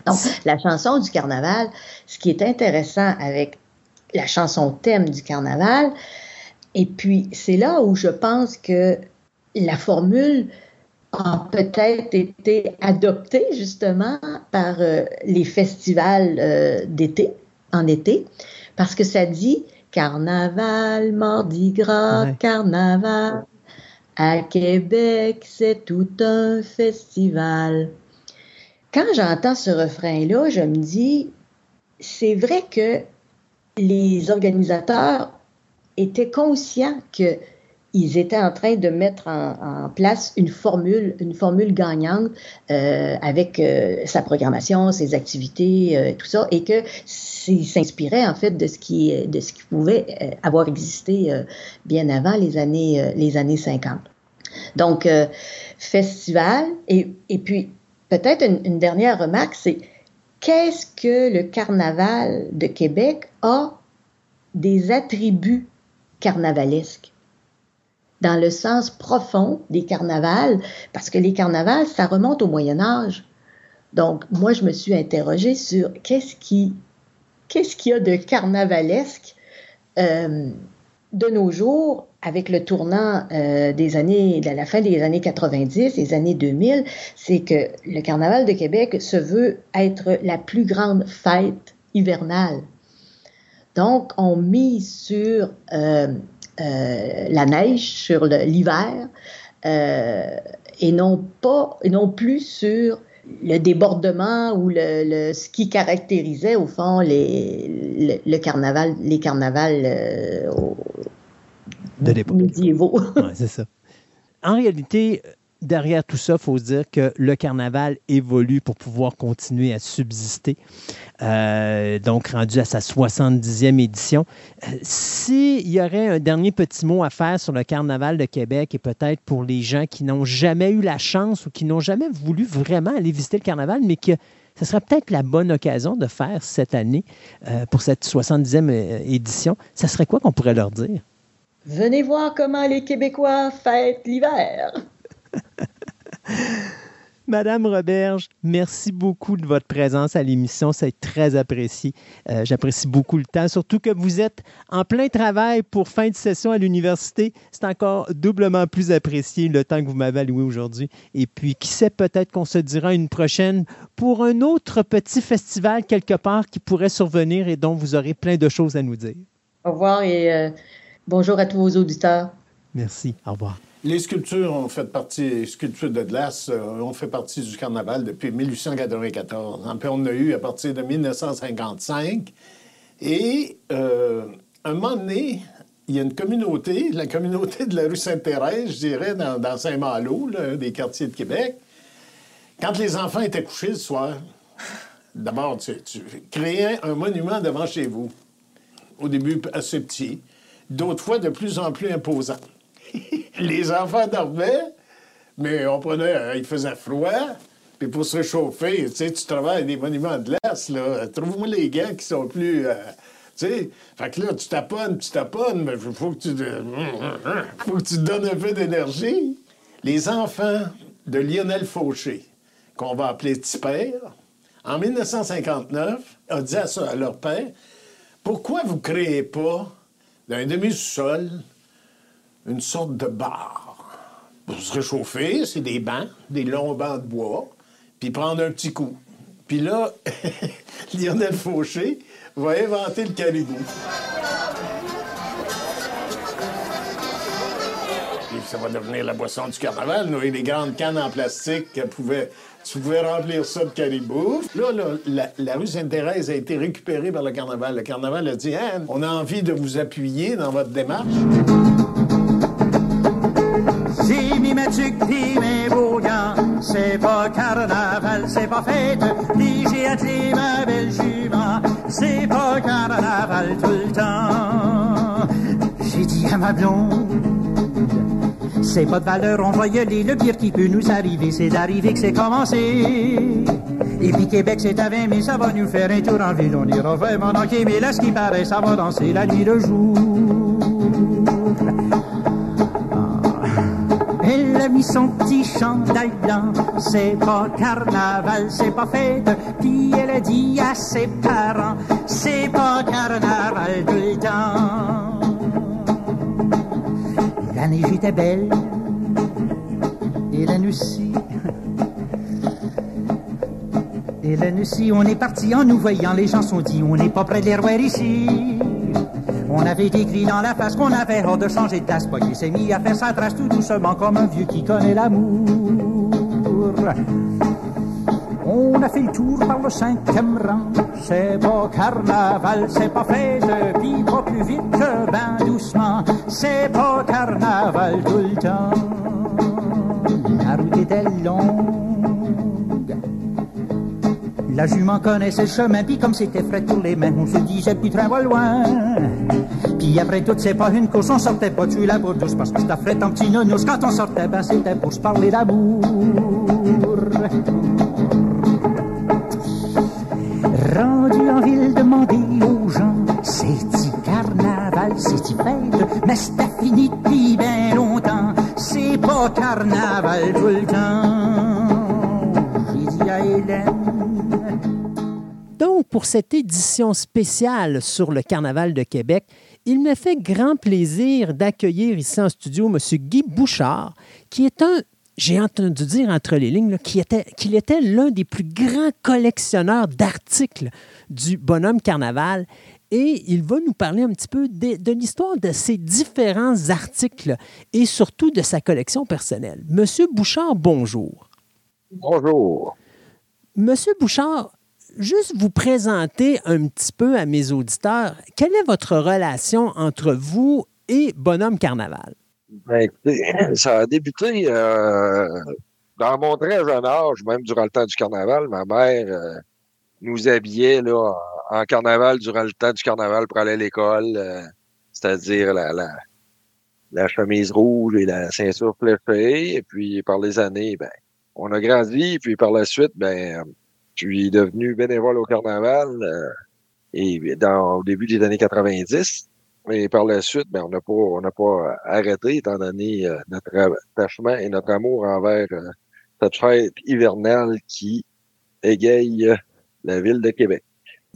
Donc, la chanson du carnaval, ce qui est intéressant avec la chanson thème du carnaval, et puis c'est là où je pense que la formule a peut-être été adoptée justement par euh, les festivals euh, d'été, en été, parce que ça dit carnaval, mardi gras, ouais. carnaval. À Québec, c'est tout un festival. Quand j'entends ce refrain-là, je me dis, c'est vrai que les organisateurs étaient conscients qu'ils étaient en train de mettre en, en, place une formule, une formule gagnante euh, avec euh, sa programmation, ses activités, euh, tout ça, et que s'inspirait en fait de ce qui de ce qui pouvait avoir existé bien avant les années les années 50. Donc festival et, et puis peut-être une, une, dernière remarque c'est qu'est-ce que le carnaval de Québec a des attributs carnavalesques? Dans le sens profond des carnavals parce que les carnavals ça remonte au Moyen Âge. Donc moi je me suis interrogée sur qu'est-ce qui qu'est-ce qu'il y a de carnavalesque euh, de nos jours avec le tournant euh, des années, de la fin des années 90, des années 2000, c'est que le Carnaval de Québec se veut être la plus grande fête hivernale. Donc, on mise sur euh, la neige, sur l'hiver, euh, et non pas, non plus sur le débordement ou le, le, ce qui caractérisait au fond les, le, le carnaval, les carnavals euh, au, de l'époque. médiévaux. Ouais, c'est ça. En réalité, derrière tout ça, il faut dire que le carnaval évolue pour pouvoir continuer à subsister. Euh, donc, rendu à sa 70e édition. Euh, S'il y aurait un dernier petit mot à faire sur le carnaval de Québec et peut-être pour les gens qui n'ont jamais eu la chance ou qui n'ont jamais voulu vraiment aller visiter le carnaval, mais que ce serait peut-être la bonne occasion de faire cette année euh, pour cette 70e édition, ça serait quoi qu'on pourrait leur dire? Venez voir comment les Québécois fêtent l'hiver. Madame Roberge, merci beaucoup de votre présence à l'émission. C'est très apprécié. Euh, J'apprécie beaucoup le temps, surtout que vous êtes en plein travail pour fin de session à l'université. C'est encore doublement plus apprécié le temps que vous m'avez alloué aujourd'hui. Et puis, qui sait, peut-être qu'on se dira une prochaine pour un autre petit festival quelque part qui pourrait survenir et dont vous aurez plein de choses à nous dire. Au revoir et euh, bonjour à tous vos auditeurs. Merci. Au revoir. Les sculptures ont fait partie, les sculptures de glace euh, ont fait partie du carnaval depuis 1894. En fait, on a eu à partir de 1955. Et euh, un moment donné, il y a une communauté, la communauté de la rue Sainte-Thérèse, je dirais, dans, Saint-Malo, des quartiers de Québec. Quand les enfants étaient couchés le soir, d'abord, tu, tu créais un monument devant chez vous. Au début, assez petit. D'autres fois, de plus en plus imposant. les enfants dormaient, mais on prenait, euh, il faisait froid. Puis pour se réchauffer, tu sais, tu travailles des monuments de glace, là. Trouve-moi les gants qui sont plus. euh, tu sais, fait que là, tu taponnes, tu taponnes, mais il faut que tu, faut que tu donnes un peu d'énergie. Les enfants de Lionel Fauché, qu'on va appeler père, en 1959, a dit à, ça- à leur père Pourquoi vous créez pas d'un demi-sol une sorte de bar pour se réchauffer? C'est des bancs, des longs bancs de bois, puis prendre un petit coup. Puis là, Lionel Fauché va inventer le caribou. Ça va devenir la boisson du carnaval. Nous, et les grandes cannes en plastique, qu'elle pouvait- tu pouvais remplir ça de caribou. Là, là, la, rue Sainte-Thérèse a été récupérée par le carnaval. Le carnaval a dit Hein, on a envie de vous appuyer dans votre démarche. Mimétique dit mes beaux gants, c'est pas carnaval, c'est pas fête, dis j'ai attelé ma belle jument, c'est pas carnaval tout le temps. J'ai dit à ma blonde, c'est pas de valeur, on va y aller, le pire qui peut nous arriver, c'est d'arriver que c'est commencé. Et puis Québec, c'est à 20 mais ça va nous faire un tour en ville, on ira vraiment manquer, mais là, ce qui paraît, ça va danser la nuit le jour. Elle a mis son petit chandail blanc, c'est pas carnaval, c'est pas fête. Puis elle a dit à ses parents, c'est pas carnaval tout le temps. La neige était belle, et la nuit aussi. Et la nuit on est parti en nous voyant, les gens sont dit, on n'est pas près de les ici. On avait écrit dans la face qu'on avait hors de changer de qu'il s'est mis à faire sa trace tout doucement comme un vieux qui connaît l'amour. On a fait le tour par le cinquième rang. C'est pas carnaval, c'est pas puis pas plus vite que ben doucement. C'est pas carnaval tout le temps. La route était longue. La jument connaissait le chemin, puis comme c'était frais pour les mains, on se disait plus train va loin. Puis après tout, c'est pas une course, on sortait pas tuer la douce, parce que c'était frais en petit nounous. Quand on sortait, ben c'était pour se parler d'amour. Rendu en ville, demandé aux gens, c'est-tu carnaval, c'est-tu fête, mais c'était fini depuis bien longtemps, c'est pas carnaval tout le temps. J'ai dit à Hélène, Donc, pour cette édition spéciale sur le Carnaval de Québec, il me fait grand plaisir d'accueillir ici en studio M. Guy Bouchard, qui est un, j'ai entendu dire entre les lignes, là, qui était- qu'il était l'un des plus grands collectionneurs d'articles du bonhomme Carnaval. Et il va nous parler un petit peu de, de l'histoire de ces différents articles et surtout de sa collection personnelle. Monsieur Bouchard, bonjour. Bonjour. Monsieur Bouchard, juste vous présenter un petit peu à mes auditeurs, quelle est votre relation entre vous et Bonhomme Carnaval? Ben, écoutez, ça a débuté euh, dans mon très jeune âge, même durant le temps du carnaval. Ma mère euh, nous habillait là, en, carnaval durant le temps du carnaval pour aller à l'école, euh, c'est-à-dire la, la, chemise rouge et la ceinture fléchée. Et puis par les années, ben, on a grandi. Puis par la suite, ben, je suis devenu bénévole au carnaval euh, et dans, au début des années 90. Et par la suite, ben, on n'a pas, on n'a pas arrêté étant donné euh, notre attachement et notre amour envers euh, cette fête hivernale qui égaye la ville de Québec.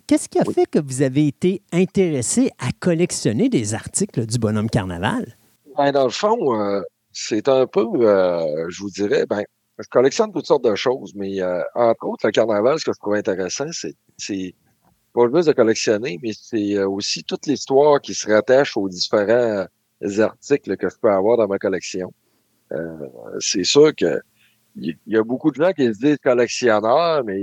Qu'est-ce qui a fait que vous avez été intéressé à collectionner des articles du Bonhomme Carnaval? Ben, dans le fond, c'est un peu, je vous dirais, ben, je collectionne toutes sortes de choses, mais euh, entre autres, le carnaval, ce que je trouve intéressant, c'est, c'est pas juste de collectionner, mais c'est euh, aussi toute l'histoire qui se rattache aux différents articles que je peux avoir dans ma collection. Euh, c'est sûr que il y, a beaucoup de gens qui se disent collectionneurs, mais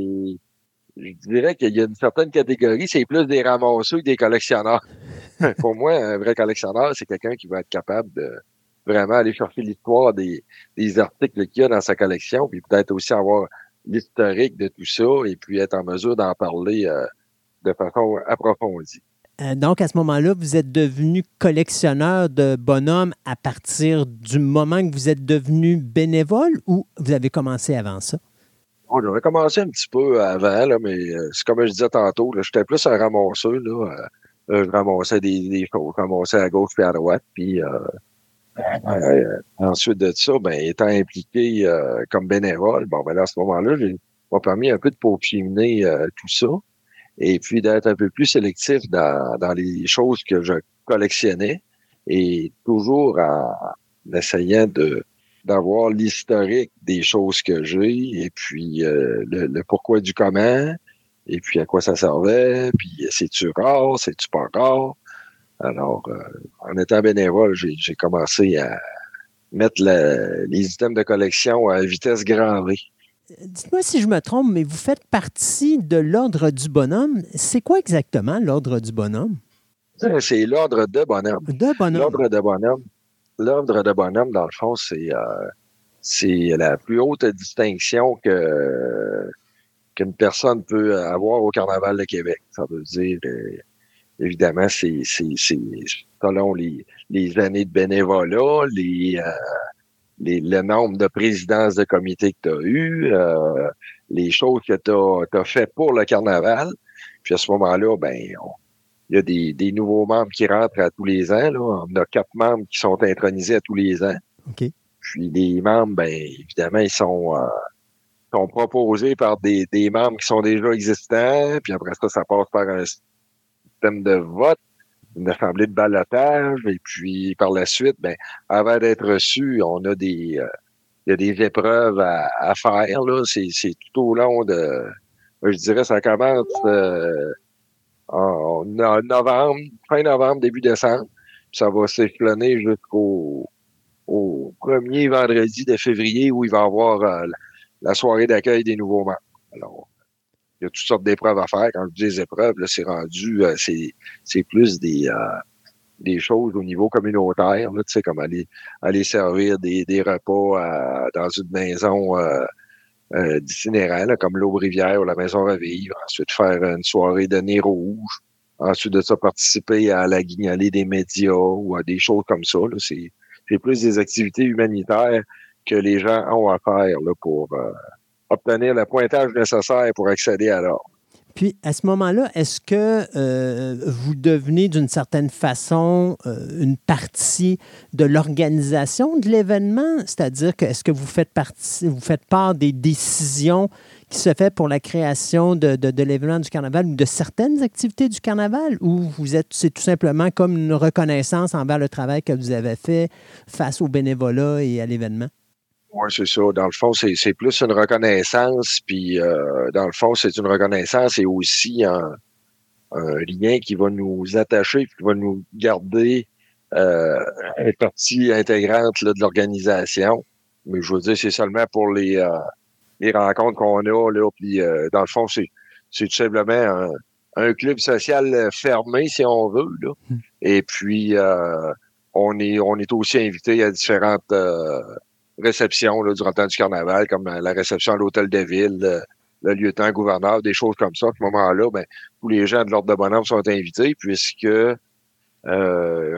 je dirais qu'il y a une certaine catégorie, c'est plus des ramasseux que des collectionneurs. Pour moi, un vrai collectionneur, c'est quelqu'un qui va être capable de vraiment aller chercher l'histoire des, des articles qu'il y a dans sa collection, puis peut-être aussi avoir l'historique de tout ça, et puis être en mesure d'en parler euh, de façon approfondie. Euh, donc, à ce moment-là, vous êtes devenu collectionneur de bonhommes à partir du moment que vous êtes devenu bénévole ou vous avez commencé avant ça? On j'avais commencé un petit peu avant, là, mais euh, c'est comme je disais tantôt, j'étais plus un ramasseur. Là, je ramassais des, des choses, je ramassais à gauche puis à droite. Puis ensuite de ça, ben, étant impliqué comme bénévole, bon, ben, à ce moment-là, j'ai m'a permis un peu de peaufiner tout ça et puis d'être un peu plus sélectif dans, dans les choses que je collectionnais et toujours en, essayant de d'avoir l'historique des choses que j'ai et puis euh, le, pourquoi du comment et puis à quoi ça servait puis c'est-tu rare, c'est-tu pas rare? Alors, euh, en étant bénévole, j'ai commencé à mettre les items de collection à vitesse grand V. Dites-moi si je me trompe, mais vous faites partie de l'ordre du bonhomme. C'est quoi exactement l'ordre du bonhomme? C'est l'ordre de bonhomme. De bonhomme. L'ordre de bonhomme. L'ordre de bonhomme, dans le fond, c'est euh, la plus haute distinction que qu'une personne peut avoir au Carnaval de Québec. Ça veut dire, euh, évidemment, c'est selon les, les années de bénévolat, les, euh, le nombre de présidences de comités que tu as eu, euh, les choses que tu as, fait pour le carnaval. Puis à ce moment-là, ben, il y a des, des, nouveaux membres qui rentrent à tous les ans. Là. On a quatre membres qui sont intronisés à tous les ans. OK. Puis les membres, ben, évidemment, ils sont, euh, sont proposés par des, des membres qui sont déjà existants. Puis après ça, ça passe par un système de vote une assemblée de balotage. Et puis, par la suite, ben, avant d'être reçu, on a des, euh, il y a des épreuves à, faire. Là. C'est, tout au long de, je dirais, ça commence euh, en, novembre, fin novembre, début décembre. Puis ça va s'échelonner jusqu'au au premier vendredi de février où il va y avoir euh, la soirée d'accueil des nouveaux membres. Alors, y a toutes sortes d'épreuves à faire. Quand je dis des épreuves, là, c'est rendu, euh, c'est, plus des, euh, des choses au niveau communautaire, tu sais, comme aller, aller servir des, des repas euh, dans une maison euh, comme l'Aube-Rivière ou la Maison Revivre. Ensuite, faire une soirée de nez rouge. Ensuite de ça, participer à la guignolée des médias ou à des choses comme ça. C'est plus des activités humanitaires que les gens ont à faire là, pour obtenir le pointage nécessaire pour accéder à l'ordre. Puis, à ce moment-là, est-ce que euh, vous devenez d'une certaine façon euh, une partie de l'organisation de l'événement? C'est-à-dire que est-ce que vous faites partie, vous faites part des décisions qui se fait pour la création de, de, de l'événement du carnaval ou de certaines activités du carnaval? Ou vous êtes, c'est tout simplement comme une reconnaissance envers le travail que vous avez fait face au bénévolat et à l'événement? Oui, c'est ça. Dans le fond, c'est, plus une reconnaissance, puis euh, dans le fond, c'est une reconnaissance et aussi un, un, lien qui va nous attacher, qui va nous garder euh, une partie intégrante là, de l'organisation. Mais je veux dire, c'est seulement pour les, euh, les rencontres qu'on a, là, puis dans le fond, c'est, tout simplement un, un, club social fermé, si on veut. Là. Hmm. Et puis, on est, on est aussi invité à différentes réception là, durant le temps du carnaval, comme euh, la réception à l'hôtel de ville, le, le lieutenant-gouverneur, des choses comme ça. À ce moment-là, ben, tous les gens de l'ordre de bonhomme sont invités, puisque euh,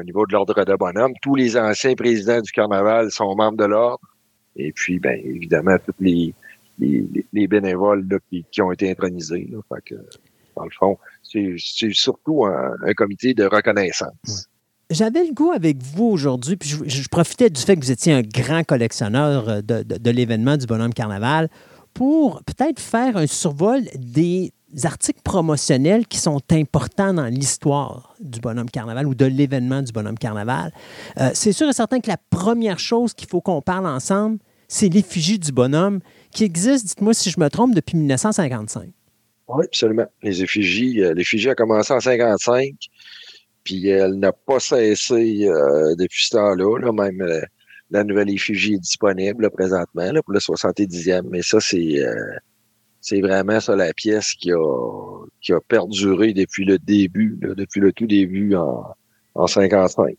au niveau de l'ordre de bonhomme, tous les anciens présidents du carnaval sont membres de l'ordre. Et puis, ben, évidemment, tous les, les, les bénévoles là, qui, qui, ont été intronisés. Là. Fait que, dans le fond, c'est surtout un, un, comité de reconnaissance j'avais le goût avec vous aujourd'hui, puis je, profitais du fait que vous étiez un grand collectionneur euh, de l'événement du Bonhomme Carnaval pour peut-être faire un survol des articles promotionnels qui sont importants dans l'histoire du Bonhomme Carnaval ou de l'événement du Bonhomme Carnaval. Euh, c'est sûr et certain que la première chose qu'il faut qu'on parle ensemble, c'est l'effigie du bonhomme qui existe, dites-moi si je me trompe, depuis 1955. Oui, absolument. Les effigies, euh, l'effigie a commencé en 1955 puis elle n'a pas cessé euh, depuis ce temps-là. Là, même euh, la nouvelle effigie est disponible présentement pour le 70e. Mais ça, c'est euh, c'est vraiment ça la pièce qui a, qui a perduré depuis le début, depuis le tout début en, en 55.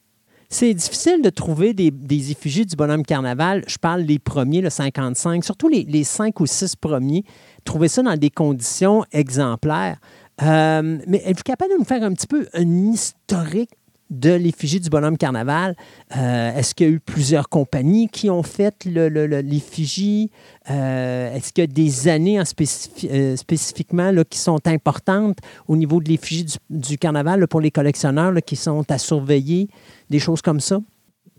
C'est difficile de trouver des, des, effigies du bonhomme carnaval. Je parle des premiers, le 55, surtout les, les 5 ou 6 premiers. Trouver ça dans des conditions exemplaires. Euh, mais êtes-vous capable de nous faire un petit peu un historique de l'effigie du bonhomme carnaval? Euh, est-ce qu'il y a eu plusieurs compagnies qui ont fait l'effigie? Euh, est-ce qu'il y a des années en spécifiquement qui sont importantes au niveau de l'effigie du, carnaval pour les collectionneurs qui sont à surveiller, des choses comme ça?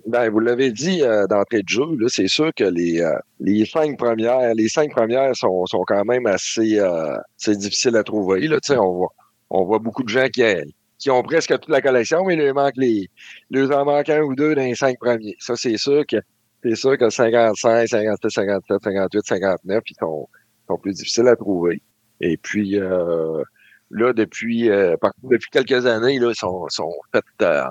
Ben, vous l'avez dit d'entrée de jeu, c'est sûr que les, les cinq premières, les cinq premières sont, sont quand même assez, difficiles à trouver. Là, on, voit, on voit beaucoup de gens qui, qui ont presque toute la collection, mais il manque les. En manque un ou deux dans les cinq premiers. Ça, c'est sûr que c'est sûr que 55, 57, 57, 58, 59, ils sont, sont plus difficiles à trouver. Et puis euh, là, depuis euh, depuis quelques années, là, ils sont, sont faits euh,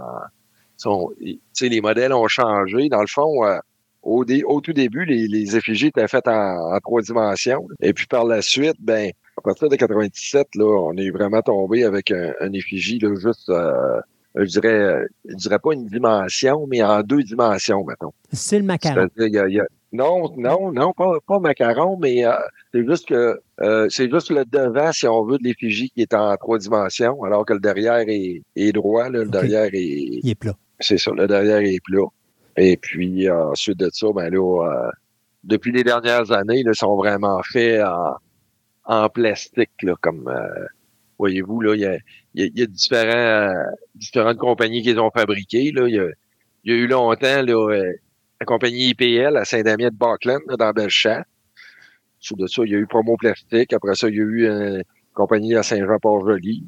sont, les modèles ont changé. Dans le fond, euh, au, dé, au tout début, les, les effigies étaient faites en, en, trois dimensions. Et puis par la suite, ben, à partir de 97, là, on est vraiment tombé avec un, un effigie là, juste, euh, je dirais, je dirais pas une dimension, mais en deux dimensions, mettons. C'est le macaron. Y a, y a, non, non, non, pas, pas macaron, mais euh, c'est juste que euh, c'est juste le devant, si on veut, de l'effigie qui est en trois dimensions, alors que le derrière est, est droit, là, le okay. derrière est. Il est plat. C'est ça, le derrière est plat. Et puis ensuite de ça, ben là, depuis les dernières années, là, sont vraiment faits en en plastique, là, comme euh, voyez-vous, là, il y a, y, y a, différents, euh, différentes compagnies qui les ont fabriquées. Là. Il, y a, y a eu longtemps là, euh, la compagnie IPL à Saint-Damien de Buckland, là, dans Belchamp. Sous de ça, il y a eu Promo Plastique. Après ça, il y a eu une compagnie à Saint-Jean-Port-Joli.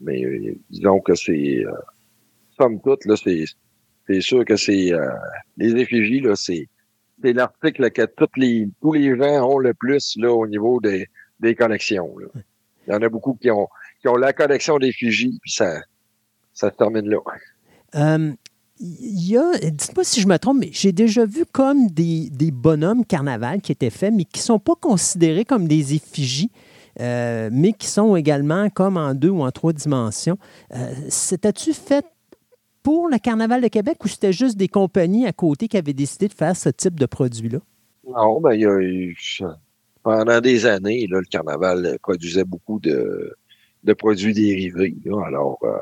Mais disons que c'est somme toute, là, c'est, c'est sûr que c'est les effigies, là, c'est c'est l'article que toutes les, tous les gens ont le plus là, au niveau des, des connexions. Là. Il y en a beaucoup qui ont, qui ont la connexion d'effigie, puis ça, ça se termine là. Euh, il y a, dites-moi si je me trompe, mais j'ai déjà vu comme des, des, bonhommes carnaval qui étaient faits, mais qui ne sont pas considérés comme des effigies. Euh, mais qui sont également comme en deux ou en trois dimensions. Euh, C'était-tu fait pour le Carnaval de Québec ou c'était juste des compagnies à côté qui avaient décidé de faire ce type de produit-là? Non, ben, il y a eu, pendant des années, là, le Carnaval produisait beaucoup de, de produits dérivés. Là. Alors, euh,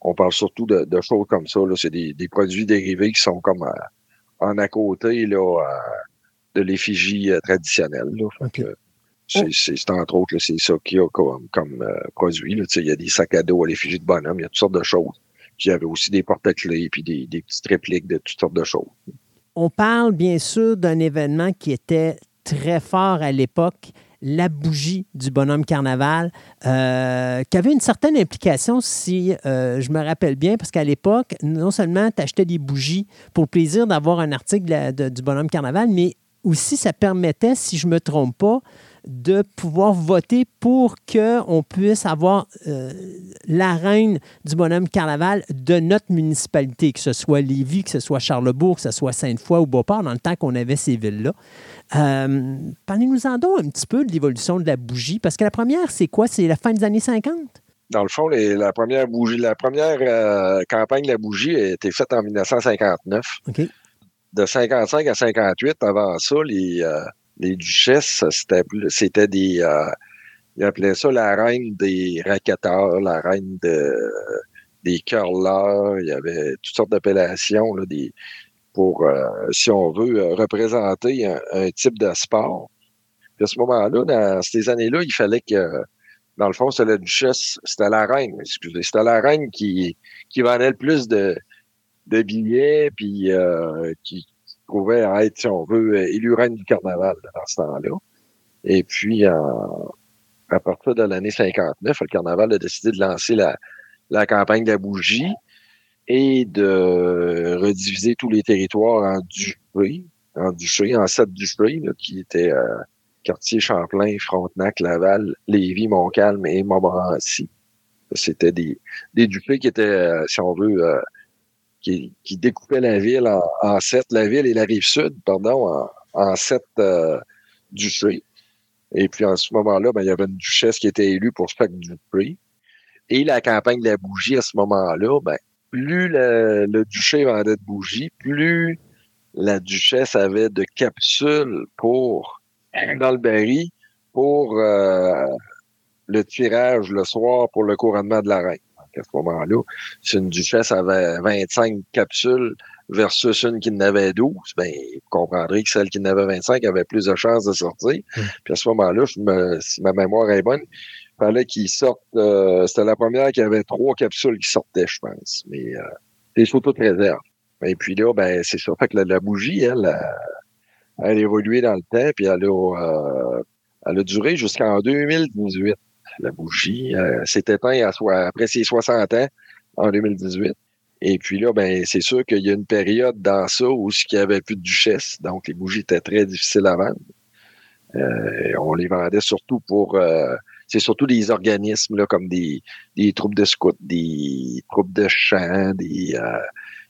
on parle surtout de, de, choses comme ça. C'est des, des, produits dérivés qui sont comme à, en à côté là, à, de l'effigie euh, traditionnelle. Okay. C'est entre autres, c'est ça qu'il y a comme, comme euh, produit. Il y a des sacs à dos à l'effigie de bonhomme, il y a toutes sortes de choses. Puis aussi des porte-clés, puis des, des petites répliques de toutes sortes de choses. On parle bien sûr d'un événement qui était très fort à l'époque, la bougie du bonhomme carnaval, euh, qui avait une certaine implication, si euh, je me rappelle bien, parce qu'à l'époque, non seulement tu achetais des bougies pour le plaisir d'avoir un article du bonhomme carnaval, mais aussi ça permettait, si je ne me trompe pas, de pouvoir voter pour qu'on puisse avoir euh, la reine du bonhomme carnaval de notre municipalité, que ce soit Lévis, que ce soit Charlebourg, que ce soit Sainte-Foy ou Beauport, dans le temps qu'on avait ces villes-là. Euh, Parlez-nous-en donc un petit peu de l'évolution de la bougie, parce que la première, c'est quoi? C'est la fin des années 50? Dans le fond, les, la première bougie, la première euh, campagne de la bougie a été faite en 1959. Okay. De 55 à 58, avant ça, les, euh, les duchesses, c'était des euh, ils appelaient ça la reine des raquetteurs, la reine de des curleurs, il y avait toutes sortes d'appellations pour euh, si on veut euh, représenter un, un, type de sport. Puis à ce moment-là, dans ces années-là, il fallait que dans le fond, c'était la duchesse, c'était la reine, excusez, c'était la reine qui qui vendait le plus de de billets puis euh, qui trouvait être, si on veut, élu reine du carnaval dans ce temps-là. Et puis, à partir de l'année 59, le carnaval a décidé de lancer la, la campagne de la bougie et de rediviser tous les territoires en duché, en duché, en sept duchés, qui étaient euh, quartier Champlain, Frontenac, Laval, Lévis, Montcalm et Montmorency. C'était des, des qui étaient, euh, si on veut, euh, qui, découpait la ville en, sept, la ville et la rive sud, pardon, en, sept euh, duchés. Et puis, en ce moment-là, ben, il y avait une duchesse qui était élue pour chaque duché. Et la campagne de la bougie, à ce moment-là, ben, plus le, duché vendait de bougies, plus la duchesse avait de capsules pour, dans le pour euh, le tirage le soir pour le couronnement de la reine. À ce moment-là, si une duchesse avait 25 capsules versus une qui en avait 12, ben, vous comprendrez que celle qui en avait 25 avait plus de chances de sortir. Puis à ce moment-là, me, si ma mémoire est bonne, il fallait qu'il sorte. euh, C'était la première qui avait trois capsules qui sortaient, je pense. Mais euh, c'est sous toute réserve. Et puis là, ben, c'est ça. Fait que la, la bougie, elle, a- elle a évolué dans le temps, puis elle a, euh, elle a duré jusqu'en 2018. La bougie euh, s'est éteinte à soi- après ses 60 ans en 2018. Et puis là, ben, c'est sûr qu'il y a une période dans ça où il n'y avait plus de duchesse. Donc, les bougies étaient très difficiles à vendre. Euh, on les vendait surtout pour... euh, c'est surtout des organismes là, comme des, des troupes de scouts, des troupes de chant, des, euh,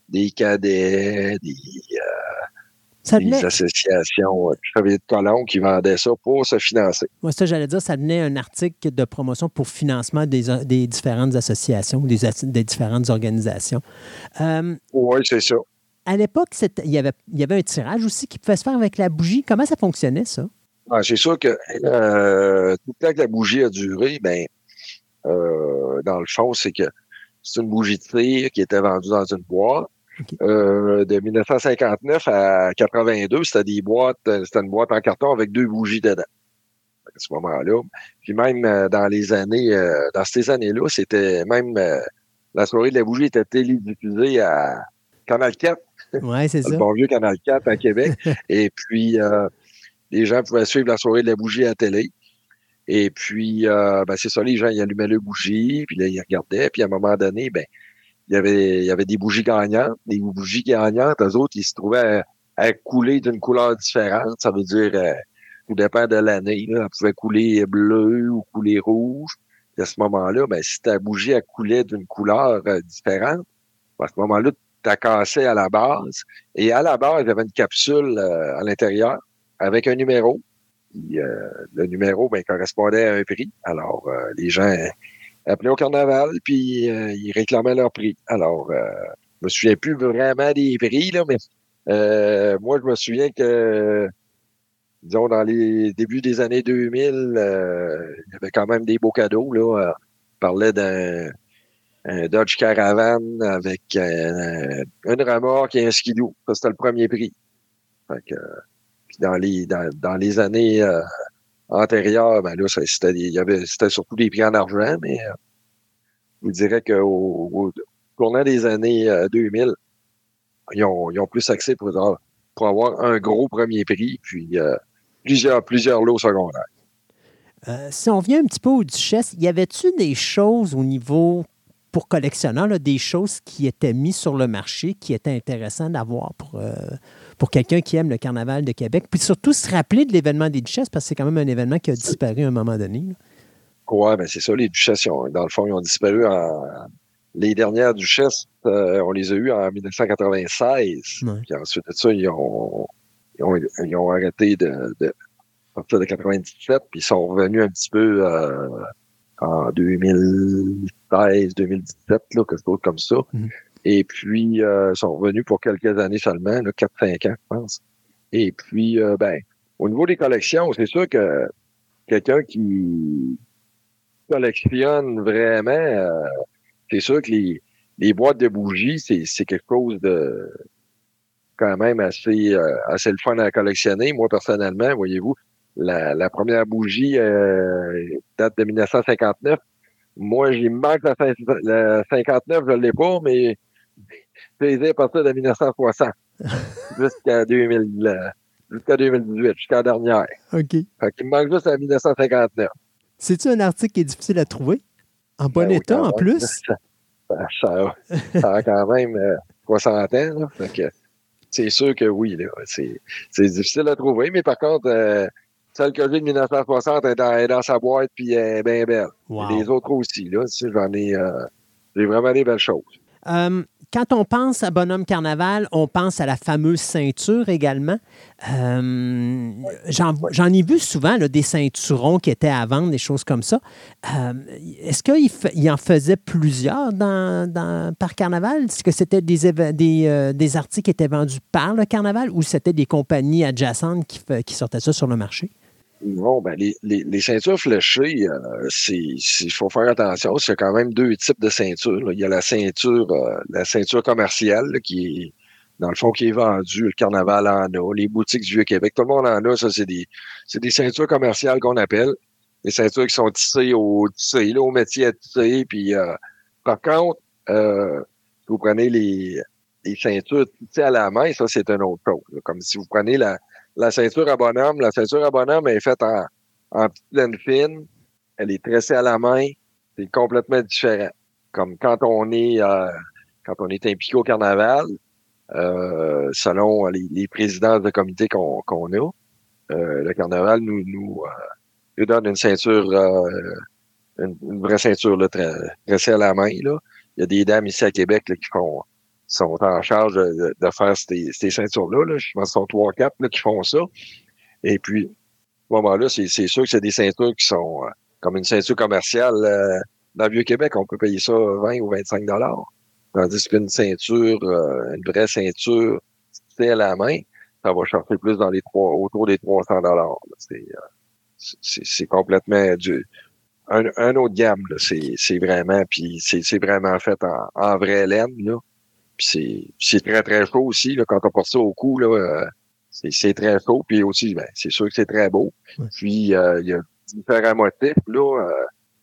des cadets, des, euh, Ça des venait- associations euh, chevaliers de colons qui vendaient ça pour se financer. Moi, ça, j'allais dire, ça venait un article de promotion pour financement des, des différentes associations, des, des différentes organisations. Euh, oui, c'est ça. À l'époque, il y, avait, il y avait un tirage aussi qui pouvait se faire avec la bougie. Comment ça fonctionnait, ça? Ah, c'est sûr que euh, tout le temps que la bougie a duré, ben, euh, dans le fond, c'est que c'est une bougie de cire qui était vendue dans une boîte. Euh, de 1959 à 82, c'était des boîtes, euh, c'était une boîte en carton avec deux bougies dedans. À ce moment-là. Puis même euh, dans les années, euh, dans ces années-là, c'était même la soirée de la bougie était télédiffusée à Canal 4. Oui, c'est le ça. bon vieux Canal 4 à Québec. Et puis, les gens pouvaient suivre la soirée de la bougie à la télé. Et puis, ben, c'est ça, les gens, ils allumaient le bougie, puis là, ils regardaient. Puis, à un moment donné, ben, il y avait, il y avait des bougies gagnantes. Les bougies gagnantes, eux autres, ils se trouvaient à, couler d'une couleur différente. Ça veut dire, euh, tout dépend de l'année. là. Elle pouvait couler bleu ou couler rouge. À ce moment-là, ben, si ta bougie elle coulait d'une couleur euh, différente, ben, à ce moment-là, tu cassé à la base. Et à la base, il y avait une capsule euh, à l'intérieur avec un numéro. Euh, le numéro ben, correspondait à un prix. Alors, euh, les gens appelaient au carnaval, puis euh, ils réclamaient leur prix. Alors, euh, je me souviens plus vraiment des prix, là, mais euh, moi, je me souviens que, disons, dans les débuts des années 2000, euh, il y avait quand même des beaux cadeaux. Là. Euh, On parlait d'un un Dodge Caravan avec euh, une remorque et un skidoo. Ça, c'était le premier prix. Fait que, puis dans les dans, dans les années euh, antérieures, ben là, c'était surtout des prix en argent, mais euh, je vous dirais qu'au au tournant des années euh, 2000, ils ont, ils ont plus accès pour, avoir- un gros premier prix, puis euh, plusieurs, plusieurs lots secondaires. Euh, si on vient un petit peu au Duchesse, y avait-tu des choses au niveau, pour collectionneurs, des choses qui étaient mises sur le marché, qui étaient intéressantes d'avoir pour, euh, pour quelqu'un qui aime le Carnaval de Québec? Puis surtout se rappeler de l'événement des Duchesses, parce que c'est quand même un événement qui a disparu à un moment donné. Ouais, ben c'est ça, les duchesses, ont- dans le fond, ils ont disparu en. Les dernières duchesses, euh, on les a eues en 1996. Puis ensuite de ça, ils ont, ils ont, ils ont arrêté de, de à partir de 97, puis ils sont revenus un petit peu euh, en 2016, 2017, là, quelque chose comme ça. Et puis, euh, sont revenus pour quelques années seulement, là, 4-5 ans, je pense. Et puis, euh, ben, au niveau des collections, c'est sûr que quelqu'un qui collectionne vraiment, euh, c'est sûr que les, les boîtes de bougies, c'est, quelque chose de quand même assez, euh, assez le fun à collectionner. Moi, personnellement, voyez-vous, la, la première bougie euh, date de 1959. Moi, j'y manque la, cin- la 59, je l'ai pas, mais c'est à partir de 1960 jusqu'à 2000, euh, jusqu'à 2018, jusqu'à la dernière. OK. Fait qu'il me manque juste la 1959. C'est-tu un article qui est difficile à trouver? En bon Ben état, en plus? Ça, ça, ça a quand même euh, 60 ans. Là, fait que c'est sûr que oui, là, c'est, c'est difficile à trouver, mais par contre, euh, celle que j'ai de 1960 est dans, est dans sa boîte puis elle est bien belle. Wow. Et Les autres aussi, là, j'en ai, euh, j'ai vraiment des belles choses. Euh, quand on pense à Bonhomme Carnaval, on pense à la fameuse ceinture également. Euh, J'en ai vu souvent des ceinturons qui étaient à vendre, des choses comme ça. Euh, Est-ce qu'il il en faisait plusieurs dans, dans- par Carnaval? Est-ce que c'était des, des, des articles qui étaient vendus par le Carnaval ou c'était des compagnies adjacentes qui, qui sortaient ça sur le marché? Bon, ben, les, les, les ceintures fléchées, euh, c'est, il faut faire attention. A quand même deux types de ceintures. Il y a la ceinture, euh, la ceinture commerciale, qui est, dans le fond, qui est vendue. Le carnaval en a. Les boutiques du Vieux-Québec, tout le monde en a. Ça, c'est des, c'est des ceintures commerciales qu'on appelle. Des ceintures qui sont tissées au, tissées, là, au métier à tisser. Puis, euh, par contre, euh, vous prenez les, les ceintures tissées à la main, ça, c'est une autre chose. Comme si vous prenez la, la ceinture à bonhomme, la ceinture à bonhomme est faite en, en petite laine fine. Elle est tressée à la main. C'est complètement différent. Comme quand on est euh, quand on est impliqué au carnaval, euh, selon les, les présidents de comité qu'on a, euh, le carnaval nous nous, euh, nous donne une ceinture, euh, une, une vraie ceinture là, tre- tressée à la main. Là. Il y a des dames ici à Québec là, qui font sont en charge de, de faire ces, ces ceintures-là. Là. Je pense ce sont trois, quatre là, qui font ça. Et puis, à ce moment-là, c'est sûr que c'est des ceintures qui sont euh, comme une ceinture commerciale. euh, dans le Vieux-Québec, on peut payer ça 20 ou 25 dollars. Tandis qu'une ceinture, euh, une vraie ceinture, c'est à la main, ça va chercher plus dans les trois, autour des 300 dollars. C'est euh, c'est- complètement du un, un autre gamme. là. C'est vraiment, puis c'est c'est vraiment fait en, en vraie laine. Là. C'est c'est très très chaud aussi là, quand on porte ça au cou là. euh, c'est c'est très chaud. Puis aussi, ben, c'est sûr que c'est très beau. Puis euh, il y a différents motifs là. euh,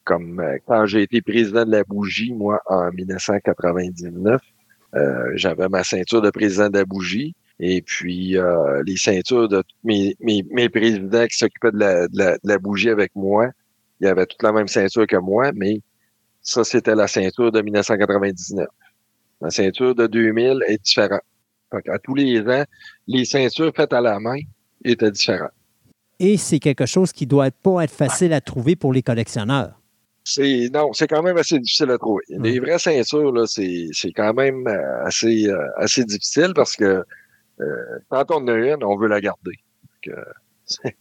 comme euh, quand j'ai été président de la bougie, moi, en 1999, euh, j'avais ma ceinture de président de la bougie. Et puis euh, les ceintures de tous mes, mes, mes présidents qui s'occupaient de la, de, la, de la bougie avec moi, ils avaient toute la même ceinture que moi, mais ça, c'était la ceinture de 1999. La ceinture de 2000 est différente. À tous les ans, les ceintures faites à la main étaient différentes. Et c'est quelque chose qui doit pas être facile à trouver pour les collectionneurs. C'est non, c'est quand même assez difficile à trouver. Les vraies ceintures, là, c'est, c'est quand même euh, assez, euh, assez difficile parce que euh, quand on en a une, on veut la garder. Donc, euh,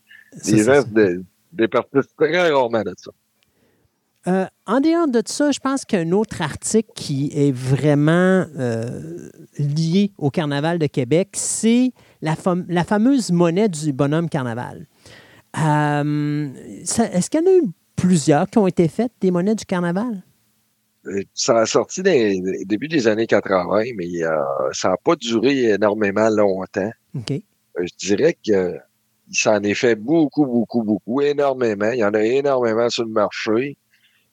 les gens se départissent très rarement de ça. Euh, en dehors de ça, je pense qu'un autre article qui est vraiment euh, lié au Carnaval de Québec, c'est la, fam- la fameuse monnaie du bonhomme Carnaval. Euh, ça- Est-ce qu'il y en a eu plusieurs qui ont été faites, des monnaies du Carnaval? Ça a sorti les début des années 80, mais ça n'a pas duré énormément longtemps. Je dirais que il s'en est fait beaucoup, beaucoup, beaucoup, énormément. Il y en a énormément sur le marché.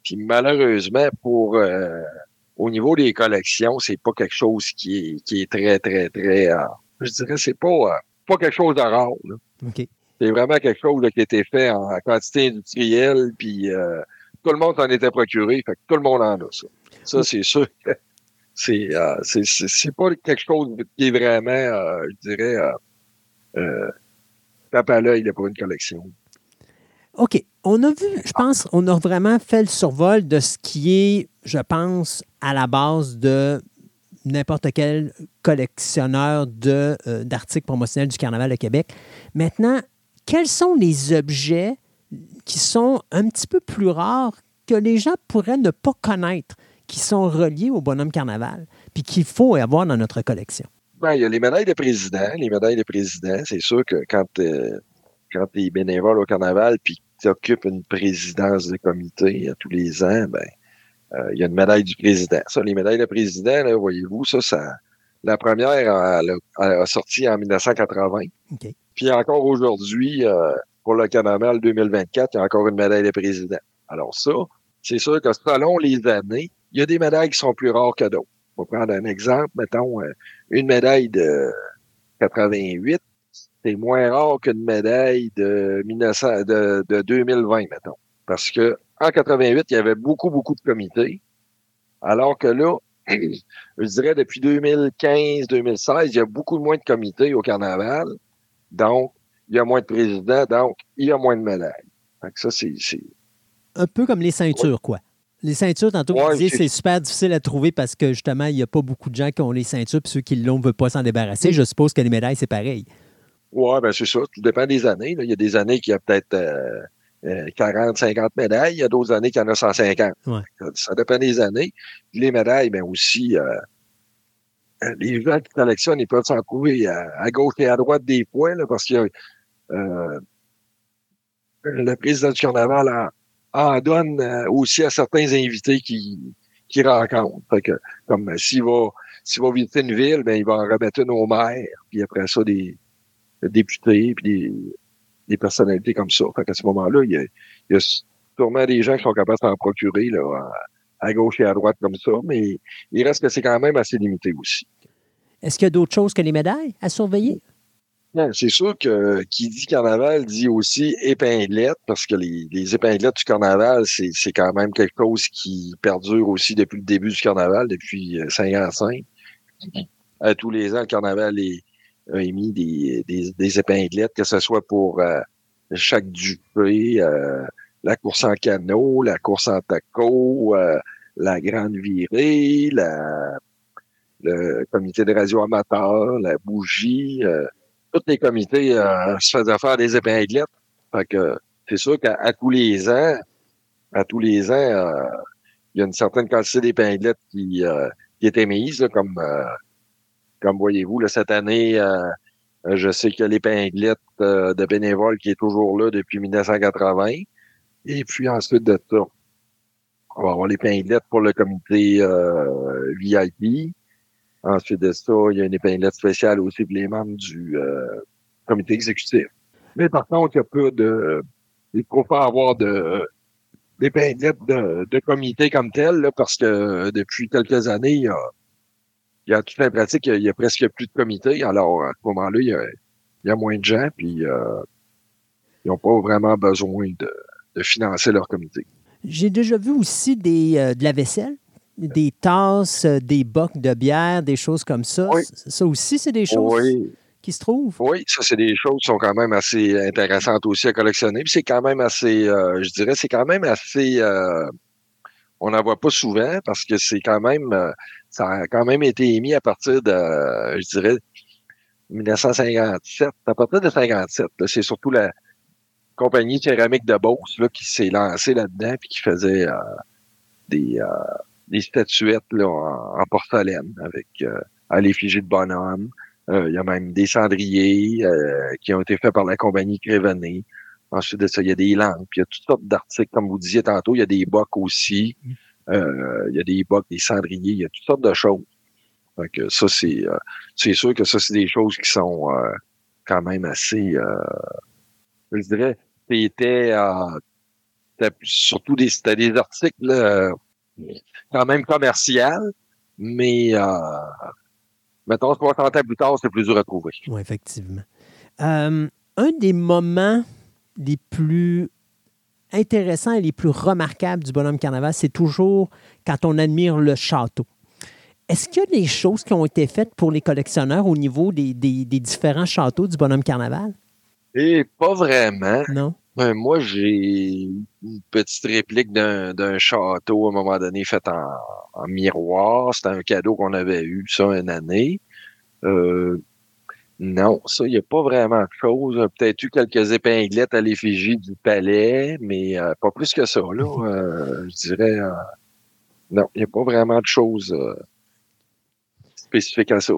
Puis malheureusement, pour euh, au niveau des collections, c'est pas quelque chose qui est, qui est très, très, très. euh, je dirais c'est pas, euh, pas quelque chose de rare. là. C'est vraiment quelque chose là, qui a été fait en quantité industrielle, puis tout le monde s'en était procuré, fait que tout le monde en a ça. Ça, c'est sûr que c'est c'est- c'est c'est pas quelque chose qui est vraiment, je dirais, tape à l'œil là, pour une collection. OK. On a vu, je pense, on a vraiment fait le survol de ce qui est, je pense, à la base de n'importe quel collectionneur euh, d'articles promotionnels du Carnaval de Québec. Maintenant, quels sont les objets qui sont un petit peu plus rares que les gens pourraient ne pas connaître, qui sont reliés au bonhomme Carnaval, puis qu'il faut avoir dans notre collection? Ben, il y a les médailles de président. Les médailles de président, c'est sûr que quand, euh, quand bénévole au carnaval puis occupes une présidence de comité à tous les ans, ben, euh, il y a une médaille du président. Ça, les médailles de président, là, voyez-vous, ça, ça, la première, elle a, elle a sorti en 1980. OK. Puis encore aujourd'hui, euh, pour le carnaval 2024, il y a encore une médaille de président. Alors ça, c'est sûr que selon les années, il y a des médailles qui sont plus rares que d'autres. On va prendre un exemple, mettons, euh, une médaille de 88, c'est moins rare qu'une médaille de, 1900, de, de 2020, mettons. Parce que en 88, il y avait beaucoup, beaucoup de comités. Alors que là, je dirais depuis 2015, 2016, il y a beaucoup moins de comités au carnaval. Donc, il y a moins de présidents, donc il y a moins de médailles. Que ça, c'est, Un peu comme les ceintures, quoi. Les ceintures, tantôt, vous Ouais, disiez c'est- c'est super difficile à trouver parce que justement, il n'y a pas beaucoup de gens qui ont les ceintures, puis ceux qui l'ont ne veulent pas s'en débarrasser. Je suppose que les médailles, c'est pareil. Ouais, ben c'est ça. Tout dépend des années. là. Il y a des années qui y a peut-être euh, euh, 40, 50 médailles. Il y a d'autres années qu'il y en a 150. Ouais. Ça, dépend des années. Puis les médailles, ben aussi, euh, euh, les gens qui collectionnent, ils peuvent s'en trouver à, à gauche et à droite des fois, là, parce que euh, le président du carnaval en, en donne euh, aussi à certains invités qui, qui rencontrent. Fait que, comme euh, s'il va, s'il va visiter une ville, ben, il va en remettre une au maire, puis après ça, des députés, puis des, des personnalités comme ça. Fait qu'à ce moment-là, il y a, il y a sûrement des gens qui sont capables de s'en procurer là, à, à gauche et à droite comme ça, mais il reste que c'est quand même assez limité aussi. Est-ce qu'il y a d'autres choses que les médailles à surveiller? Non, c'est sûr que qui dit carnaval dit aussi épinglette, parce que les, les épinglettes du carnaval, c'est, c'est quand même quelque chose qui perdure aussi depuis le début du carnaval, depuis euh, 55. À tous les ans, le carnaval est, a émis des, des, des épinglettes, que ce soit pour euh, chaque dupé, euh, la course en canot, la course en taco, euh, la grande virée, la, le comité de radio amateur, la bougie, euh, tous les comités euh, se faisaient faire des épinglettes. Fait que c'est sûr qu'à tous les ans, à tous les ans, euh, il y a une certaine quantité d'épinglettes qui, qui est émise, là, comme comme voyez-vous, là, cette année, euh, je sais qu'il y a l'épinglette euh, de bénévoles qui est toujours là depuis 1980. Et puis ensuite de ça, on va avoir l'épinglette pour le comité euh, VIP. Ensuite de ça, il y a une épinglette spéciale aussi pour les membres du euh, comité exécutif. Mais par contre, il n'y a pas de... Il faut pas avoir de d'épinglettes de, de comité comme tel, là, parce que depuis quelques années, il y a, il y a toute la pratique, il y a presque plus de comités. Alors, à ce moment-là, il y a, il y a moins de gens, puis euh, ils n'ont pas vraiment besoin de, de financer leur comité. J'ai déjà vu aussi des, euh, de la vaisselle, des tasses, euh, des bocs de bière, des choses comme ça. Ça aussi, c'est des choses Oui. qui se trouvent? Oui, ça, c'est des choses qui sont quand même assez intéressantes aussi à collectionner. Puis c'est quand même assez, euh, je dirais, c'est quand même assez, on n'en voit pas souvent parce que c'est quand même, ça a quand même été émis à partir de, je dirais, 1957. À partir de 57, là, c'est surtout la compagnie céramique de Beauce là, qui s'est lancée là-dedans puis qui faisait euh, des, euh, des statuettes là, en, porcelaine avec euh, à l'effigie de bonhomme. Euh, Il y a même des cendriers euh, qui ont été faits par la compagnie Crévenet. Ensuite de ça, il y a des lampes, il y a toutes sortes d'articles, comme vous disiez tantôt, il y a des bocs aussi. Euh, il y a des bocs, des cendriers, il y a toutes sortes de choses. Fait que ça, c'est euh, c'est sûr que ça, c'est des choses qui sont euh, quand même assez je dirais, c'était surtout des, des articles quand même commerciaux, mais euh, mettons 60 ans plus tard, c'est plus dur à trouver. Oui, effectivement. Un des moments les plus intéressants et les plus remarquables du bonhomme carnaval, c'est toujours quand on admire le château. Est-ce qu'il y a des choses qui ont été faites pour les collectionneurs au niveau des, des- des différents châteaux du bonhomme carnaval? Et pas vraiment. Non? Ben, moi, j'ai une petite réplique d'un d'un château à un moment donné fait en, en miroir. C'était un cadeau qu'on avait eu, ça, une année. Euh, non, ça, il n'y a pas vraiment de choses. Peut-être eu quelques épinglettes à l'effigie du palais, mais euh, pas plus que ça, là. Euh, je dirais, euh, non, il n'y a pas vraiment de choses euh, spécifiques à ça.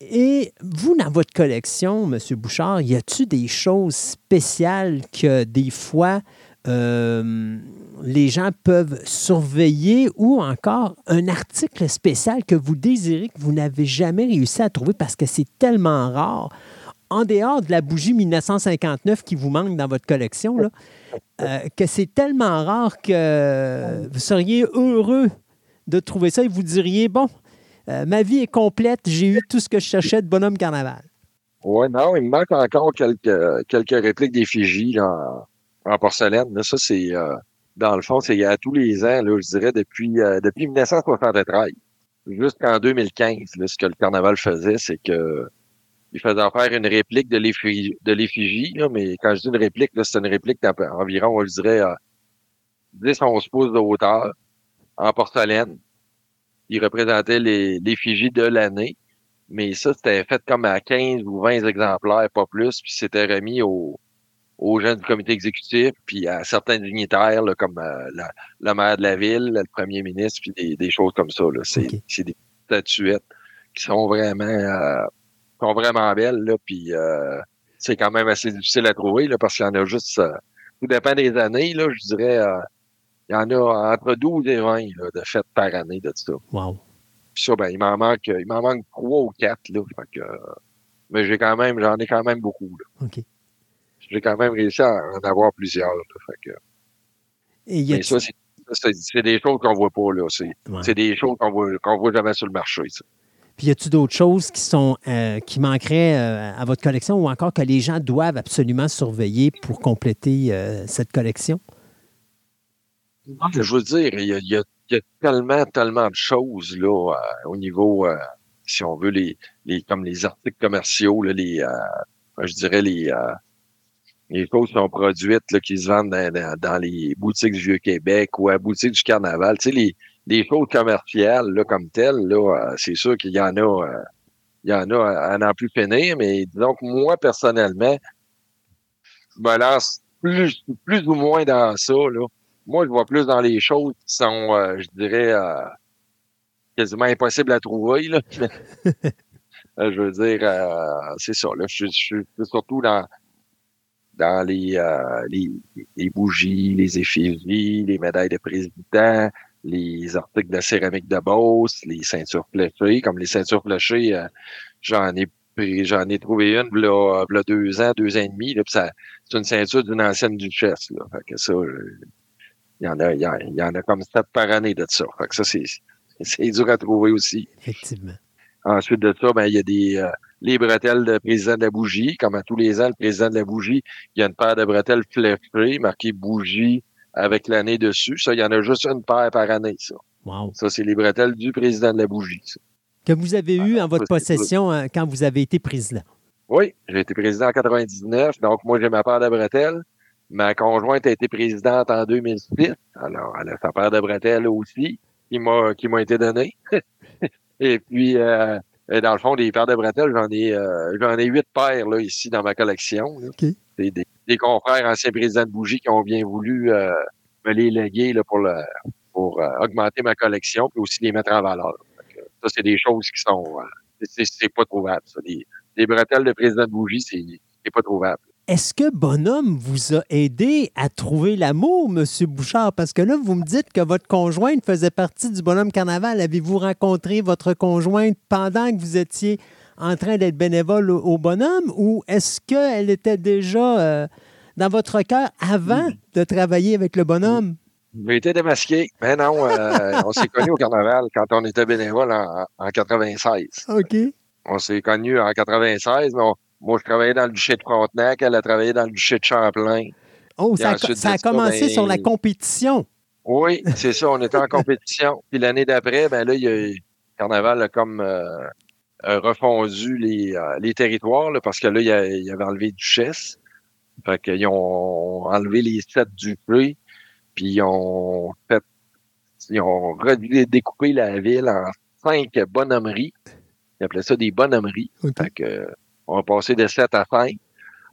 Et vous, dans votre collection, M. Bouchard, y a-t-il des choses spéciales que des fois euh, les gens peuvent surveiller ou encore un article spécial que vous désirez que vous n'avez jamais réussi à trouver parce que c'est tellement rare? En dehors de la bougie 1959 qui vous manque dans votre collection, euh, que c'est tellement rare que vous seriez heureux de trouver ça et vous diriez, bon, euh, ma vie est complète, j'ai eu tout ce que je cherchais de bonhomme carnaval. Ouais, non, il me manque encore quelques, répliques d'effigies là, en, porcelaine. Ça, c'est euh, dans le fond, c'est à tous les ans, là, je dirais, depuis, euh, depuis 1973 jusqu'en 2015. Là, ce que le carnaval faisait, c'est que il faisait faire une réplique de l'effigie, mais quand je dis une réplique, c'est une réplique d'environ, je dirais, euh, 10-11 pouces de hauteur. en porcelaine. Il représentait l'effigie de l'année. Mais ça, c'était fait comme à 15 ou 20 exemplaires, pas plus, puis c'était remis aux, aux gens du comité exécutif, puis à certains dignitaires, là, comme euh, la, le maire de la ville, le premier ministre, puis des, des choses comme ça. là. C'est c'est des statuettes qui sont vraiment euh, sont vraiment belles, là, puis euh, c'est quand même assez difficile à trouver, là, parce qu'il y en a juste, euh, tout dépend des années, là, je dirais, euh, il y en a entre 12 et 20 là, de fêtes par année de ça. Wow. Puis ça, ben, il m'en manque, il m'en manque trois ou quatre, là. Fait que, euh, mais j'ai quand même, j'en ai quand même beaucoup, là. OK. J'ai quand même réussi à en avoir plusieurs, là. Fait que, Et mais ça, c'est, des choses qu'on voit pas, là. C'est, Ouais. des choses qu'on voit, qu'on voit jamais sur le marché, ça. Puis y a-t-il d'autres choses qui sont euh, qui manqueraient euh, à votre collection ou encore que les gens doivent absolument surveiller pour compléter euh, cette collection? Je veux dire, il y a, il y a- il y a tellement, tellement de choses là au niveau, si on veut, les, les comme les articles commerciaux, là, les, je dirais les, les choses sont produites là, qui se vendent dans, dans- dans les boutiques du Vieux-Québec ou à la boutique du Carnaval. Tu sais, les, les choses commerciales là, comme telles, là, euh, c'est sûr qu'il y en a, euh, il y en a à, à n'en plus finir, mais disons que moi, personnellement, je me lance plus, plus ou moins dans ça, là. Moi, je vois plus dans les choses qui sont, euh, je dirais, euh, quasiment impossibles à trouver, là. Euh, je veux dire, euh, c'est ça, là. Je, je suis surtout dans, dans les, euh, les, les bougies, les effigies, les médailles de président, les articles de céramique de Beauce, les ceintures fléchées. Comme les ceintures fléchées, euh, j'en ai j'en ai trouvé une, là, là, deux ans, deux ans et demi, là, ça, c'est une ceinture d'une ancienne duchesse, là. Fait que ça, il y en a, il y en, il y en a comme sept par année de ça. Fait que ça, c'est, c'est dur à trouver aussi. Effectivement. Ensuite de ça, ben, il y a des euh, les bretelles de président de la bougie. Comme à tous les ans, le président de la bougie, il y a une paire de bretelles fléchées, marquées bougie avec l'année dessus. Ça, il y en a juste une paire par année, ça. Wow. Ça, c'est les bretelles du président de la bougie. ça. Que vous avez eu en votre possession hein, quand vous avez été président? Oui, j'ai été président en 99, donc moi, j'ai ma paire de bretelles. Ma conjointe a été présidente en 2006. Alors, elle a sa paire de bretelles aussi, qui m'a qui m'a été donnée. Et puis, euh, dans le fond, des paires de bretelles, j'en ai euh, j'en ai huit paires là, ici dans ma collection. là. OK. C'est des, des confrères anciens présidents de bougie qui ont bien voulu euh, me les léguer là, pour le pour euh, augmenter ma collection puis aussi les mettre en valeur. Ça, c'est des choses qui sont euh, c'est- pas trouvable. Ça. Des, des bretelles de président de bougie, c'est c'est pas trouvable. Est-ce que Bonhomme vous a aidé à trouver l'amour, M. Bouchard? Parce que là, vous me dites que votre conjointe faisait partie du Bonhomme Carnaval. Avez-vous rencontré votre conjointe pendant que vous étiez en train d'être bénévole au, au Bonhomme? Ou est-ce qu'elle était déjà euh, dans votre cœur avant de travailler avec le Bonhomme? J'ai été démasqué. Mais non, euh, on s'est connus au carnaval quand on était bénévole en, en 96. OK. On s'est connus en 96, mais on- moi, je travaillais dans le duché de Frontenac, elle a travaillé dans le duché de Champlain. Oh, ça, a- ça commencé ben, sur la compétition. Oui, c'est ça, on était en compétition. Puis l'année d'après, ben là, il y a le Carnaval a comme euh, a refondu les, euh, les territoires, là, parce que là, il, y a- il avait enlevé Duchesse. Fait qu'ils ont enlevé les sept du prix, puis ils ont fait ils ont redécoupé la ville en cinq bonhommeries. Ils appelaient ça des bonhommeries. Fait que, on a passé de 7 à 5.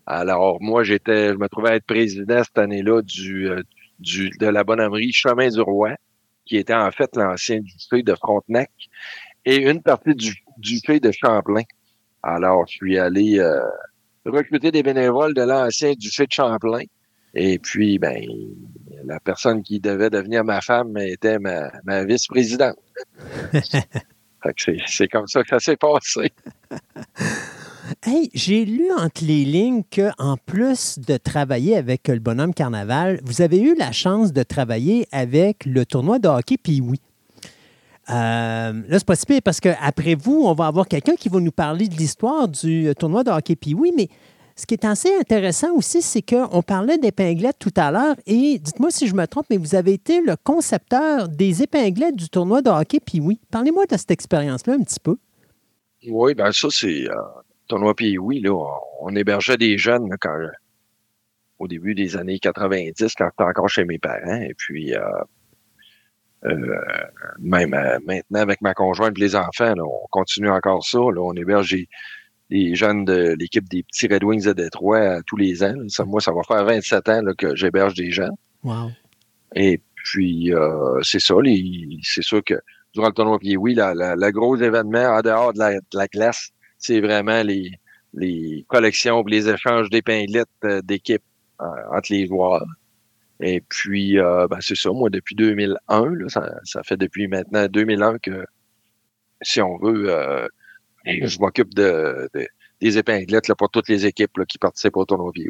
Alors, moi, j'étais, je me trouvais être président cette année-là du, euh, du, de la bonhommerie Chemin du Roi, qui était en fait l'ancien duché de Frontenac, et une partie du duché de Champlain. Alors, je suis allé euh, recruter des bénévoles de l'ancien duché de Champlain. Et puis, ben, la personne qui devait devenir ma femme était ma, ma vice-présidente. Fait c'est comme ça que ça s'est passé. Hey, j'ai lu entre les lignes qu'en plus de travailler avec le bonhomme Carnaval, vous avez eu la chance de travailler avec le tournoi de hockey puis oui. Euh, là, c'est pas si pire parce qu'après vous, on va avoir quelqu'un qui va nous parler de l'histoire du tournoi de hockey puis oui, mais ce qui est assez intéressant aussi, c'est qu'on parlait d'épinglettes tout à l'heure et dites-moi si je me trompe, mais vous avez été le concepteur des épinglettes du tournoi de hockey puis oui. Parlez-moi de cette expérience-là un petit peu. Oui, ben ça, c'est euh, tournoi puis oui, là, on, on hébergeait des jeunes là, quand au début des années 90, quand j'étais encore chez mes parents. Et puis euh, euh, même euh, maintenant avec ma conjointe et les enfants, là, on continue encore ça. Là, on héberge les, les jeunes de l'équipe des petits Red Wings de Détroit euh, tous les ans. Ça, moi, ça va faire 27 ans là, que j'héberge des gens. Wow. Et puis, c'est ça. C'est sûr que durant le tournoi, puis oui, la, la, le gros événement en dehors de la, de la glace, c'est vraiment les, les collections les échanges d'épinglettes euh, d'équipes euh, entre les joueurs. Et puis, euh, ben, c'est ça, moi, depuis 2001, là, ça, ça fait depuis maintenant 2001 que, si on veut, euh, je m'occupe de, de- des épinglettes là, pour toutes les équipes là, qui participent au tournoi oui.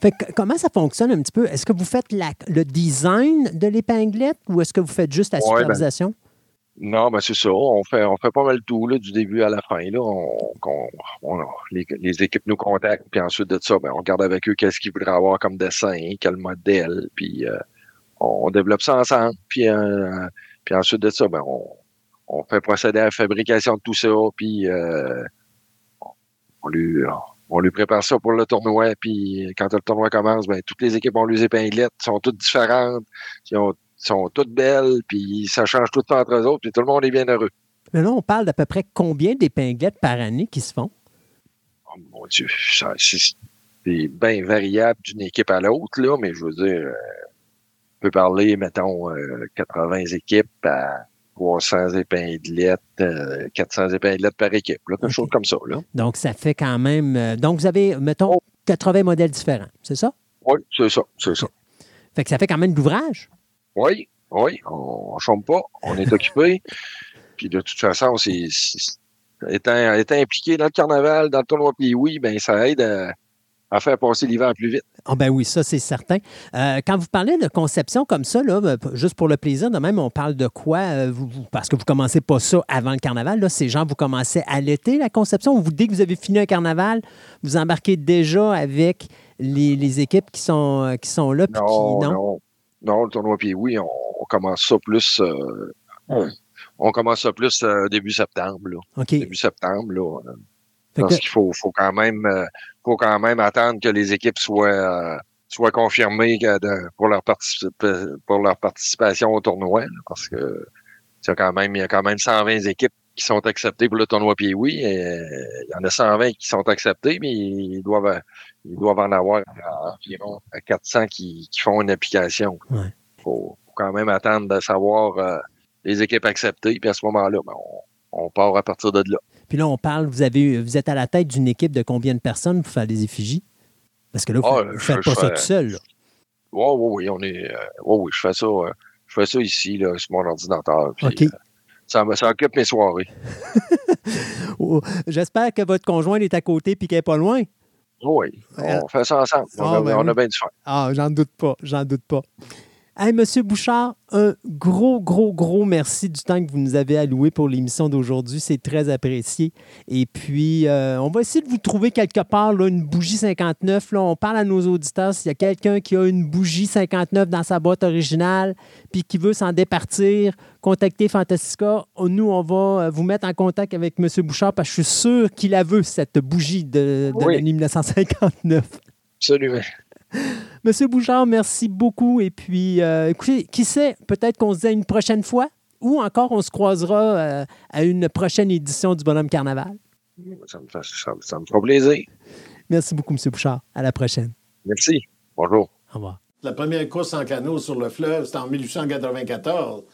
Fait que comment ça fonctionne un petit peu? Est-ce que vous faites la- le design de l'épinglette ou est-ce que vous faites juste la Ouais, ben, supervision? Non, ben c'est ça. On fait, on fait pas mal tout là, du début à la fin. Là. On, qu'on- on- les, les équipes nous contactent, puis ensuite de ça, ben, on regarde avec eux qu'est-ce qu'ils voudraient avoir comme dessin, quel modèle, puis euh, on développe ça ensemble. Puis, euh, puis ensuite de ça, ben, on, on fait procéder à la fabrication de tout ça, puis euh, on, lui, on lui prépare ça pour le tournoi. Puis quand le tournoi commence, ben, toutes les équipes ont leurs épinglettes, sont toutes différentes, ont- sont toutes belles, puis ça change tout le temps entre eux autres, puis tout le monde est bien heureux. Mais là, on parle d'à peu près combien d'épinglettes par année qui se font? Oh mon Dieu, c'est bien variable d'une équipe à l'autre, là, mais je veux dire, euh, on peut parler, mettons, euh, 80 équipes à 300 épinglettes, euh, 400 épinglettes par équipe, là, quelque chose comme ça. Là. Donc, ça fait quand même. euh, donc, vous avez, mettons, 80 modèles différents, c'est ça? Oui, c'est ça, c'est ça. Fait que ça fait quand même de l'ouvrage? Oui, oui, on ne chôme pas, on est occupé. Puis de toute façon, c'est étant, étant impliqué dans le carnaval, dans le tournoi puis oui, ben ça aide à, à faire passer l'hiver plus vite. Ah ben oui, ça c'est certain. Euh, quand vous parlez de conception comme ça, là, ben, juste pour le plaisir, de même, on parle de quoi? euh, vous- vous- parce que vous commencez pas ça avant le carnaval. Là, ces gens, vous commencez à l'été, la conception. Ou vous, dès que vous avez fini un carnaval, vous embarquez déjà avec les, les équipes qui sont, euh, qui sont là. puis Non, qui, non? Non, le tournoi puis oui, on, on commence ça plus euh, on commence ça plus euh, début septembre. Là. OK. Début septembre, là. euh, Parce qu'il faut, faut quand même euh, faut quand même attendre que les équipes soient euh, soient de- pour leur pour leur participation au tournoi. là, parce que c'est quand même, il y a quand même 120 équipes qui sont acceptées pour le tournoi puis oui. Euh, il y en a 120 qui sont acceptées, mais ils doivent ils doivent en avoir environ 400 qui, qui font une application. Il Ouais. faut, faut quand même attendre de savoir euh, les équipes acceptées, puis à ce moment-là, ben, on, on part à partir de là. Puis là, on parle, vous, avez, vous êtes à la tête d'une équipe de combien de personnes pour faire les effigies? Parce que là, vous Ah, ne je- faites pas ça tout seul. Oui, oui, oui, on est. euh, oui, oui, je fais ça. je fais ça ici, là, sur mon ordinateur. puis, OK. Ça, me- ça occupe mes soirées. Oh, J'espère que votre conjoint est à côté et qu'elle n'est pas loin. Oui, on fait ça ensemble. On, Ah, a, ben on a oui. bien du fun. Ah, j'en doute pas, j'en doute pas. Hey, Monsieur Bouchard, un gros, gros, gros merci du temps que vous nous avez alloué pour l'émission d'aujourd'hui. C'est très apprécié. Et puis, euh, on va essayer de vous trouver quelque part là, une bougie 59. Là. On parle à nos auditeurs s'il y a quelqu'un qui a une bougie 59 dans sa boîte originale puis qui veut s'en départir, contactez Fantastica. Nous, on va euh, vous mettre en contact avec Monsieur Bouchard parce que je suis sûr qu'il la veut, cette bougie de, de Oui. l'année 1959. Absolument. Monsieur Bouchard, merci beaucoup. Et puis, euh, écoutez, qui sait, peut-être qu'on se dit à une prochaine fois ou encore on se croisera euh, à une prochaine édition du Bonhomme Carnaval. Ça me, fait, ça, ça me fera plaisir. Merci beaucoup, Monsieur Bouchard. À la prochaine. Merci. Bonjour. Au revoir. La première course en canot sur le fleuve, c'était en 1894.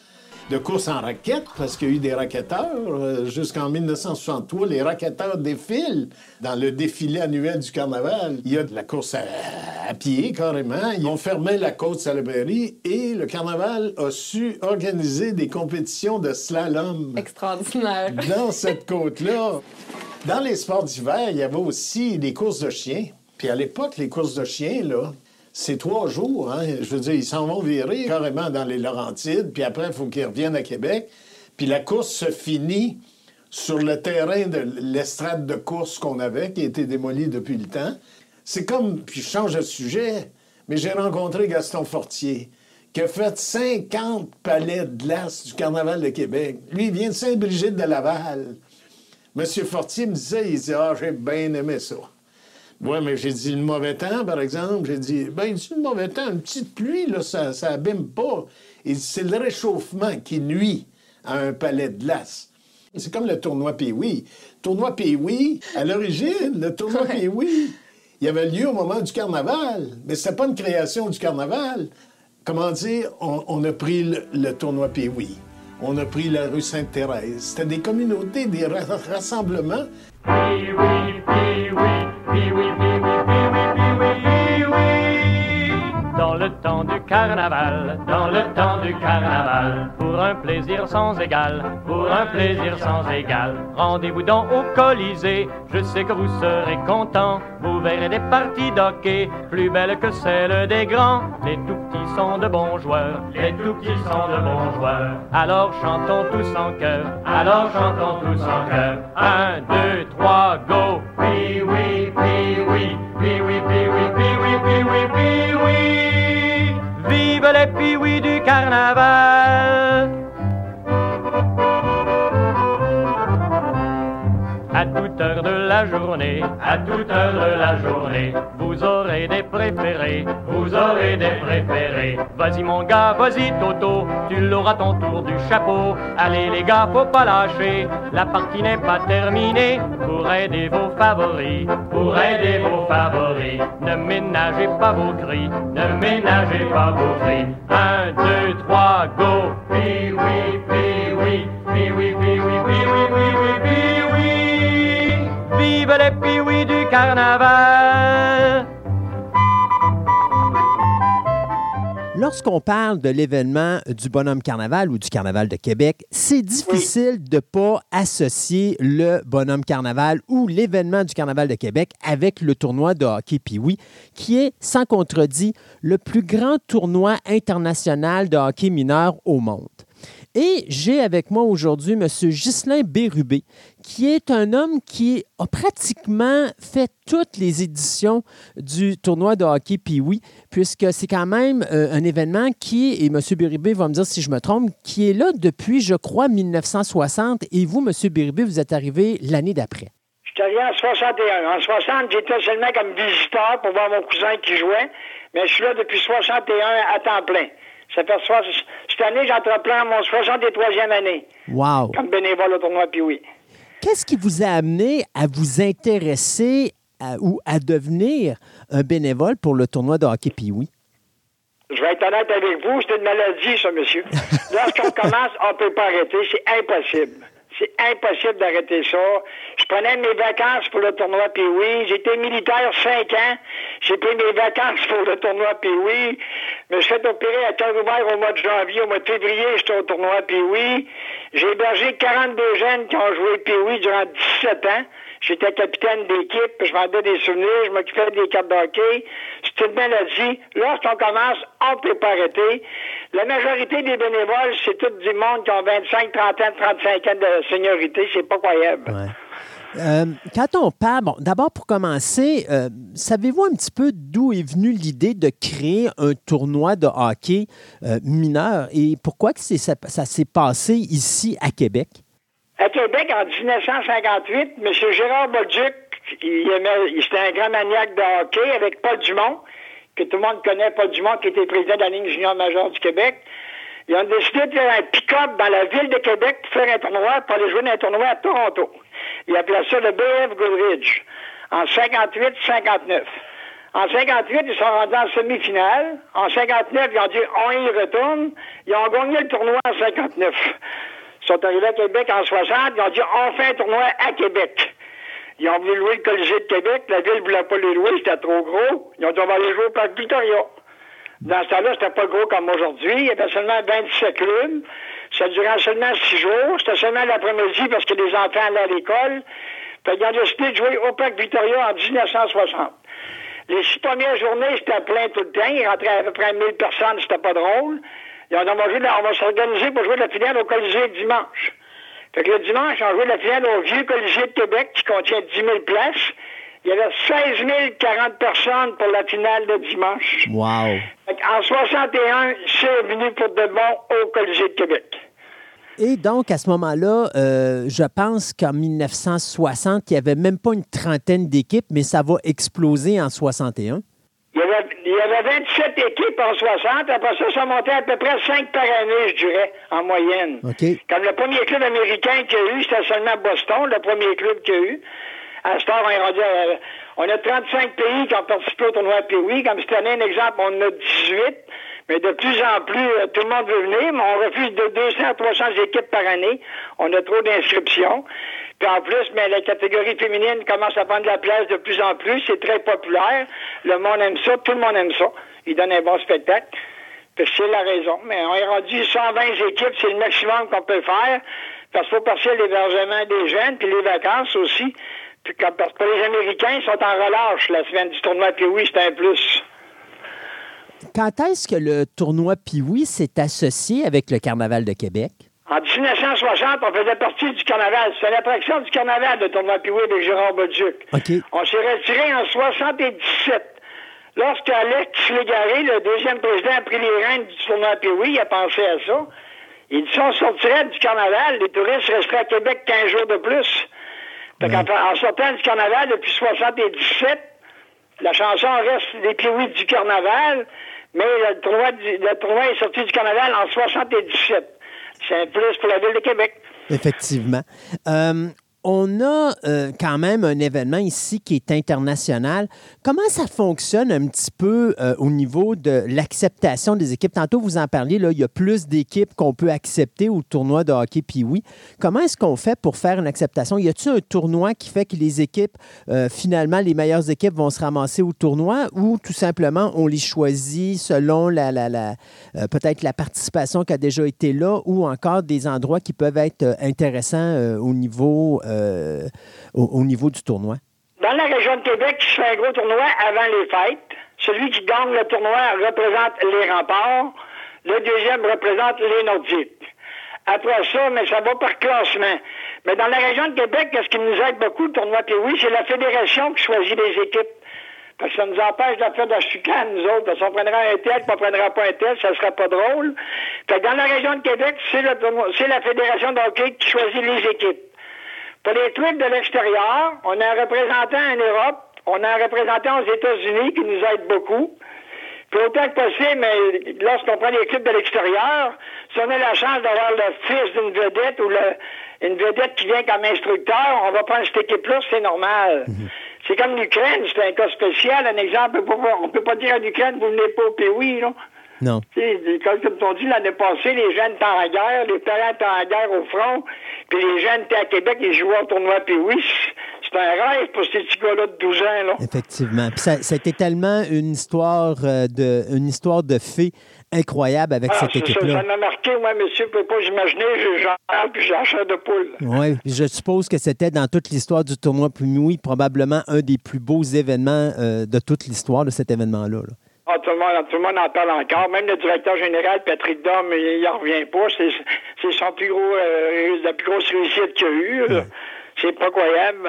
De course en raquette, parce qu'il y a eu des raquetteurs. Euh, Jusqu'en 1963, les raquetteurs défilent dans le défilé annuel du carnaval. Il y a de la course à, à pied, carrément. Ils ont fermé la côte Salaberry et le carnaval a su organiser des compétitions de slalom Extraordinaire. dans cette côte-là. Dans les sports d'hiver, il y avait aussi des courses de chiens. Puis à l'époque, les courses de chiens, là, c'est trois jours. Hein? Je veux dire, ils s'en vont virer carrément dans les Laurentides, puis après, il faut qu'ils reviennent à Québec. Puis la course se finit sur le terrain de l'estrade de course qu'on avait, qui a été démolie depuis le temps. C'est comme, puis je change de sujet, mais j'ai rencontré Gaston Fortier, qui a fait 50 palais de glace du Carnaval de Québec. Lui, il vient de Saint-Brigitte de Laval. Monsieur Fortier me disait, il disait, ah, j'ai bien aimé ça. Oui, mais j'ai dit le mauvais temps, par exemple. J'ai dit, ben, il dit le mauvais temps, une petite pluie, là, ça, ça abîme pas. Et c'est le réchauffement qui nuit à un palais de glace. C'est comme le tournoi Pee-Wee. Tournoi Pee-Wee, à l'origine, le tournoi Pee-Wee, il avait lieu au moment du carnaval, mais c'était pas une création du carnaval. Comment dire, on, on a pris le, le tournoi Pee-Wee, on a pris la rue Sainte-Thérèse. C'était des communautés, des ra- rassemblements. Pee-wee, pee-wee, pee-wee, pee-wee, pee-wee, pee-wee. Dans le temps du carnaval, dans le temps du carnaval, pour un plaisir sans égal, pour un plaisir sans égal. Rendez-vous donc au Colisée, je sais que vous serez contents. Vous verrez des parties d'hockey plus belles que celles des grands. Les tout petits sont de bons joueurs, les tout petits sont de bons joueurs. Alors chantons tous en chœur, alors chantons tous en chœur. Un, deux, trois, go! Oui, oui, oui, oui, oui, oui, oui, oui, oui, oui, oui, oui. Vive les piouis du carnaval! À toute heure de journée, à toute heure de la journée, vous aurez des préférés, vous aurez des préférés. Vas-y mon gars, vas-y Toto, tu l'auras ton tour du chapeau. Allez les gars, faut pas lâcher, la partie n'est pas terminée. Pour aider vos favoris, pour aider vos favoris, ne ménagez pas vos cris, ne ménagez pas vos cris. Un, deux, trois, go! Oui, oui, oui, oui, oui, oui, oui, oui, oui, oui, oui, oui. Lorsqu'on parle de l'événement du Bonhomme Carnaval ou du Carnaval de Québec, c'est difficile de ne pas associer le Bonhomme Carnaval ou l'événement du Carnaval de Québec avec le tournoi de hockey Pee-Wee, qui est, sans contredit, le plus grand tournoi international de hockey mineur au monde. Et j'ai avec moi aujourd'hui M. Ghislain Bérubé, qui est un homme qui a pratiquement fait toutes les éditions du tournoi de hockey Pee-Wee, puisque c'est quand même euh, un événement qui, et M. Bérubé va me dire si je me trompe, qui est là depuis, je crois, 1960. Et vous, M. Bérubé, vous êtes arrivé l'année d'après. Je suis arrivé en 61. En 60, j'étais seulement comme visiteur pour voir mon cousin qui jouait, mais je suis là depuis 61 à temps plein. Ça fait soix- cette année, j'entreprends mon 63e année Wow! comme bénévole au tournoi Pee-Wee. Qu'est-ce qui vous a amené à vous intéresser à- ou à devenir un bénévole pour le tournoi de hockey? Pee-Wee? Je vais être honnête avec vous, c'est une maladie, ça, monsieur. Lorsqu'on commence, on ne peut pas arrêter. C'est impossible. C'est impossible d'arrêter ça. Je prenais mes vacances pour le tournoi Pee-Wee. J'étais militaire cinq ans. J'ai pris mes vacances pour le tournoi Pee-Wee. Je me suis fait opérer à cœur ouvert au mois de janvier. Au mois de février, j'étais au tournoi Pee-Wee. J'ai hébergé 42 jeunes qui ont joué Pee-Wee durant 17 ans. J'étais capitaine d'équipe, je vendais des souvenirs, je m'occupais des cartes de hockey. C'est une maladie. Lorsqu'on commence, on ne peut pas arrêter. La majorité des bénévoles, c'est tout du monde qui ont 25, 30 ans, 35 ans de seniorité. C'est pas croyable. Euh, quand on parle, bon, d'abord pour commencer, euh, savez-vous un petit peu d'où est venue l'idée de créer un tournoi de hockey euh, mineur? Et pourquoi ça s'est passé ici à Québec? À Québec, en 1958, M. Gérard Bolduc, il c'était un grand maniaque de hockey avec Paul Dumont, que tout le monde connaît, Paul Dumont, qui était président de la ligne junior majeure du Québec. Ils ont décidé de faire un pick-up dans la ville de Québec pour faire un tournoi, pour aller jouer dans un tournoi à Toronto. Ils appelaient ça le BF Goodridge, en 58-59. En 58, ils sont rendus en semi-finale. En 59, ils ont dit on y retourne. Ils ont gagné le tournoi en 59. Ils sont arrivés à Québec en 60. Ils ont dit on fait un tournoi à Québec. Ils ont voulu louer le Colisée de Québec. La ville ne voulait pas les louer, c'était trop gros. Ils ont dit on va aller jouer au Parc Victoria. Dans ce temps-là, c'était pas gros comme aujourd'hui. Il y avait seulement 27 clubs. Ça durait seulement six jours. C'était seulement l'après-midi parce que les enfants allaient à l'école. Qu'ils ont décidé de jouer au Parc Victoria en 1960. Les six premières journées, c'était plein tout le temps. Il rentrait à peu près 1000 personnes, c'était pas drôle. Et on, va on s'organiser pour jouer la finale au Colisée dimanche. Fait que le dimanche, on jouait la finale au Vieux Colisée de Québec, qui contient 10 000 places. Il y avait 16 040 personnes pour la finale de dimanche. Wow! Fait en 61, c'est venu pour de bon au Colisée de Québec. Et donc, à ce moment-là, euh, je pense qu'en 1960, il n'y avait même pas une trentaine d'équipes, mais ça va exploser en 61. Il y avait, il y avait 27 équipes en 60. Après ça, ça montait à peu près 5 par année, je dirais, en moyenne. OK. Comme le premier club américain qu'il y a eu, c'était seulement Boston, le premier club qu'il y a eu. À ce temps, on est rendu à- on a 35 pays qui ont participé au tournoi Pee-Wee. Comme cette année, un exemple, on en a 18. Mais de plus en plus, euh, tout le monde veut venir, mais on refuse de 200 à 300 équipes par année. On a trop d'inscriptions. Puis en plus, mais la catégorie féminine commence à prendre la place de plus en plus. C'est très populaire. Le monde aime ça. Tout le monde aime ça. Il donne un bon spectacle. C'est la raison. Mais on est rendu 120 équipes. C'est le maximum qu'on peut faire. Parce qu'il faut passer l'hébergement des jeunes, puis les vacances aussi. Puis parce que les Américains, sont en relâche la semaine du tournoi. Puis oui, c'est un plus. Quand est-ce que le tournoi Pee-Wee s'est associé avec le Carnaval de Québec? En 1960, on faisait partie du carnaval. C'était l'attraction du carnaval, le tournoi Pioué de Gérard Bolduc. OK. On s'est retiré en 77. Lorsque Alex Légaré, le deuxième président, a pris les rênes du tournoi Pioué, il a pensé à ça. Il dit si on sortirait du carnaval, les touristes resteraient à Québec 15 jours de plus. Fait qu'en en sortant du carnaval depuis 77, la chanson reste les Piouis du carnaval, mais le tournoi, du- le tournoi est sorti du carnaval en 77. C'est un plus pour la ville de Québec. Effectivement. Euh, on a euh, quand même un événement ici qui est international. Comment ça fonctionne un petit peu euh, au niveau de l'acceptation des équipes? Tantôt, vous en parliez, il y a plus d'équipes qu'on peut accepter au tournoi de hockey puis oui. Comment est-ce qu'on fait pour faire une acceptation? Y a-t-il un tournoi qui fait que les équipes, euh, finalement, les meilleures équipes vont se ramasser au tournoi ou tout simplement on les choisit selon la, euh, peut-être la participation qui a déjà été là ou encore des endroits qui peuvent être intéressants au niveau du tournoi? Dans la région de Québec, il se fait un gros tournoi avant les fêtes. Celui qui gagne le tournoi représente les remparts. Le deuxième représente les Nordiques. Après ça, mais ça va par classement. Mais dans la région de Québec, ce qui nous aide beaucoup, le tournoi oui, c'est la fédération qui choisit les équipes. Parce que ça nous empêche de faire de la chicane, nous autres. Parce qu'on prendra un tel, on prendra pas un tel, ça serait pas drôle. Fait que dans la région de Québec, c'est la fédération de hockey qui choisit les équipes. Pour les trucs de l'extérieur, on a un représentant en Europe, on a un représentant aux États-Unis qui nous aide beaucoup. Puis autant que possible, mais lorsqu'on prend les clubs de l'extérieur, si on a la chance d'avoir le fils d'une vedette ou le- une vedette qui vient comme instructeur, on va prendre cette équipe-là, c'est normal. C'est comme l'Ukraine, c'est un cas spécial. Un exemple, on peut pas- on peut pas dire à l'Ukraine, vous venez pas au pays, là. Non. Tu sais, des- comme, comme on dit l'année passée, les jeunes étaient en guerre, les parents étaient en guerre au front, puis les jeunes étaient à Québec, ils jouaient au tournoi, puis oui, c'est un rêve pour ces petits gars-là de 12 ans, là. Effectivement. Puis ça, c'était tellement une histoire euh, de une histoire de fée incroyable avec Ah, cette ça, équipe-là. ça m'a marqué, moi, monsieur, peut pas imaginer, j'en parle, puis de poule. Oui, je suppose que c'était dans toute l'histoire du tournoi Pumui, probablement un des plus beaux événements euh, de toute l'histoire de cet événement-là. là. Ah, tout, le monde, tout le monde en parle encore. Même le directeur général, Patrick Dom, il n'en revient pas. C'est son plus gros, euh, la plus grosse réussite qu'il y a eu. là. C'est pas croyable.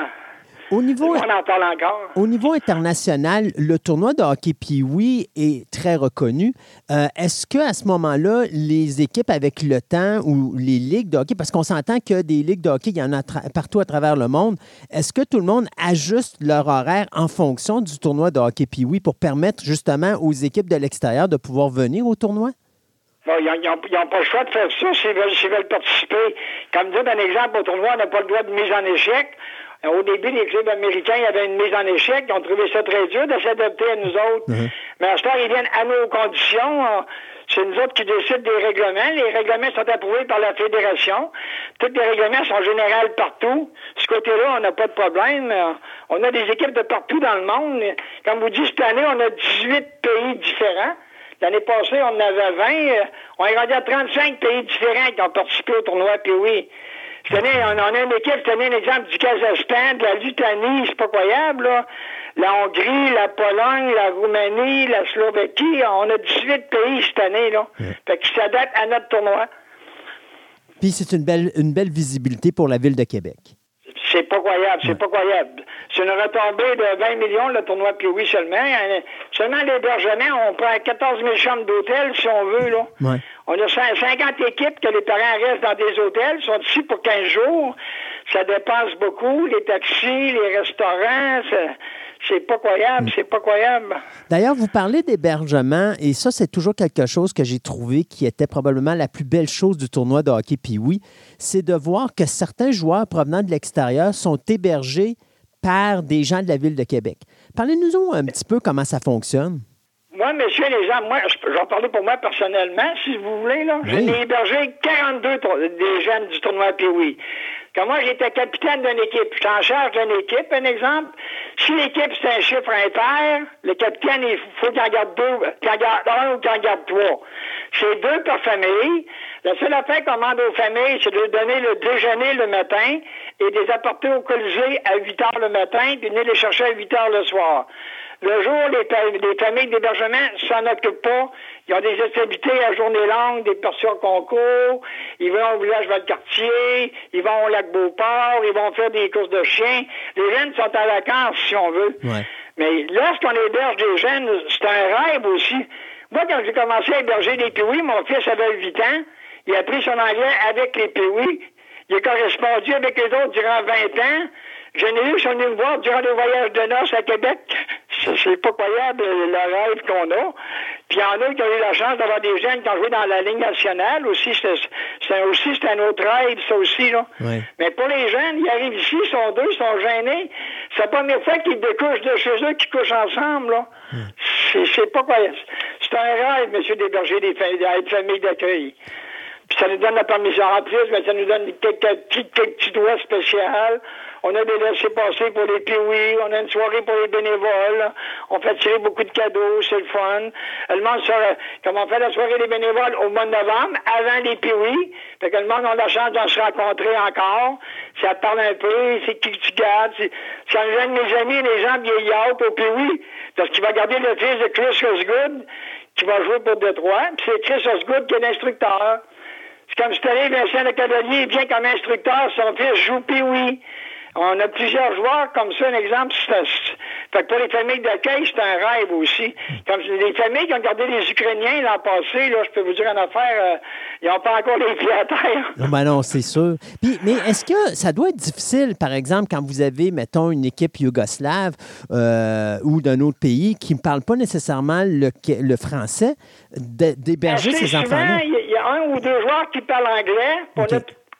Au niveau, On en parle encore. au niveau international, le tournoi de hockey Pee-Wee est très reconnu. Euh, Est-ce que à ce moment-là, les équipes avec le temps ou les ligues de hockey, parce qu'on s'entend que des ligues de hockey, il y en a partout à travers le monde, est-ce que tout le monde ajuste leur horaire en fonction du tournoi de hockey Pee-Wee pour permettre justement aux équipes de l'extérieur de pouvoir venir au tournoi? Bon, ils n'ont pas le choix de faire ça s'ils veulent, veulent participer. Comme dit, un exemple, au tournoi, on n'a pas le droit de mise en échec. Euh, Au début, les clubs américains, il y avait une mise en échec. Ils ont trouvé ça très dur de s'adapter à nous autres. Mais à ce temps, ils viennent à nos conditions. Euh, C'est nous autres qui décident des règlements. Les règlements sont approuvés par la fédération. Tous les règlements sont généraux partout. Ce côté-là, on n'a pas de problème. Euh, On a des équipes de partout dans le monde. Comme vous dites, cette année, on a 18 pays différents. L'année passée, on en avait 20. Euh, On est rendu à 35 pays différents qui ont participé au tournoi, puis oui. Année, on en a une équipe, cette année, un exemple du Kazakhstan, de la Lituanie, c'est pas croyable, là. La Hongrie, la Pologne, la Roumanie, la Slovaquie, on a 18 pays cette année, là. Fait qu'ils s'adaptent à notre tournoi. Puis c'est une belle, une belle visibilité pour la ville de Québec. C'est pas croyable, c'est pas croyable. C'est une retombée de 20 millions, le tournoi puis oui seulement. Euh, Seulement l'hébergement, on prend 14 000 chambres d'hôtel, si on veut, là. Ouais. On a cin- 50 équipes que les parents restent dans des hôtels, sont ici pour 15 jours. Ça dépense beaucoup, les taxis, les restaurants, C'est pas croyable, c'est pas croyable. D'ailleurs, vous parlez d'hébergement, et ça, c'est toujours quelque chose que j'ai trouvé qui était probablement la plus belle chose du tournoi de hockey puis oui, c'est de voir que certains joueurs provenant de l'extérieur sont hébergés par des gens de la ville de Québec. Parlez-nous un petit peu comment ça fonctionne. Moi, monsieur, les gens, moi, je- j'en parler pour moi personnellement, si vous voulez, là. Oui. J'en ai hébergé 42 tour- des jeunes du tournoi Pee-Wee. Quand moi, j'étais capitaine d'une équipe, j'étais en charge d'une équipe, un exemple. Si l'équipe, c'est un chiffre impair, le capitaine, il faut qu'il en garde deux, qu'il en garde un ou qu'il en garde trois. C'est deux par famille. La seule affaire qu'on demande aux familles, c'est de leur donner le déjeuner le matin et de les apporter au Colisée à 8 heures le matin, puis de venir les chercher à 8 heures le soir. Le jour, les, familles d'hébergement s'en occupent pas. Ils ont des activités à journée longue, des portions concours. Ils vont au village Valcartier, ils vont au lac Beauport, ils vont faire des courses de chiens. Les jeunes sont en vacances, si on veut. Mais lorsqu'on héberge des jeunes, c'est un rêve aussi. Moi, quand j'ai commencé à héberger des piouis, mon fils avait 8 ans. Il a appris son anglais avec les piouis. Il a correspondu avec les autres durant 20 ans. J'en ai eu me voir durant les voyages de noces à Québec. C'est pas croyable le rêve qu'on a. Puis il y en a qui ont eu la chance d'avoir des jeunes qui ont joué dans la Ligue nationale aussi. C'est aussi c'est un autre rêve, ça aussi. Là. Mais pour les jeunes, ils arrivent ici, ils sont deux, ils sont gênés. C'est la première fois qu'ils découchent de chez eux, qu'ils couchent ensemble. Là. C'est c'est pas croyable. C'est un rêve, monsieur, d'héberger des fa- des familles d'accueil. Puis ça nous donne la permission en plus, mais ça nous donne quelques petits, quelques petits droits spéciaux. On a des laissés-passer pour les piouis, on a une soirée pour les bénévoles, on fait tirer beaucoup de cadeaux, c'est le fun. Le monde comme on fait la soirée des bénévoles au mois de novembre, avant les piouis, fait que le monde a la chance de se rencontrer encore, ça parle un peu, c'est qui tu gardes, ça gêne mes amis, les gens vieillards au piouis, parce qu'il va garder le fils de Chris Osgood, qui va jouer pour Détroit, puis c'est Chris Osgood qui est l'instructeur. C'est comme cette année, Vincent Le Cavalier vient comme instructeur, son fils joue oui. On a plusieurs joueurs comme ça, un exemple. c'est Fait que pour les familles d'accueil, c'est un rêve aussi. Comme les familles qui ont gardé les Ukrainiens l'an passé, là, je peux vous dire une affaire, euh, ils n'ont pas encore les pieds à terre. Non, ben non, c'est sûr. Puis, mais est-ce que ça doit être difficile, par exemple, quand vous avez, mettons, une équipe yougoslave euh, ou d'un autre pays qui ne parle pas nécessairement le, le français, d'héberger ces enfants-là? Il y, a- un ou deux joueurs qui parlent anglais. On a-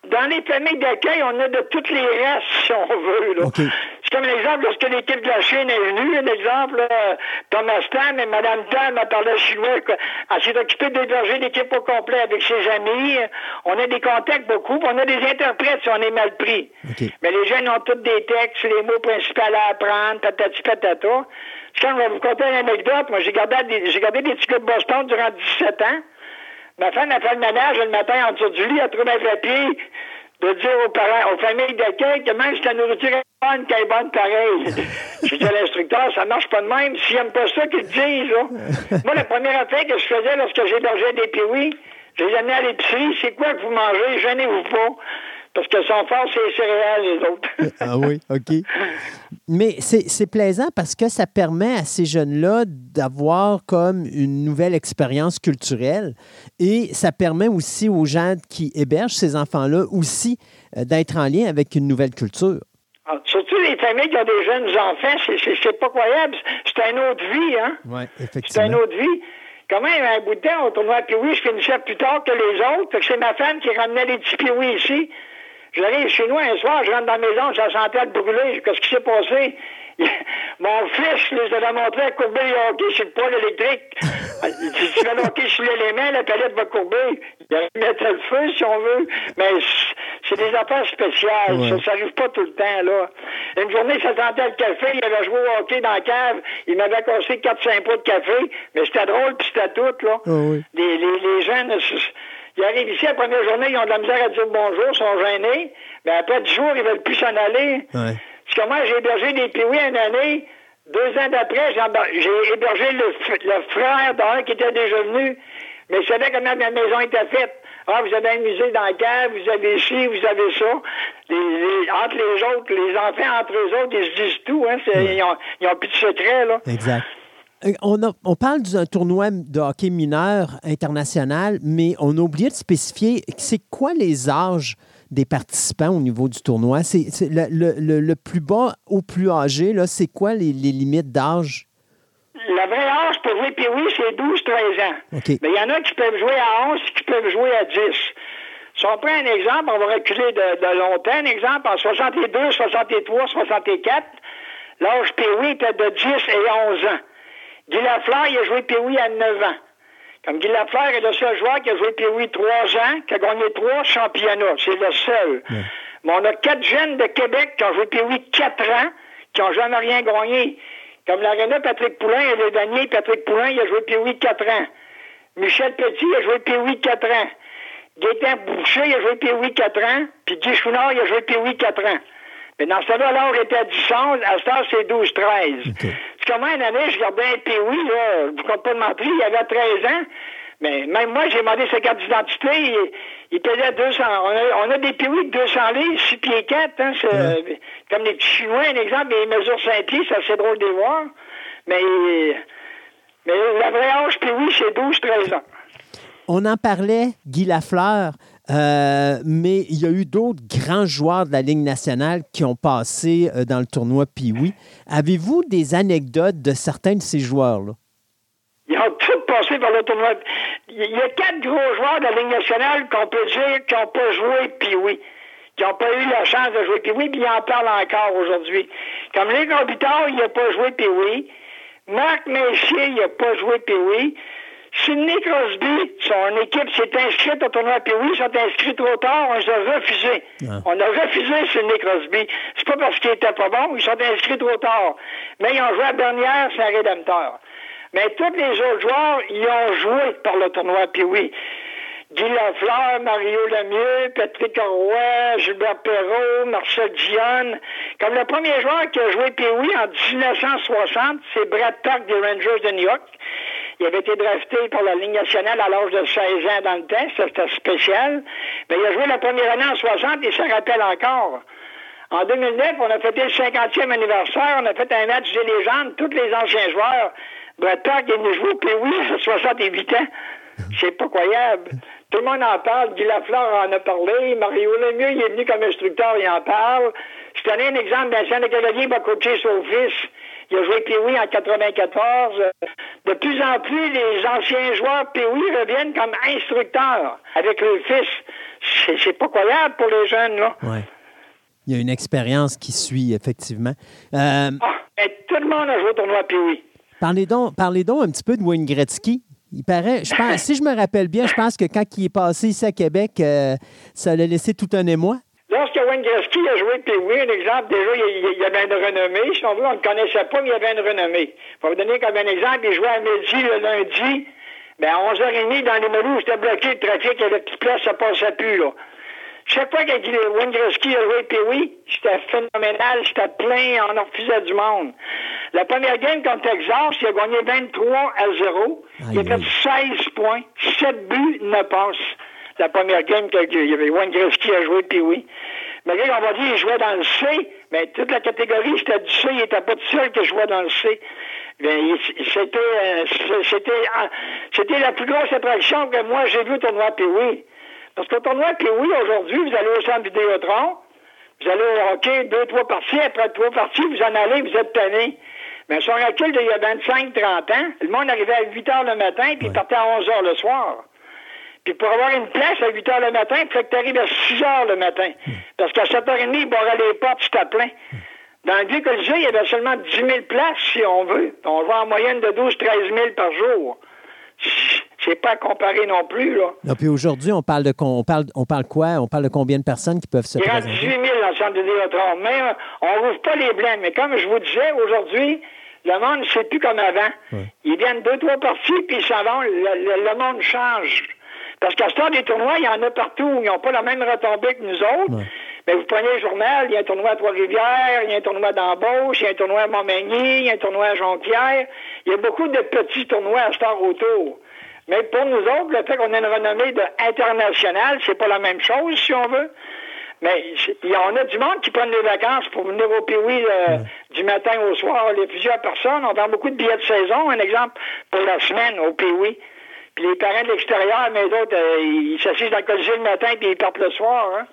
dans les familles d'accueil, on a de toutes les races, si on veut. là. C'est comme un exemple, lorsque l'équipe de la Chine est venue, un exemple, Thomas Tam et Mme Tam a parlé chinois. Elle s'est occupée d'héberger l'équipe au complet avec ses amis. On a des contacts beaucoup, on a des interprètes si on est mal pris. Mais les jeunes ont tous des textes, les mots principaux à apprendre, patati patata. Quand je vais vous conter une anecdote, moi j'ai gardé des, j'ai gardé des gars de Boston durant 17 ans. Ma femme a fait le ménage le matin en dessous du lit, elle trouve un papier de dire aux parents, aux familles d'accueil que même si la nourriture est bonne, qu'elle est bonne pareil. J'ai dit à l'instructeur, ça marche pas de même. S'ils n'aiment pas ça, qu'ils le disent, là. Moi, la première affaire que je faisais lorsque j'hébergeais des piouis, je les amenais à l'épicerie, c'est quoi que vous mangez? Gênez-vous pas. Parce que sont forts, c'est les céréales, les autres. Ah oui, OK. Mais c'est plaisant parce que ça permet à ces jeunes-là d'avoir comme une nouvelle expérience culturelle et ça permet aussi aux gens qui hébergent ces enfants-là aussi euh, d'être en lien avec une nouvelle culture. Ah, Surtout les familles qui ont des jeunes enfants, c'est- c'est c'est pas croyable. C'est une autre vie, hein? Oui, C'est effectivement. une autre vie. Quand même, un bout de temps, au tournoi puis oui, je finissais plus tard que les autres. C'est ma femme qui ramenait les petits piouis ici. J'arrive chez nous un soir, je rentre dans la maison, je la sentais le brûler. Qu'est-ce qui s'est passé? Mon fils, je les avais montré à courber les hockey sur le poêle électrique. Si tu vas le hockey sur l'élément, la palette va courber. Il va mettre le feu, si on veut. Mais c'est des affaires spéciales. Ouais. Ça, ça arrive pas tout le temps, là. Une journée, ça sentait le café, il avait joué au hockey dans la cave. Il m'avait cassé 4-5 pots de café. Mais c'était drôle, puis c'était tout, là. oui. Les, les, les jeunes, ils arrivent ici la première journée, ils ont de la misère à dire bonjour, ils sont gênés. Mais après 10 jours, ils veulent plus s'en aller. Parce que moi, j'ai hébergé des piouis une année. Deux ans d'après, j'ai hébergé le, le frère d'un qui était déjà venu. Mais je savais comment ma maison était faite. Ah, vous avez un musée dans la cave, vous avez ci, vous avez ça. Les, les- entre les autres, les enfants, entre eux autres, ils se disent tout. Hein, ils, ont, ils ont plus de secret, là. Exact. Euh, On, a- on parle d'un tournoi de hockey mineur international, mais on a oublié de spécifier c'est quoi les âges des participants au niveau du tournoi. C'est le, le- le- le plus bas au plus âgé, là, c'est quoi les, les limites d'âge? La vraie âge pour jouer puis oui, c'est 12-13 ans. Mais il y en a qui peuvent jouer à 11 qui peuvent jouer à 10. Si on prend un exemple, on va reculer de, de longtemps. Un exemple, en 62, 63, 64, l'âge Pee-Wee était de 10 et 11 ans. Guy Lafleur, il a joué Pee-Wee à 9 ans. Comme Guy Lafleur est le seul joueur qui a joué Pee-Wee 3 ans, qui a gagné 3 championnats. C'est le seul. Mais on a quatre jeunes de Québec qui ont joué Pee-Wee 4 ans, qui n'ont jamais rien gagné. Comme l'aréna Patrick Poulain et le dernier Patrick Poulain, il a joué Pee-Wee 4 ans. Michel Petit il a joué Pee-Wee 4 ans. Gaétan Boucher, il a joué Pee-Wee 4 ans. Puis Guy Chouinard, il a joué Pee-Wee 4 ans. Mais dans ce temps-là, l'âge était à 10 ans. À ce temps, c'est 12-13. C'est comment une année, je regardais un Pee-Wee, là, je ne compte pas de mentir, il avait 13 ans. Mais même moi, j'ai demandé sa carte d'identité. Il, il pesait 200. On a, on a des Pee-Wee de 200 livres, 6 pieds 4. Hein, Comme les petits Chinois, un exemple, ils mesurent 5 pieds, c'est assez drôle de les voir. Mais, mais la vraie âge Pee-Wee, c'est 12-13 ans. On en parlait, Guy Lafleur, euh, mais il y a eu d'autres grands joueurs de la Ligue nationale qui ont passé euh, dans le tournoi Pee-Wee. Avez-vous des anecdotes de certains de ces joueurs-là? Ils ont tous passé par le tournoi. Il y a quatre gros joueurs de la Ligue nationale qu'on peut dire qui n'ont pas joué puis oui. Qui n'ont pas eu la chance de jouer puis oui, puis ils en parlent encore aujourd'hui. Comme Luc Robitaille, il n'a pas joué puis oui. Marc Messier, il n'a pas joué puis oui. Sidney Crosby, son équipe s'est inscrite au tournoi puis oui, ils sont inscrits trop tard, on les a refusés. On a refusé Sidney Crosby. C'est pas parce qu'il était pas bon, ils sont inscrits trop tard. Mais ils ont joué à Bernière, c'est un rédempteur. Mais tous les autres joueurs, ils ont joué par le tournoi puis oui. Guy Lafleur, Mario Lemieux, Patrick Roy, Gilbert Perrault, Marcel Dionne. Comme le premier joueur qui a joué Pee-Wee en 1960, c'est Brad Park des Rangers de New York. Il avait été drafté par la Ligue nationale à l'âge de 16 ans dans le temps, c'était spécial. Mais il a joué la première année en 60 et ça rappelle encore. En 2009, on a fêté le 50e anniversaire, on a fait un match des légendes, tous les anciens joueurs. Brad Park est venu jouer, puis oui, à 68 ans. C'est pas croyable. Tout le monde en parle. Guy Lafleur en a parlé. Mario Lemieux, il est venu comme instructeur, il en parle. Je tenais un exemple d'un centre Canadien va coacher son fils. Il a joué Pee-Wee en 94. De plus en plus, les anciens joueurs Pee-Wee reviennent comme instructeurs avec le fils. C'est- pas croyable pour les jeunes, là. Ouais. Il y a une expérience qui suit, effectivement. Euh, Mais tout le monde a joué au tournoi Pee-Wee. parlez, donc, parlez donc un petit peu de Wayne Gretzky. Il paraît, je pense, si je me rappelle bien, je pense que quand il est passé ici à Québec, euh, ça l'a laissé tout un émoi. Lorsque Wayne Gretzky a joué Pee-Wee, un exemple, déjà, il, il y avait une renommée. Si on veut, on ne le connaissait pas, mais il y avait une renommée. Pour vous donner comme un exemple, il jouait à midi le lundi. Ben, à 11h30, dans les Melous, c'était bloqué le trafic, y avait petite place, ça passait plus, là. Chaque fois que Wayne Gretzky a joué Pee-Wee, c'était phénoménal, c'était plein, on en refusait du monde. La première game contre Texas, il a gagné 23 à 0. Il a fait 16 points, 7 buts, 9 passes. La première game que il y avait Wayne Gretzky a joué Pee-Wee. Mais là, on va dire qu'il jouait dans le C, mais toute la catégorie, c'était du C, il n'était pas tout seul que jouait dans le C. Ben, il- c'était, euh, c'était, euh, c'était la plus grosse attraction que moi j'ai vue au tournoi Pee-Wee. Parce qu'au tournoi Pee-Wee, aujourd'hui, vous allez au centre Vidéotron, vous allez au hockey, deux, trois parties, après trois parties, vous en allez, vous êtes tanné. Mais sur un recul d'il y a 25-30 ans, le monde arrivait à 8 heures le matin, puis il partait à 11 heures le soir. Puis pour avoir une place à 8 heures le matin, il fallait que tu arrives à 6 heures le matin. Parce qu'à 7h30, ils barraient les portes, c'était plein. Dans le vieux Colisée, il y avait seulement 10 000 places, si on veut. On jouait en moyenne de 12-13 000 par jour. C'est pas à comparer non plus, là. Puis aujourd'hui, on parle de on parle, on parle quoi? On parle de combien de personnes qui peuvent se Il y a 18 présenter? 000 dans le centre de Vidéotron. Mais euh, on rouvre pas les blindes. Mais comme je vous disais, aujourd'hui, le monde ne sait plus comme avant. Ils viennent deux, trois parties, puis ils s'en vont. Le, le- le monde change. Parce qu'à ce temps des tournois, il y en a partout. Ils n'ont pas la même retombée que nous autres. Mais vous prenez le journal, il y a un tournoi à Trois-Rivières, il y a un tournoi d'embauche, il y a un tournoi à Montmagny, il y a un tournoi à Jonquière. Il y a beaucoup de petits tournois à ce temps autour. Mais pour nous autres, le fait qu'on ait une renommée de internationale, c'est pas la même chose, si on veut. Mais il y en a du monde qui prennent des vacances pour venir au Pee-Wee euh, du matin au soir. Il y a plusieurs personnes. On vend beaucoup de billets de saison, un exemple, pour la semaine au Pee-Wee. Puis les parents de l'extérieur, mais d'autres, euh, ils s'assisent dans le colisée le matin puis ils partent le soir. Hein.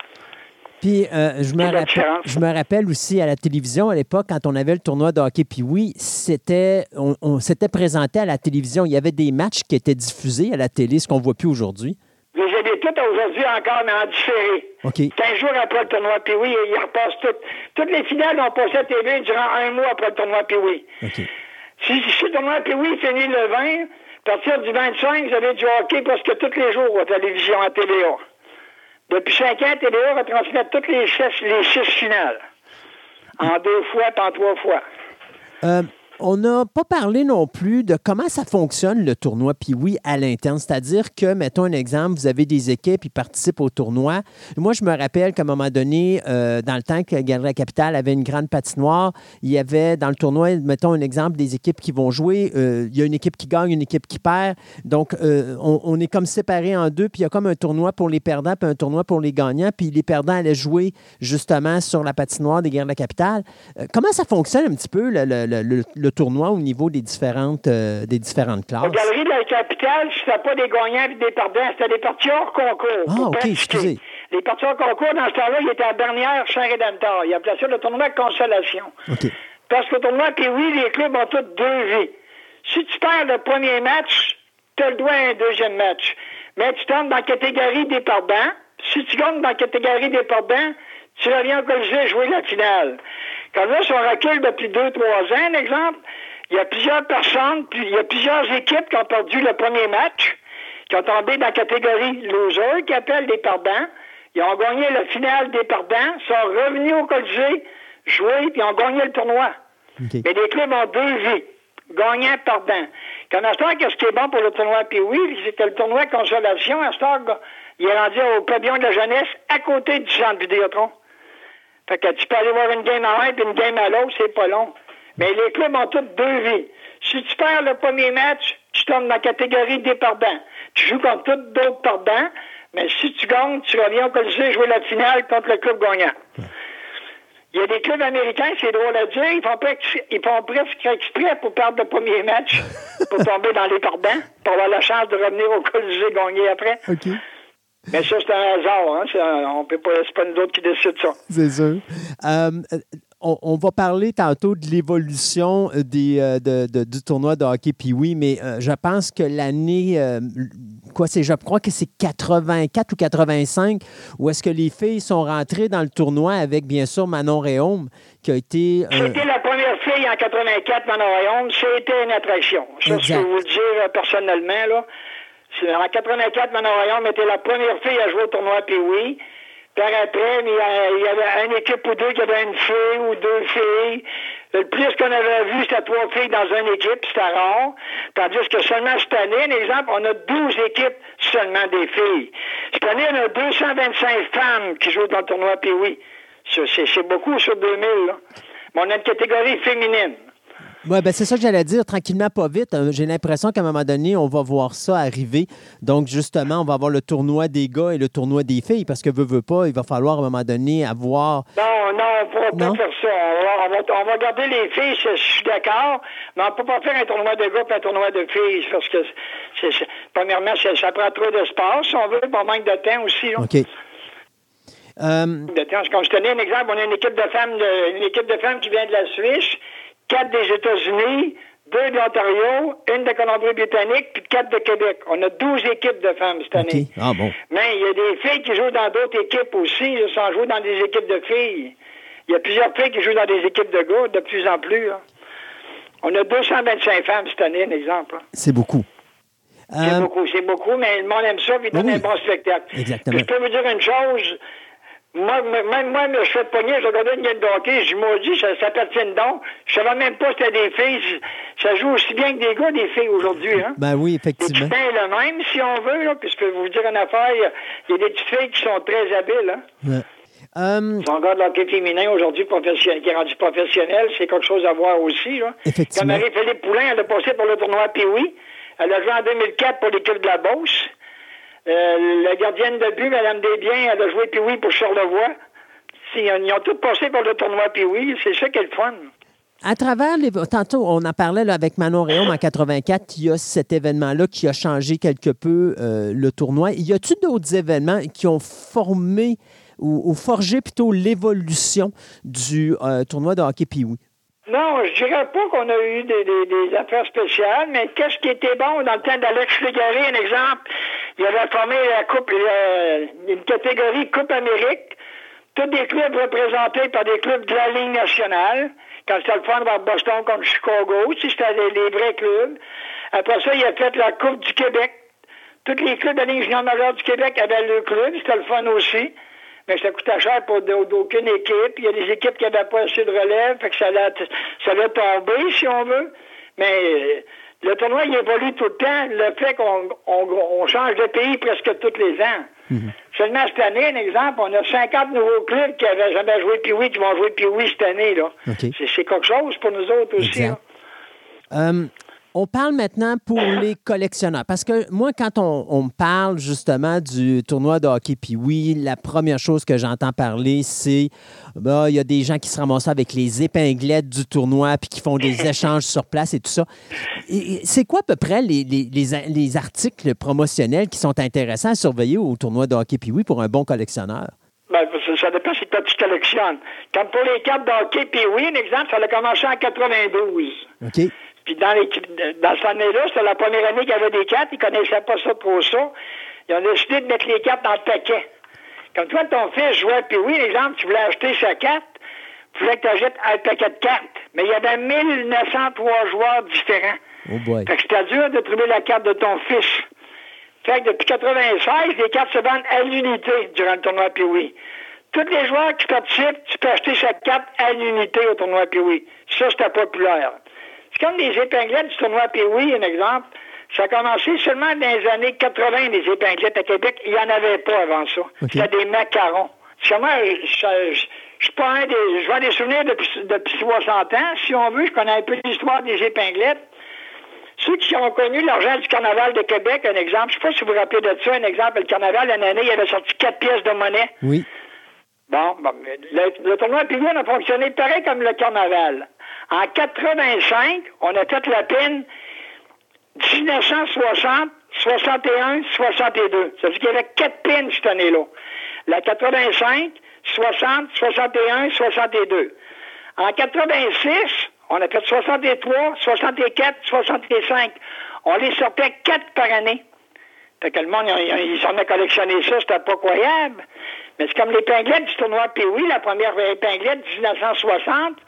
Puis euh, je, me la rappelle, différence. je me rappelle aussi à la télévision à l'époque, quand on avait le tournoi de hockey, puis oui, c'était, on, on s'était présenté à la télévision. Il y avait des matchs qui étaient diffusés à la télé, ce qu'on ne voit plus aujourd'hui. Les ai toutes aujourd'hui encore, mais en différé. OK. 15 jours après le tournoi Pee-Wee, ils repassent toutes. Toutes les finales ont passé à TV durant un mois après le tournoi Pee-Wee. OK. Si, si le tournoi Pee-Wee finit le 20, à partir du 25, vous avez du hockey presque tous les jours à télévision, à TVA. Depuis 5 ans, TVA retransmet toutes les six, les six finales. En deux fois, en trois fois. Euh, on n'a pas parlé non plus de comment ça fonctionne le tournoi puis oui à l'interne. C'est-à-dire que, mettons un exemple, vous avez des équipes qui participent au tournoi. Moi, je me rappelle qu'à un moment donné, euh, dans le temps que Galerie Capital avait une grande patinoire, il y avait dans le tournoi, mettons un exemple, des équipes qui vont jouer. Euh, il y a une équipe qui gagne, une équipe qui perd. Donc, euh, on, est comme séparés en deux, puis il y a comme un tournoi pour les perdants, puis un tournoi pour les gagnants. Puis les perdants allaient jouer justement sur la patinoire des Guerres de la Capitale. Comment ça fonctionne un petit peu, le, le- le- le- le tournoi au niveau des différentes, euh, des différentes La classes? galerie de la capitale, c'était pas des gagnants et des perdants, c'était des parties hors concours. Ah, OK, excusez. Les parties hors concours, dans ce temps-là, il était à Bernière, Saint-Rédempteur. Il appelait ça le tournoi de consolation. OK. Parce qu'au tournoi, puis oui, les clubs ont tous deux vies. Si tu perds le premier match, tu as le droit à un deuxième match. Mais tu tombes dans la catégorie des perdants. Si tu gagnes dans la catégorie des perdants, tu reviens au Colisée jouer la finale. Quand là, si on recule depuis deux, trois ans, un exemple, il y a plusieurs personnes, puis il y a plusieurs équipes qui ont perdu le premier match, qui ont tombé dans la catégorie loser, qui appellent des perdants. Ils ont gagné la finale des perdants, sont revenus au Colisée, jouer, puis ont gagné le tournoi. Mais les clubs ont deux vies. Gagnant, perdant. Quand temps, qu'est-ce qui est bon pour le tournoi? Puis oui, c'était le tournoi consolation. Temps, il est rendu au pavillon de la jeunesse, à côté du centre Vidéotron. Fait que tu peux aller voir une game à un puis une game à l'autre, c'est pas long. Mais les clubs ont toutes deux vies. Si tu perds le premier match, tu tombes dans la catégorie des perdants. Tu joues contre tous d'autres perdants, mais si tu gagnes, tu reviens au Colisée jouer la finale contre le club gagnant. Il y a des clubs américains, c'est drôle à dire, ils font, presque, ils font presque exprès pour perdre le premier match, pour tomber dans les perdants, pour avoir la chance de revenir au Colisée gagner après. Mais ça, c'est un hasard, hein? c'est un- on peut pas, c'est pas nous autres qui décident ça. C'est sûr. Euh, on, on va parler tantôt de l'évolution euh, des, euh, de- de- du tournoi de hockey puis oui, mais euh, je pense que l'année, quoi, c'est, je crois que c'est 84 ou 85, où est-ce que les filles sont rentrées dans le tournoi avec, bien sûr, Manon Réaume, qui a été... C'était la première fille en 84 dans le royaume. C'était une attraction. Ça, je peux vous le dire personnellement. Là. En 84, Manon Royaume était la première fille à jouer au tournoi Pee-Wee. Par après, il y avait une équipe ou deux qui avait une fille ou deux filles. Le plus qu'on avait vu, c'était trois filles dans une équipe, c'était rare. Tandis que seulement cette année, un exemple, on a 12 équipes seulement des filles. Cette année, on a 225 femmes qui jouent dans le tournoi. C'est- C'est c'est beaucoup sur 2000. Là. Mais on a une catégorie féminine. Oui, ben c'est ça que j'allais dire, tranquillement, pas vite. Euh, J'ai l'impression qu'à un moment donné, on va voir ça arriver. Donc, justement, on va avoir le tournoi des gars et le tournoi des filles, parce que veut, veut pas, il va falloir à un moment donné avoir. Non, non, on ne pourra Non? pas faire ça. On va, on va- garder les filles, je, je suis d'accord, mais on ne peut pas faire un tournoi de gars et un tournoi de filles, parce que, premièrement, ça, ça prend trop d'espace, si on veut, on manque de temps aussi. là. OK. Euh, De temps. Comme je te donne un exemple, on a une équipe de femmes, de, une équipe de femmes qui vient de la Suisse, quatre des États-Unis, deux de l'Ontario, une de Colombie-Britannique, puis quatre de Québec. On a 12 équipes de femmes cette année. Ah bon. Mais il y a des filles qui jouent dans d'autres équipes aussi, sans jouer dans des équipes de filles. Il y a plusieurs filles qui jouent dans des équipes de gars de plus en plus. là. On a 225 femmes cette année, un exemple. là. C'est beaucoup. C'est Euh, beaucoup, c'est beaucoup, mais le monde aime ça, puis il donne oui. un bon spectacle. Exactement. Puis je peux vous dire une chose. Moi, même moi, je fais pogner, je regardais une game de hockey, je dis, maudit, ça, ça patine donc. Je savais même pas que des filles. Ça joue aussi bien que des gars, des filles aujourd'hui, hein. Ben oui, effectivement. petits est le même, si on veut, là. Puis je peux vous dire une affaire, il y a- des petites filles qui sont très habiles, hein. Ouais. Euh, Si on regarde l'hockey féminin aujourd'hui professionnel, qui est rendu professionnel, c'est quelque chose à voir aussi. Là. Effectivement. Comme Marie-Philippe Poulain, elle a passé pour le tournoi Pee-Wee. Elle a joué en 2004 pour l'équipe de la Beauce. Euh, la gardienne de but, Mme Desbiens, elle a joué Pee-Wee pour Charlevoix. ils ont, ils ont tous passé par le tournoi puis oui, c'est ça qui est le fun. À travers les. Tantôt, on en parlait là, avec Manon Réaume en 84. Il y a cet événement-là qui a changé quelque peu euh, le tournoi. Y a-t-il d'autres événements qui ont formé ou, ou forgé plutôt l'évolution du euh, tournoi de hockey puis oui? Non, je dirais pas qu'on a eu des, des- des affaires spéciales, mais qu'est-ce qui était bon dans le temps d'Alex Légaré, un exemple, il avait formé la coupe, une catégorie Coupe Amérique, tous des clubs représentés par des clubs de la Ligue nationale. Quand c'était le fun voir Boston contre Chicago, si c'était les, vrais clubs. Après ça, il a fait la Coupe du Québec. Tous les clubs de la Ligue junior majeure du Québec avaient le club, c'était le fun aussi. Mais ça coûtait cher pour d'au- d'aucune équipe. Il y a des équipes qui n'avaient pas assez de relève, fait que ça allait, ça allait tomber, si on veut. Mais euh, le tournoi, il évolue tout le temps. Le fait qu'on on, on change de pays presque tous les ans. Seulement cette année, un exemple, on a 50 nouveaux clubs qui avaient jamais joué puis qui vont jouer puis cette année. Là. C'est, c'est quelque chose pour nous autres aussi. Euh, on parle maintenant pour les collectionneurs. Parce que moi, quand on, on me parle justement du tournoi de hockey, puis oui, la première chose que j'entends parler, c'est bah, il y a des gens qui se ramassent avec les épinglettes du tournoi, puis qui font des échanges sur place et tout ça. C'est quoi à peu près les, les- les- les articles promotionnels qui sont intéressants à surveiller au tournoi de hockey, puis oui, pour un bon collectionneur? Ben, ça, dépend c'est quoi tu collectionnes. Comme pour les cartes d'hockey, puis oui, un exemple, ça a commencé en 92. OK? Puis dans, les, dans cette année-là, c'était la première année qu'il y avait des cartes, ils connaissaient pas ça trop ça. Ils ont décidé de mettre les cartes dans le paquet. Comme toi, ton fils jouait, puis oui, exemple, tu voulais acheter sa carte, tu voulais que tu achètes un paquet de cartes. Mais il y avait 1903 joueurs différents. Oh boy. Fait que c'était dur de trouver la carte de ton fils. Fait que depuis 96, les cartes se vendent à l'unité durant le tournoi Pee-Wee. Tous les joueurs qui participent, tu peux acheter cette carte à l'unité au tournoi Pee-Wee. Ça, c'était populaire. C'est comme les épinglettes du tournoi Pee-Wee, un exemple. Ça a commencé seulement dans les années 80, les épinglettes à Québec. Il n'y en avait pas avant ça. C'était des macarons. Moi, je, je, je suis pas un des. Je vois des souvenirs depuis, depuis 60 ans, si on veut. Je connais un peu l'histoire des épinglettes. Ceux qui ont connu l'argent du Carnaval de Québec, un exemple, je ne sais pas si vous vous rappelez de ça, un exemple, le Carnaval, l'année année, il avait sorti quatre pièces de monnaie. Oui. Bon, bon, le, le tournoi Pee-Wee a fonctionné pareil comme le Carnaval. En 85, on a fait la peine 1960, 61, 62. Ça veut dire qu'il y avait quatre pins cette année-là. La 85, 60, 61, 62. En 86, on a fait 63, 64, 65. On les sortait quatre par année. Fait que le monde, ils, s'en a collectionné ça, c'était pas croyable. Mais c'est comme l'épinglette du tournoi Pee-Wee, la première épinglette de 1960.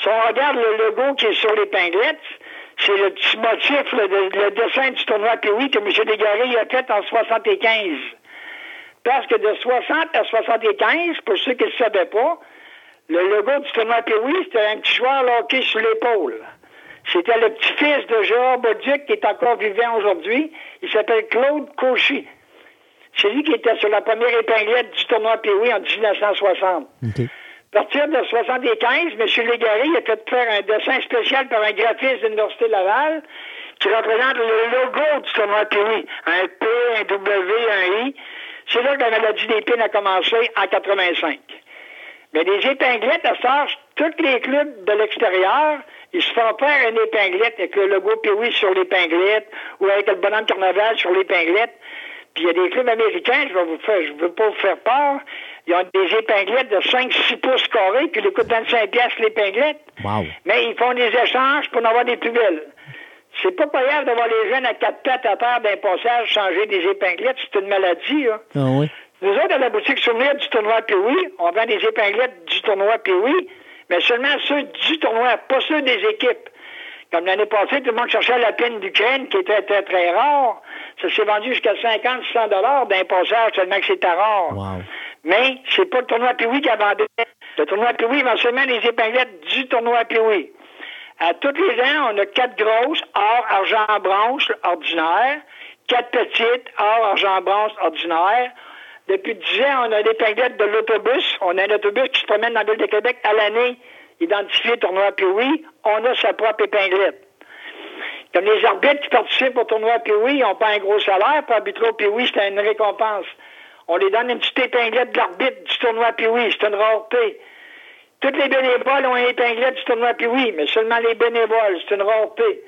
Si on regarde le logo qui est sur l'épinglette, c'est le petit motif, le, dessin du tournoi Pee-Wee que M. Desgarais a fait en 75. Parce que de 60 à 75, pour ceux qui ne le savaient pas, le logo du tournoi Pee-Wee, c'était un petit joueur hockey sur l'épaule. C'était le petit-fils de Gérard Bauduc qui est encore vivant aujourd'hui. Il s'appelle Claude Cauchy. C'est lui qui était sur la première épinglette du tournoi Pee-Wee en 1960. À partir de 75, M. Légaré a fait faire un dessin spécial par un graphiste de l'Université Laval qui représente le logo du tournoi Pee-Wee. Un P, un W, un I. C'est là que la maladie des pins a commencé en 85. Mais les épinglettes, à ça, tous les clubs de l'extérieur, ils se font faire une épinglette avec le logo Pee-Wee sur l'épinglette ou avec le bonhomme carnaval sur l'épinglette. Puis il y a des clubs américains, je vais vous faire, je veux pas vous faire peur, ils ont des épinglettes de 5-6 pouces carrés, puis ils coûtent 25 piastres l'épinglette. Wow. Mais ils font des échanges pour en avoir des plus belles. C'est pas payable d'avoir les jeunes à quatre pattes à terre d'un passage changer des épinglettes, c'est une maladie, là. Ah oui. Nous autres, à la boutique souvenir du tournoi Pee-Wee, on vend des épinglettes du tournoi Pee-Wee, mais seulement ceux du tournoi, pas ceux des équipes. Comme l'année passée, tout le monde cherchait la pine d'Ukraine, qui était très, très rare. Ça s'est vendu jusqu'à 50, 100 dollars d'un passage, tellement que c'était rare. Mais c'est pas le tournoi Pee-Wee qui a vendu. Le tournoi Pee-Wee vend seulement les épinglettes du tournoi Pee-Wee. À tous les ans, on a quatre grosses, or, argent, bronze, ordinaire, quatre petites, or, argent, bronze, ordinaire. Depuis 10 ans, on a des pinglettes de l'autobus. On a un autobus qui se promène dans la ville de Québec à l'année, identifié tournoi Pee-Wee. On a sa propre épinglette. Comme les arbitres qui participent au tournoi Pee-Wee, ils n'ont pas un gros salaire. Pour arbitrer au Pee-Wee, c'est une récompense. On les donne une petite épinglette de l'arbitre du tournoi oui, c'est une rareté. Toutes les bénévoles ont une épinglette du tournoi oui, mais seulement les bénévoles, c'est une rareté.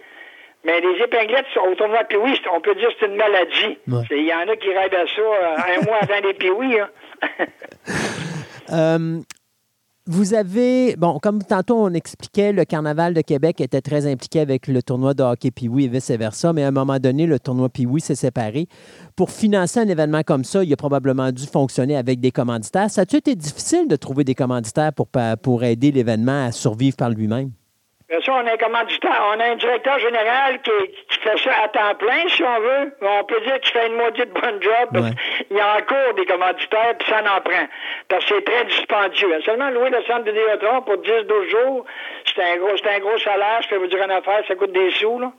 Mais les épinglettes au tournoi puis oui, on peut dire que c'est une maladie. Il y en a qui rêvent à ça euh, un mois avant les oui. hein. Euh, vous avez, bon, comme tantôt on expliquait, le Carnaval de Québec était très impliqué avec le tournoi de hockey Pee-Wee et vice-versa, mais à un moment donné, le tournoi Pee-Wee s'est séparé. Pour financer un événement comme ça, il a probablement dû fonctionner avec des commanditaires. Ça a-tu été difficile de trouver des commanditaires pour, aider l'événement à survivre par lui-même? On a un commanditaire, on a un directeur général qui, qui fait ça à temps plein, si on veut. On peut dire qu'il fait une moitié de bon job. qu'il y a encore des commanditaires, puis ça en prend. Parce que c'est très dispendieux. Seulement louer le centre de Vidéotron pour 10-12 jours, c'est un gros, c'est un gros salaire, je peux vous dire une affaire, ça coûte des sous, là.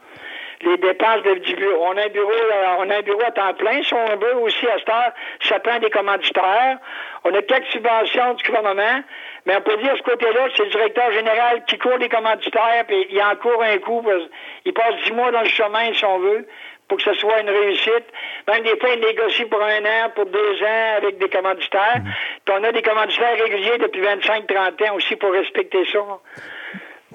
Les dépenses de- du bureau. On a un bureau, euh, on a un bureau à temps plein, si on veut aussi à cette heure, ça prend des commanditaires. On a quelques subventions du gouvernement, mais on peut dire à ce côté-là, c'est le directeur général qui court les commanditaires, puis il en court un coup, parce- il passe dix mois dans le chemin, si on veut, pour que ce soit une réussite. Même des fois, il négocie pour un an, pour deux ans avec des commanditaires. Puis on a des commanditaires réguliers depuis 25-30 ans aussi pour respecter ça.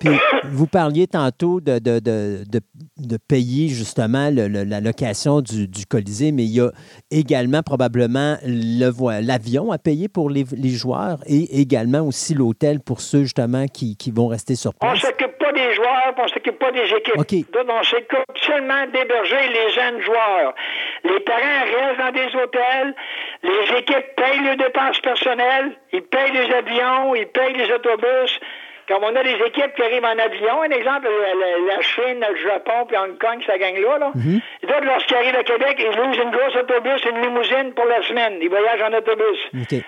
Puis, vous parliez tantôt de, de, de, de, de payer justement le- le- la location du, du Colisée, mais il y a également probablement l'avion à payer pour les, les joueurs et également aussi l'hôtel pour ceux justement qui, qui vont rester sur On place. s'occupe pas des joueurs, on s'occupe pas des équipes. OK. Donc, on s'occupe seulement d'héberger les jeunes joueurs. Les parents restent dans des hôtels, les équipes payent les dépenses personnelles, ils payent les avions, ils payent les autobus. Comme on a des équipes qui arrivent en avion, un exemple, la, Chine, le Japon, puis Hong Kong, ça gagne là, là. Les autres, lorsqu'ils arrivent à Québec, ils louent une grosse autobus, une limousine pour la semaine. Ils voyagent en autobus. Mais c'est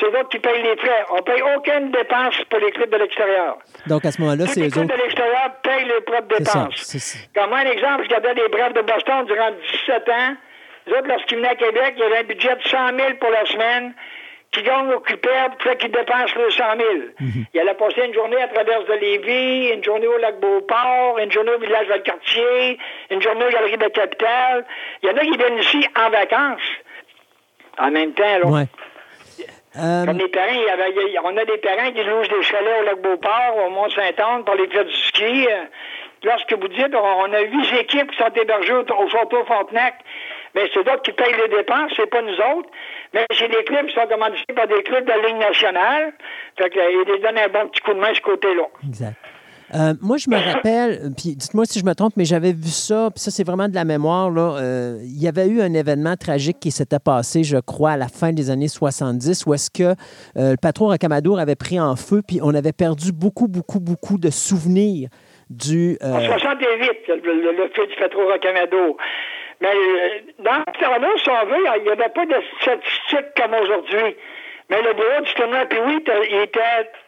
c'est eux autres qui payent les frais. On paye aucune dépense pour les clubs de l'extérieur. Donc à ce moment-là, c'est les eux clubs autres. de l'extérieur payent leurs propres ça. dépenses. ça. Comme un exemple, je gardais les Braves de Boston durant 17 ans. Les autres, lorsqu'ils venaient à Québec, il y avait un budget de 100 000 pour la semaine, qui gagnent ou qui perdent, fait qu'ils dépensent les 100 000. Il allait passer une journée à travers de Lévis, une journée au lac Beauport, une journée au village Valcartier, une journée aux Galeries de la Capitale. Il y en a qui viennent ici en vacances. En même temps, là. Ouais. Euh, Comme les parents, il y avait- on a des parents qui louent des chalets au lac Beauport, au Mont-Saint-Anne pour les fêtes du ski. Euh, Lorsque vous dites, on a huit équipes qui sont hébergées au, au Château Frontenac, mais c'est d'autres qui payent les dépenses, c'est pas nous autres. Mais c'est des clubs qui sont commandités par des clubs de la Ligue nationale. Fait qu'ils les donnent un bon petit coup de main de ce côté-là. Exact. Euh, moi, je me rappelle, puis dites-moi si je me trompe, mais j'avais vu ça, puis ça, c'est vraiment de la mémoire. Là. Euh, il y avait eu un événement tragique qui s'était passé, je crois, à la fin des années 70, où est-ce que euh, le patron Rocamadour avait pris en feu, puis on avait perdu beaucoup, beaucoup, beaucoup de souvenirs du. euh, En 68, le, le, le feu du pétro Rocamado. Mais euh, dans temps-là, si on veut, il n'y avait pas de statistiques comme aujourd'hui. Mais le bureau du tournoi, puis oui, il était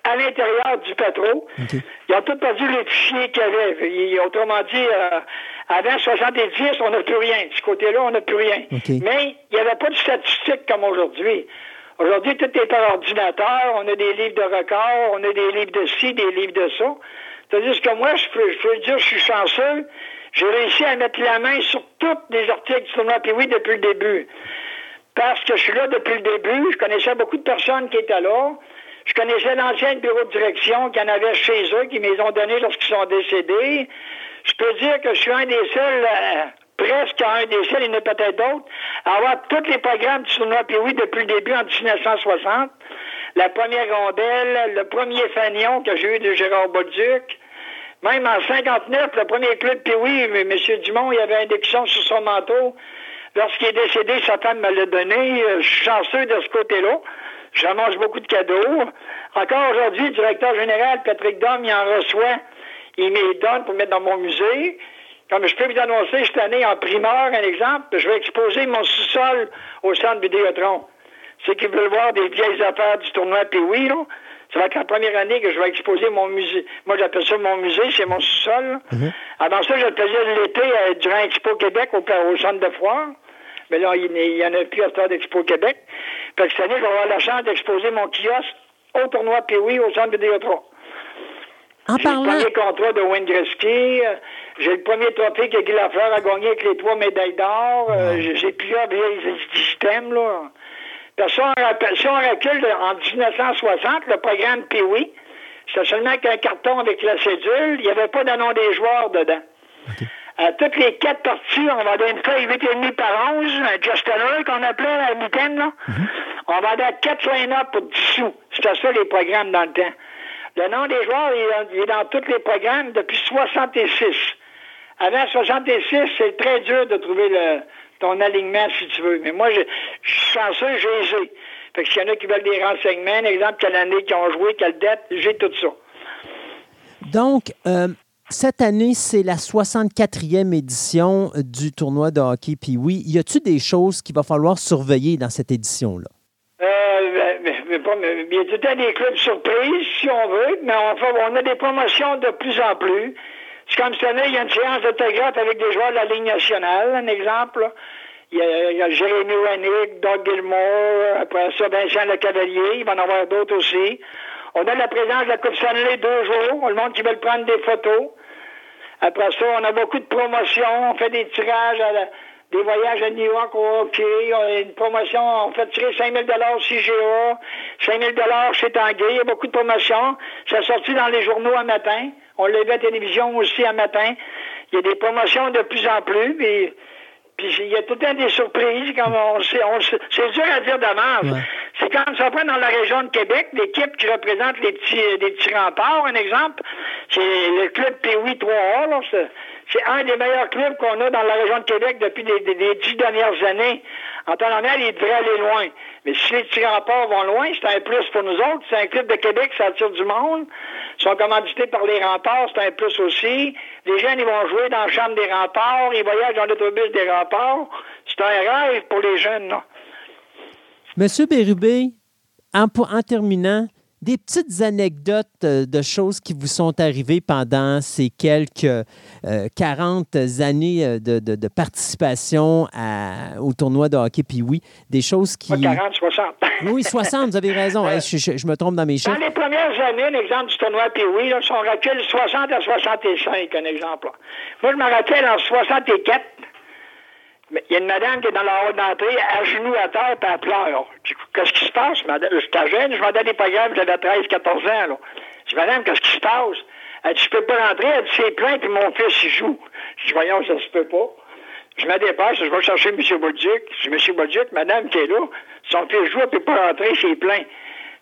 à l'intérieur du pétro. Ils ont tous perdu les fichiers qu'il y avait. Autrement dit, euh, avant 70, on n'a plus rien. De ce côté-là, on n'a plus rien. Mais il n'y avait pas de statistiques comme aujourd'hui. Aujourd'hui, tout est par ordinateur. On a des livres de records, on a des livres de ci, des livres de ça. C'est-à-dire que moi, je peux, je peux dire, je suis chanceux. J'ai réussi à mettre la main sur tous les articles du tournoi puis oui depuis le début. Parce que je suis là depuis le début, je connaissais beaucoup de personnes qui étaient là. Je connaissais l'ancien bureau de direction qui en avait chez eux, qui me les ont donnés lorsqu'ils sont décédés. Je peux dire que je suis un des seuls, euh, presque un des seuls, il y en a peut-être d'autres, à avoir tous les programmes du tournoi puis oui depuis le début en 1960. La première rondelle, le premier fanion que j'ai eu de Gérard Bolduc. Même en 59, le premier club puis M. Dumont, il avait un sur son manteau. Lorsqu'il est décédé, sa femme me l'a donné. Euh, Je suis chanceux de ce côté-là. Je mange beaucoup de cadeaux. Encore aujourd'hui, le directeur général, Patrick Dom, il en reçoit. Il me donne pour mettre dans mon musée. Comme je peux vous annoncer cette année en primeur, un exemple, je vais exposer mon sous-sol au centre Vidéotron. Ceux qui veulent voir des vieilles affaires du tournoi puis oui, là, ça va être la première année que je vais exposer mon musée. Moi, j'appelle ça mon musée, c'est mon sous-sol. là. Avant ça, je le faisais l'été euh, durant Expo Québec au, au centre de foire. Mais là, il n'y en a plus à temps d'Expo Québec. Fait que cette année, je vais avoir la chance d'exposer mon kiosque au tournoi oui, au centre Vidéotron. En J'ai le premier contrat de Wayne Gretzky. euh, J'ai le premier trophée que Guy Lafleur a gagné avec les trois médailles d'or. euh, j'ai- J'ai plusieurs vieilles systèmes, là. Que si on, rappelle- si on recule en 1960, le programme Pee-Wee, c'était seulement qu'un carton avec la cédule, il n'y avait pas de nom des joueurs dedans. À toutes les quatre parties, on vendait une feuille 8,5 par 11, un Justener qu'on appelait à la mitaine, là. On vendait 4 line-up pour 10 sous. C'était ça les programmes dans le temps. Le nom des joueurs, il est dans, il est dans tous les programmes depuis 66. Avant 66, c'est très dur de trouver le, ton alignement, si tu veux. Mais moi, je, je suis chanceux, j'ai les ai. Fait que s'il y en a qui veulent des renseignements, exemple, quelle année qu'ils ont joué, quelle date, j'ai tout ça. Donc, euh, cette année, c'est la 64e édition du tournoi de hockey. Puis oui, y a-tu des choses qu'il va falloir surveiller dans cette édition-là? Euh, mais pas, mais, il y a tout le temps des clubs surprises, si on veut, mais on, fait- on a des promotions de plus en plus. Cette année, il y a une séance d'autographe avec des joueurs de la Ligue nationale, un exemple. Il y a, Jérémy Rennick, Doug Gilmore, après ça, Vincent Le Cavalier, il va en avoir d'autres aussi. On a la présence de la Coupe Stanley deux jours, le monde qui veut prendre des photos. Après ça, on a beaucoup de promotions. On fait des tirages, à la- des voyages à New York au hockey. On a une promotion, on fait tirer 5 000 CGA, 5 000 chez Tanguay. Il y a beaucoup de promotions. Ça sorti dans les journaux un matin. On l'a vu à la télévision aussi un matin. Il y a des promotions de plus en plus. Puis, puis il y a tout le temps des surprises. Comme on c'est dur à dire d'avance. C'est quand ça prend dans la région de Québec, l'équipe qui représente les petits, les petits remparts, un exemple, c'est le club Pee-Wee 3A. là. C'est- un des meilleurs clubs qu'on a dans la région de Québec depuis les, dix dernières années. En temps normal, ils devraient aller loin. Mais si les petits remparts vont loin, c'est un plus pour nous autres. C'est un club de Québec, ça attire du monde. Ils sont commandités par les remparts, c'est un plus aussi. Les jeunes, ils vont jouer dans la chambre des remparts, ils voyagent dans l'autobus des remparts. C'est un rêve pour les jeunes, là. Monsieur Bérubé, en, en terminant, des petites anecdotes euh, de choses qui vous sont arrivées pendant ces quelques euh, 40 années euh, de, de- de participation à- au tournoi de hockey. Puis oui, des choses qui... Pas 40, 60. Oui, 60, vous avez raison. Hey, je, je- je me trompe dans mes Dans chiffres. les premières années, un exemple du tournoi Pee-Wee, là, si on recule 60 à 65, un exemple. là. Moi, je me rappelle en 64, mais il y a une madame qui est dans la haute d'entrée, à genoux à terre, puis elle pleure. Qu'est-ce qui se passe, madame? J'étais jeune, je vendais des programmes, j'avais 13, 14 ans, là. Je dis, madame, qu'est-ce qui se passe? Elle dit, je peux pas rentrer, elle dit, c'est plein, puis mon fils, il joue. Je dis, voyons, ça se peut pas. Je me dépêche, je vais chercher M. Bolduc. Je dis, M. Bolduc, madame qui est là, son fils joue, elle peut pas rentrer, c'est plein.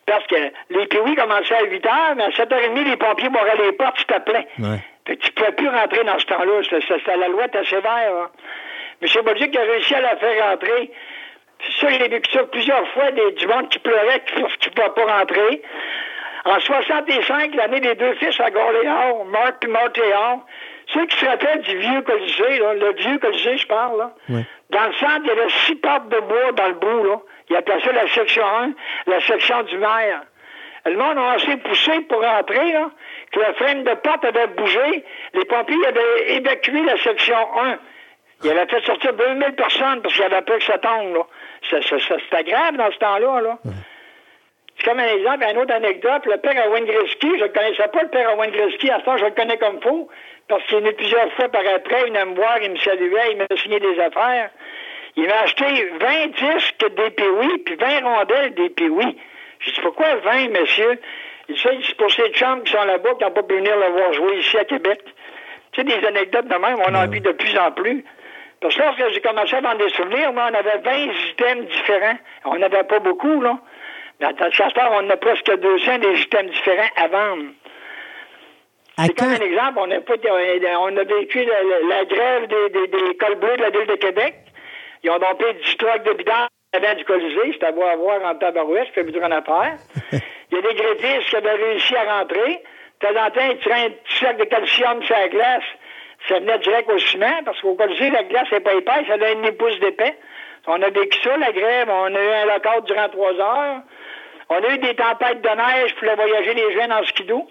Parce que les Pee-Wee commençaient à 8 heures, mais à 7h30, les pompiers barraient les portes, c'était plein. Fait que tu ne pouvais plus rentrer dans ce temps-là. C'était- la loi était sévère. hein. M. Bolduc a réussi à la faire rentrer. Ça, j'ai vécu ça plusieurs fois, des, du monde qui pleurait, qui ne pouvait pas rentrer. En 65, l'année des deux fils à Gorléans, Marc et Martéon, ceux qui se rappellent du vieux Colisée, là, le vieux Colisée, je parle, là, dans le centre, il y avait six portes de bois dans le bout, là. Il appelait ça la section 1, la section du maire. Le monde a assez poussé pour rentrer, là, que le frame de porte avait bougé. Les pompiers avaient évacué la section 1. Ils avaient fait sortir 2000 personnes parce qu'il y avait peur que ça tombe, là. Ça- ça- ça- C'était grave dans ce temps-là, là. C'est comme un exemple, une autre anecdote. Le père à Wayne Gretzky, je ne connaissais pas, le père Gretzky. À ce temps, je le connais comme faux, parce qu'il est venu plusieurs fois par après. Il venait me voir, il me saluait, il m'a signé des affaires. Il m'a acheté 20 disques des Pee-Wee, puis 20 rondelles des Pee-Wee. J'ai dit, pourquoi 20, monsieur? Il dit, c'est pour ces chums qui sont là-bas, qui n'ont pas pu venir le voir jouer ici à Québec. Tu sais, des anecdotes de même, on en vit de plus en plus. Parce que lorsque j'ai commencé à vendre des souvenirs, moi, on avait 20 items différents. On n'avait pas beaucoup, là. Dans le Castor, on a presque 200 des items différents à vendre. C'est comme un exemple, on a, pas, on a vécu la, la- la grève des, des, des cols bleus de la ville de Québec. Ils ont dompé 10 trucks de bidon avant du Colisée. C'était à voir, à voir en tabarouette, je fais plus en affaire. Il y a des grévistes qui avaient réussi à rentrer. De temps en temps, ils tiraient un petit sac de calcium sur la glace. Ça venait direct au ciment, parce qu'au Colisée, la glace n'est pas épaisse, ça a une demi-pouce d'épais. On a vécu ça, la grève. On a eu un lockout durant trois heures. On a eu des tempêtes de neige pour voyager les jeunes en skidoo.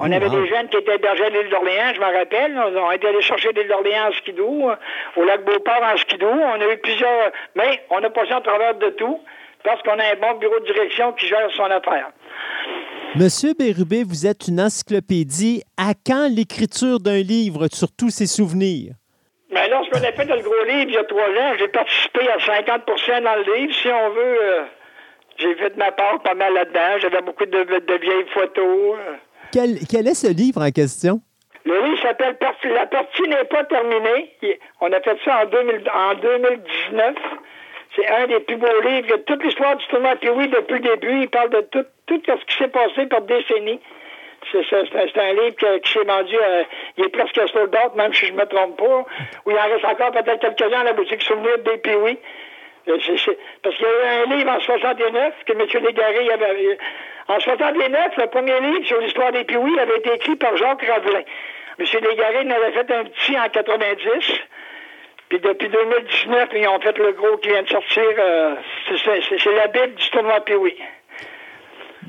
On Oh, avait des jeunes qui étaient hébergés à l'île d'Orléans, je me rappelle. On a été allés chercher l'île d'Orléans en skidoo, euh, au lac Beauport en skidoo. On a eu plusieurs... Mais on a passé en travers de tout parce qu'on a un bon bureau de direction qui gère son affaire. Monsieur Bérubé, vous êtes une encyclopédie. À quand l'écriture d'un livre sur tous ces souvenirs? Mais lorsqu'on a fait le gros livre il y a trois ans, j'ai participé à 50% dans le livre. Si on veut, euh, J'ai fait ma part pas mal là-dedans. J'avais beaucoup de, de vieilles photos. Quel, quel est ce livre en question? Le livre s'appelle La partie n'est pas terminée. On a fait ça en, 2000 en 2019. C'est un des plus beaux livres. Il y a toute l'histoire du tournoi Puis oui, depuis le début, il parle de tout, tout ce qui s'est passé par décennies. C'est un, livre que- qui s'est vendu, euh, il est presque sold out, même si je me trompe pas. Ou il en reste encore peut-être quelques-uns à la boutique souvenir des Puis Euh, Parce qu'il y a eu un livre en 69 que M. Légaré avait. En 69, le premier livre sur l'histoire des Pioui avait été écrit par Jacques Ravelin. M. Légaré en avait fait un petit en 90. Puis depuis 2019, ils ont fait le gros qui vient de sortir. euh, c'est- la Bible du tournoi Pioui.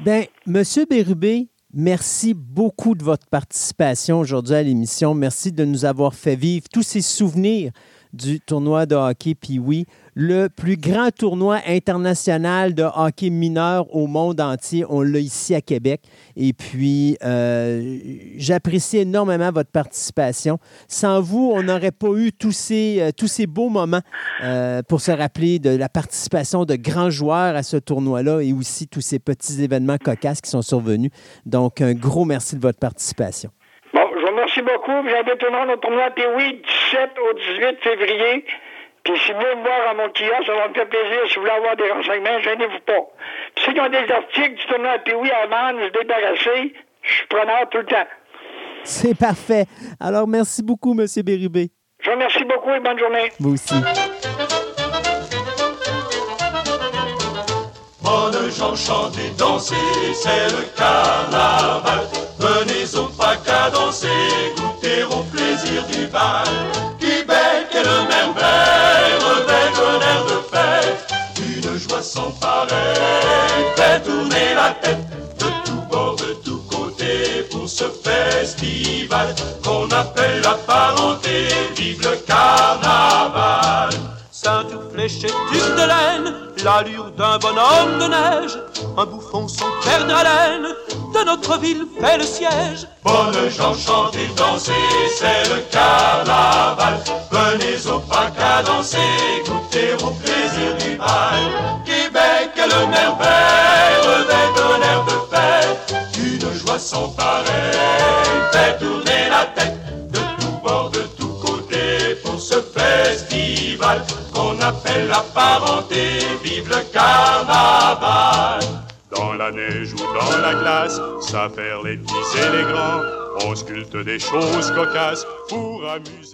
Ben, Monsieur Bérubé, merci beaucoup de votre participation aujourd'hui à l'émission. Merci de nous avoir fait vivre tous ces souvenirs du tournoi de hockey Pee-Wee, le plus grand tournoi international de hockey mineur au monde entier. On l'a ici à Québec. Et puis, euh, j'apprécie énormément votre participation. Sans vous, on n'aurait pas eu tous ces, euh, tous ces beaux moments euh, pour se rappeler de la participation de grands joueurs à ce tournoi-là et aussi tous ces petits événements cocasses qui sont survenus. Donc, un gros merci de votre participation. Remercie beaucoup. J'invite tout le monde au tournoi Pioui 17 au 18 février. Puis si vous voulez me voir à mon kiosque, ça va me faire plaisir. Si vous voulez avoir des renseignements, gênez-vous pas. Puis ceux qui ont des articles du tournoi Pioui à vendre, se débarrasser, je suis preneur tout le temps. C'est parfait. Alors, merci beaucoup, M. Bérubé. Je vous remercie beaucoup et bonne journée. Vous aussi. Bonnes gens chantez, dansez, c'est le carnaval. Venez au PACA danser, goûter au plaisir du bal. Québec est le merveille, revêt un air de fête. Une joie sans pareil, fait tourner la tête de tous bords, de tous côtés pour ce festival qu'on appelle la parenté. Vive le carnaval! Fléché d'une de laine, l'allure d'un bonhomme de neige, un bouffon son père de laine, de notre ville fait le siège. Bonnes gens chantez, dansez, c'est le carnaval. Venez au PACA danser, goûter au plaisir du bal. Québec le merveille, revêt d'un air de fête. Une joie sans pareil, fait tourner la tête qu'on appelle la parenté. Vive le carnaval! Dans la neige ou dans la glace, ça faire les petits et les grands. On sculpte des choses cocasses pour amuser.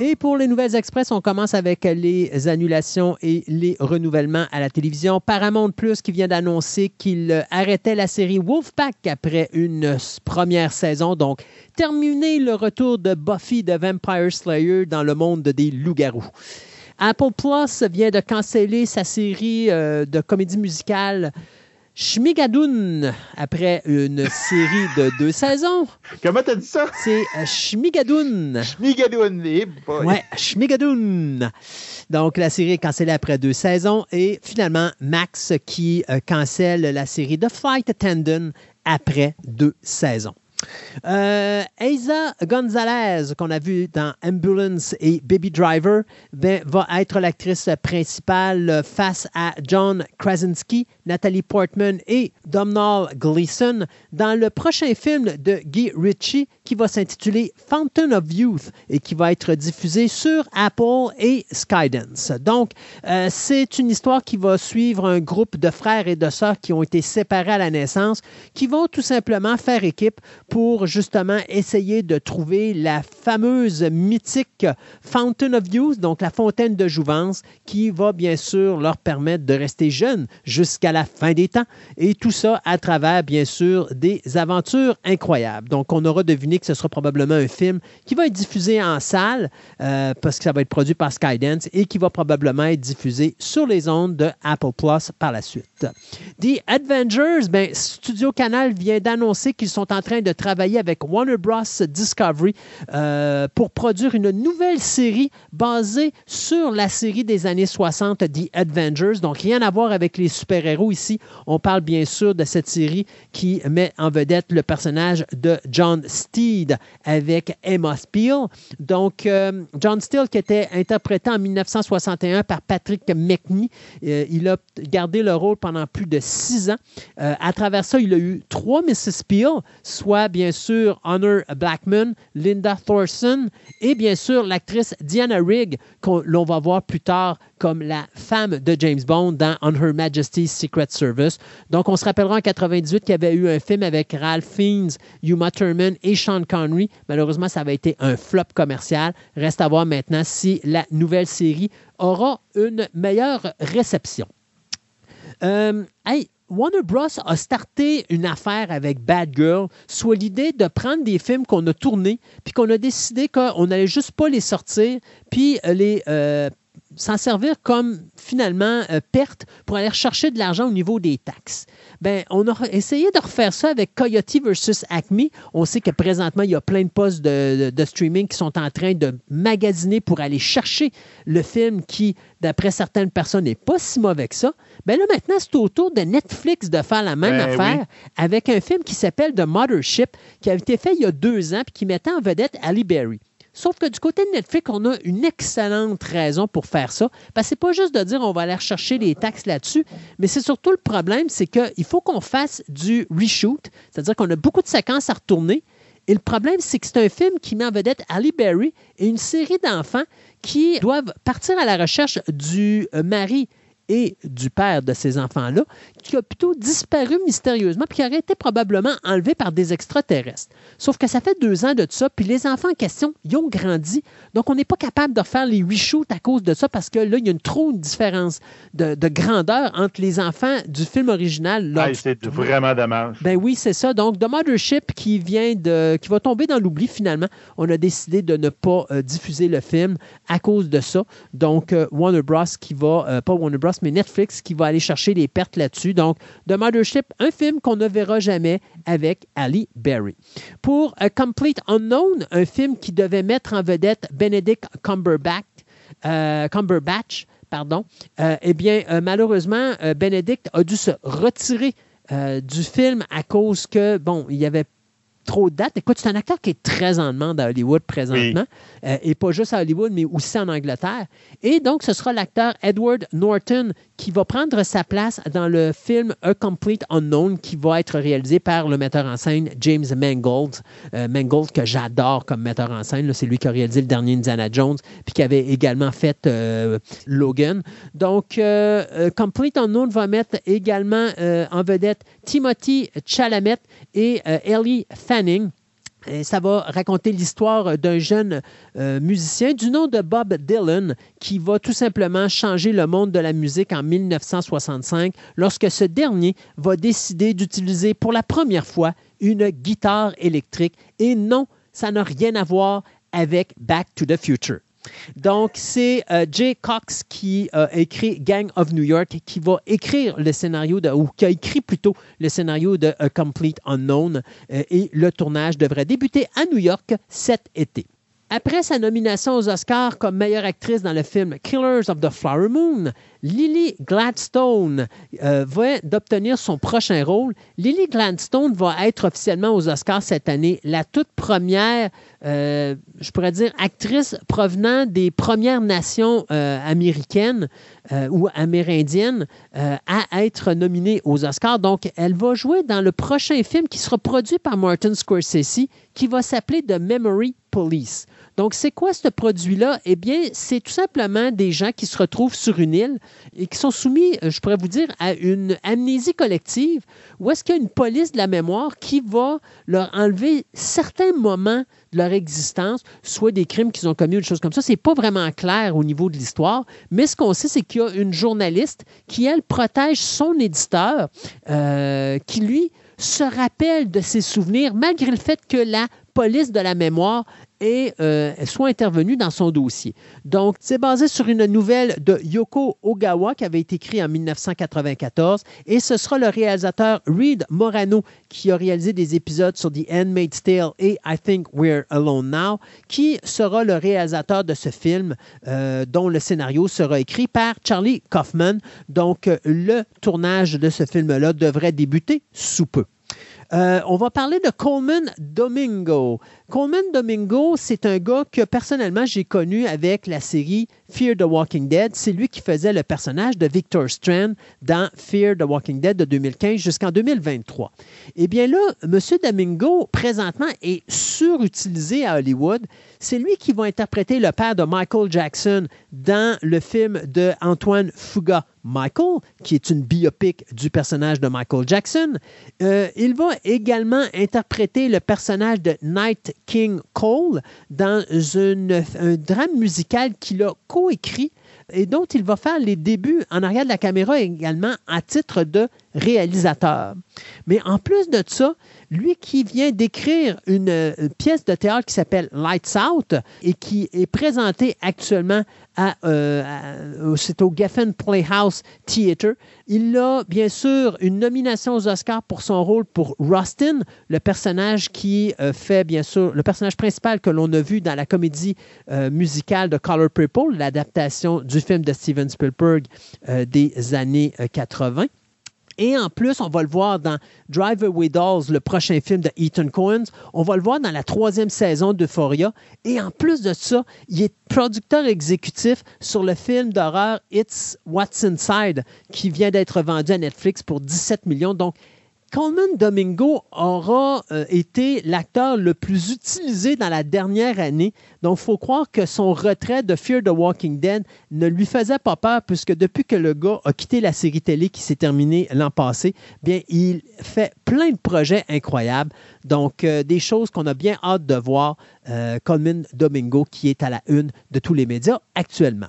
Et pour les nouvelles express, on commence avec les annulations et les renouvellements à la télévision. Paramount Plus qui vient d'annoncer qu'il arrêtait la série Wolfpack après une première saison. Donc, terminer le retour de Buffy de Vampire Slayer dans le monde des loups-garous. Apple Plus vient de canceller sa série euh, de comédie musicale Shmigadoun après une série de deux saisons. Comment t'as dit ça? C'est euh, Shmigadoun. Shmigadoun, eh boy. Ouais, Shmigadoun. Donc, la série est cancellée après deux saisons et finalement, Max qui euh, cancelle la série The Flight Attendant après deux saisons. Euh, Gonzalez, qu'on a vu dans Ambulance et Baby Driver, ben, va être l'actrice principale face à John Krasinski, Natalie Portman et Domhnall Gleeson dans le prochain film de Guy Ritchie qui va s'intituler Fountain of Youth et qui va être diffusé sur Apple et Skydance. Donc, euh, c'est une histoire qui va suivre un groupe de frères et de sœurs qui ont été séparés à la naissance, qui vont tout simplement faire équipe pour justement essayer de trouver la fameuse mythique Fountain of Youth, donc la fontaine de jouvence, qui va bien sûr leur permettre de rester jeunes jusqu'à la fin des temps. Et tout ça à travers, bien sûr, des aventures incroyables. Donc, on aura deviné que ce sera probablement un film qui va être diffusé en salle, euh, parce que ça va être produit par Skydance, et qui va probablement être diffusé sur les ondes de Apple Plus par la suite. The Avengers, ben, Studio Canal vient d'annoncer qu'ils sont en train de travailler avec Warner Bros. Discovery euh, pour produire une nouvelle série basée sur la série des années 60, The Avengers. Donc, rien à voir avec les super-héros ici. On parle bien sûr de cette série qui met en vedette le personnage de John Avec Emma Steele. Donc, euh, John Steele qui était interprété en 1961 par Patrick McNee. Euh, il a gardé le rôle pendant plus de six ans. Euh, à travers ça, il a eu trois Mrs. Peel, soit bien sûr Honor Blackman, Linda Thorson et bien sûr l'actrice Diana Rigg, qu'on l'on va voir plus tard comme la femme de James Bond dans On Her Majesty's Secret Service. Donc, on se rappellera en 98 qu'il y avait eu un film avec Ralph Fiennes, Uma Thurman et Sean Connery. Malheureusement, ça avait été un flop commercial. Reste à voir maintenant si la nouvelle série aura une meilleure réception. Euh, hey, Warner Bros. a starté une affaire avec Bad Girl, soit l'idée de prendre des films qu'on a tournés, puis qu'on a décidé qu'on n'allait juste pas les sortir, puis les euh, s'en servir comme finalement euh, perte pour aller chercher de l'argent au niveau des taxes. Ben, on a essayé de refaire ça avec Coyote versus Acme. On sait que présentement, il y a plein de postes de, de, streaming qui sont en train de magasiner pour aller chercher le film qui, d'après certaines personnes, n'est pas si mauvais que ça. Ben là, maintenant, c'est au tour de Netflix de faire la même Ben affaire oui. avec un film qui s'appelle The Mothership, qui a été fait il y a deux ans, puis qui mettait en vedette Ali Berry. Sauf que du côté de Netflix, on a une excellente raison pour faire ça. Parce que c'est pas juste de dire on va aller rechercher les taxes là-dessus, mais c'est surtout le problème, c'est qu'il faut qu'on fasse du reshoot, c'est-à-dire qu'on a beaucoup de séquences à retourner. Et le problème, c'est que c'est un film qui met en vedette Ali Berry et une série d'enfants qui doivent partir à la recherche du euh, mari et du père de ces enfants-là, qui a plutôt disparu mystérieusement, puis qui aurait été probablement enlevé par des extraterrestres. Sauf que ça fait deux ans de ça, puis les enfants en question, ils ont grandi. Donc, on n'est pas capable de refaire les reshoots à cause de ça, parce que là, il y a une trop une différence de, de grandeur entre les enfants du film original. là, Hey, c'est vraiment dommage. ben oui, c'est ça. Donc, The Mothership qui vient de. qui va tomber dans l'oubli finalement. On a décidé de ne pas euh, diffuser le film à cause de ça. Donc, euh, Warner Bros. qui va. euh, pas Warner Bros., mais Netflix qui va aller chercher les pertes là-dessus. Donc, The Mothership, un film qu'on ne verra jamais avec Ali Berry. Pour A Complete Unknown, un film qui devait mettre en vedette Benedict Cumberbatch, euh, Cumberbatch pardon, euh, eh bien, euh, malheureusement, euh, Benedict a dû se retirer euh, du film à cause que, bon, il y avait trop de dates. Écoute, c'est un acteur qui est très en demande à Hollywood présentement, euh, et pas juste à Hollywood, mais aussi en Angleterre. Et donc, ce sera l'acteur Edward Norton qui va prendre sa place dans le film A Complete Unknown qui va être réalisé par le metteur en scène James Mangold. Euh, Mangold, que j'adore comme metteur en scène. C'est lui qui a réalisé le dernier Indiana Jones, puis qui avait également fait euh, Logan. Donc, euh, Complete Unknown va mettre également en vedette Timothy Chalamet et Ellie Fanning. Ça va raconter l'histoire d'un jeune euh, musicien du nom de Bob Dylan qui va tout simplement changer le monde de la musique en 1965 lorsque ce dernier va décider d'utiliser pour la première fois une guitare électrique. Et non, ça n'a rien à voir avec Back to the Future. Donc, c'est euh, Jay Cox qui a écrit Gang of New York, qui va écrire le scénario, de, ou qui a écrit plutôt le scénario de A Complete Unknown. euh, et le tournage devrait débuter à New York cet été. Après sa nomination aux Oscars comme meilleure actrice dans le film Killers of the Flower Moon, Lily Gladstone euh, va d'obtenir son prochain rôle. Lily Gladstone va être officiellement aux Oscars cette année la toute première, euh, je pourrais dire, actrice provenant des Premières Nations euh, américaines euh, ou amérindiennes à être nominée aux Oscars. Donc, elle va jouer dans le prochain film qui sera produit par Martin Scorsese, qui va s'appeler The Memory Police. Donc, c'est quoi ce produit-là? Eh bien, c'est tout simplement des gens qui se retrouvent sur une île et qui sont soumis, euh, je pourrais vous dire, à une amnésie collective où est-ce qu'il y a une police de la mémoire qui va leur enlever certains moments de leur existence, soit des crimes qu'ils ont commis ou des choses comme ça. C'est pas vraiment clair au niveau de l'histoire, mais ce qu'on sait, c'est qu'il y a une journaliste qui, elle, protège son éditeur, euh, qui, lui, se rappelle de ses souvenirs, malgré le fait que la police de la mémoire et euh, soit intervenu dans son dossier. Donc, c'est basé sur une nouvelle de Yoko Ogawa qui avait été écrite en 1994 et ce sera le réalisateur Reed Morano qui a réalisé des épisodes sur The Handmaid's Tale et I Think We're Alone Now qui sera le réalisateur de ce film euh, dont le scénario sera écrit par Charlie Kaufman. Donc, le tournage de ce film-là devrait débuter sous peu. Euh, on va parler de Coleman Domingo. Coleman Domingo, c'est un gars que personnellement j'ai connu avec la série Fear the Walking Dead. C'est lui qui faisait le personnage de Victor Strand dans Fear the Walking Dead de 2015 jusqu'en 2023. Eh bien là, M. Domingo, présentement, est surutilisé à Hollywood. C'est lui qui va interpréter le père de Michael Jackson dans le film de Antoine Fuga, Michael, qui est une biopic du personnage de Michael Jackson. Euh, il va également interpréter le personnage de Night King Cole dans un drame musical qu'il a coécrit et dont il va faire les débuts en arrière de la caméra également à titre de réalisateur. Mais en plus de ça, lui qui vient d'écrire une, pièce de théâtre qui s'appelle Lights Out et qui est présentée actuellement euh, à- c'est au Geffen Playhouse Theatre. Il a bien sûr une nomination aux Oscars pour son rôle pour Rustin, le personnage qui euh, fait bien sûr le personnage principal que l'on a vu dans la comédie euh, musicale de Color Purple, l'adaptation du film de Steven Spielberg des années euh, 80. Et en plus, on va le voir dans Drive Away Dolls, le prochain film de Ethan Coen. On va le voir dans la troisième saison d'Euphoria. Et en plus de ça, il est producteur exécutif sur le film d'horreur It's What's Inside, qui vient d'être vendu à Netflix pour 17 millions. Donc, Coleman Domingo aura euh, été l'acteur le plus utilisé dans la dernière année. Donc, il faut croire que son retrait de Fear the Walking Dead ne lui faisait pas peur, puisque depuis que le gars a quitté la série télé qui s'est terminée l'an passé, bien, il fait plein de projets incroyables. Donc, euh, des choses qu'on a bien hâte de voir. Euh, Coleman Domingo, qui est à la une de tous les médias actuellement.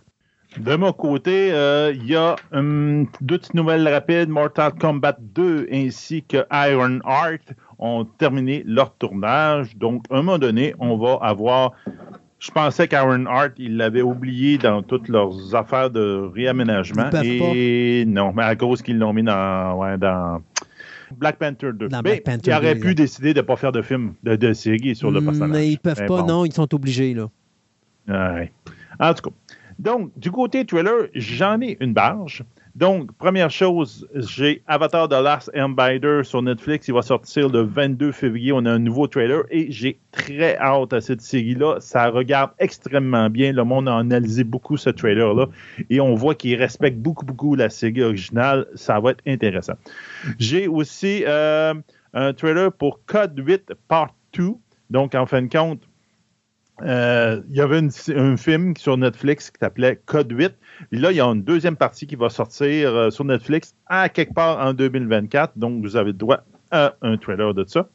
De mon côté, euh, il y a hum, deux petites nouvelles rapides. Mortal Kombat 2 ainsi que Iron Heart ont terminé leur tournage. Donc, à un moment donné, on va avoir. Je pensais qu'Iron Heart, ils l'avaient oublié dans toutes leurs affaires de réaménagement. Et non, mais à cause qu'ils l'ont mis dans, ouais, dans Black Panther 2. Dans mais Black Panther ils auraient 2, pu décider de ne pas faire de film, de, de série sur le personnage. Mais ils peuvent Mais pas, bon. non, ils sont obligés, là. Ouais. En tout cas. Donc, du côté trailer, j'en ai une barge. Donc, première chose, j'ai Avatar The Last Airbender sur Netflix. Il va sortir le 22 février. On a un nouveau trailer et j'ai très hâte à cette série-là. Ça regarde extrêmement bien. Le monde a analysé beaucoup ce trailer-là et on voit qu'il respecte beaucoup, beaucoup la série originale. Ça va être intéressant. J'ai aussi euh, un trailer pour Code 8 Part 2. Donc, en fin de compte, euh, il y avait un film sur Netflix qui s'appelait Code 8. Et là, il y a une deuxième partie qui va sortir euh, sur Netflix à quelque part en 2024. Donc, vous avez droit à un trailer de ça.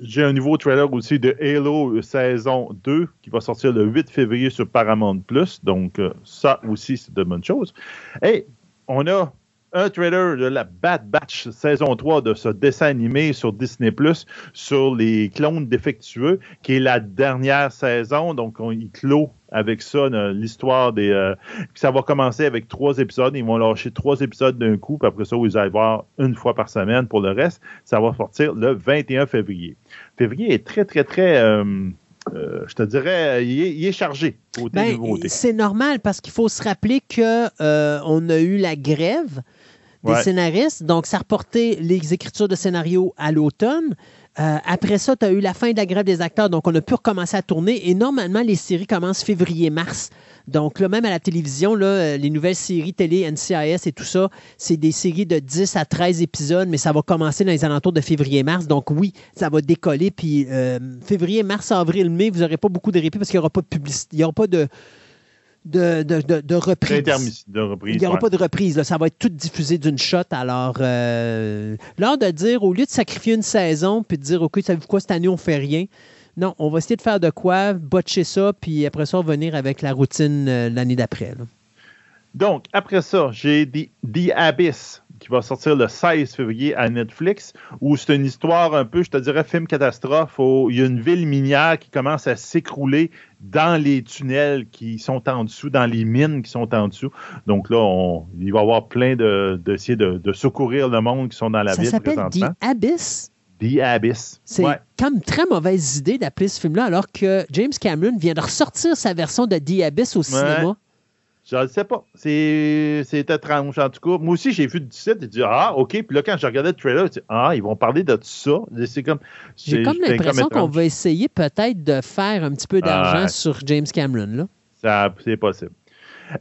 J'ai un nouveau trailer aussi de Halo saison 2 qui va sortir le 8 février sur Paramount Plus. Donc, euh, ça aussi, c'est de bonnes choses. Et on a un trailer de la Bad Batch saison 3 de ce dessin animé sur Disney Plus sur les clones défectueux, qui est la dernière saison. Donc, on y clôt avec ça euh, l'histoire des. euh, ça va commencer avec trois épisodes. Ils vont lâcher trois épisodes d'un coup, puis après ça, vous allez voir une fois par semaine pour le reste. Ça va sortir le 21 février. Février est très, très, très. euh, euh, je te dirais, il est, il est chargé côté Ben, nouveauté. c'est normal parce qu'il faut se rappeler que euh, on a eu la grève des scénaristes, donc ça a reporté les écritures de scénario à l'automne. Euh, après ça, tu as eu la fin de la grève des acteurs, donc on a pu recommencer à tourner. Et normalement, les séries commencent février-mars. Donc là, même à la télévision, là, euh, les nouvelles séries télé, NCIS et tout ça, c'est des séries de 10 à 13 épisodes, mais ça va commencer dans les alentours de février-mars. Donc oui, ça va décoller. Puis euh, février, mars, avril, mai, vous n'aurez pas beaucoup de répit parce qu'il n'y aura pas de publicité, il n'y aura pas de, de, de, de, de reprise. D'intermiss- de reprise, Il n'y aura ouais. pas de reprise. là. Ça va être tout diffusé d'une shot. Alors, euh, l'heure de dire, au lieu de sacrifier une saison puis de dire, OK, savez-vous quoi, cette année, on fait rien. Non, on va essayer de faire de quoi, botcher ça, puis après ça, revenir avec la routine euh, l'année d'après. Donc, après ça, j'ai The, The Abyss qui va sortir le 16 février à Netflix, où c'est une histoire un peu, je te dirais, film catastrophe, où il y a une ville minière qui commence à s'écrouler dans les tunnels qui sont en dessous, dans les mines qui sont en dessous. Donc là, on- il va y avoir plein de- d'essayer de, de secourir le monde qui sont dans la Ça ville s'appelle présentement. The Abyss? The Abyss. C'est Ouais. comme très mauvaise idée d'appeler ce film-là, alors que James Cameron vient de ressortir sa version de The Abyss au cinéma. Je ne sais pas. C'est étrange, en tout cas. Moi aussi, j'ai vu du site et dit Ah, OK. Puis là, quand je regardais le trailer, je dis Ah, ils vont parler de tout ça. C'est comme. J'ai comme l'impression qu'on va essayer peut-être de faire un petit peu d'argent Ouais. sur James Cameron. C'est possible.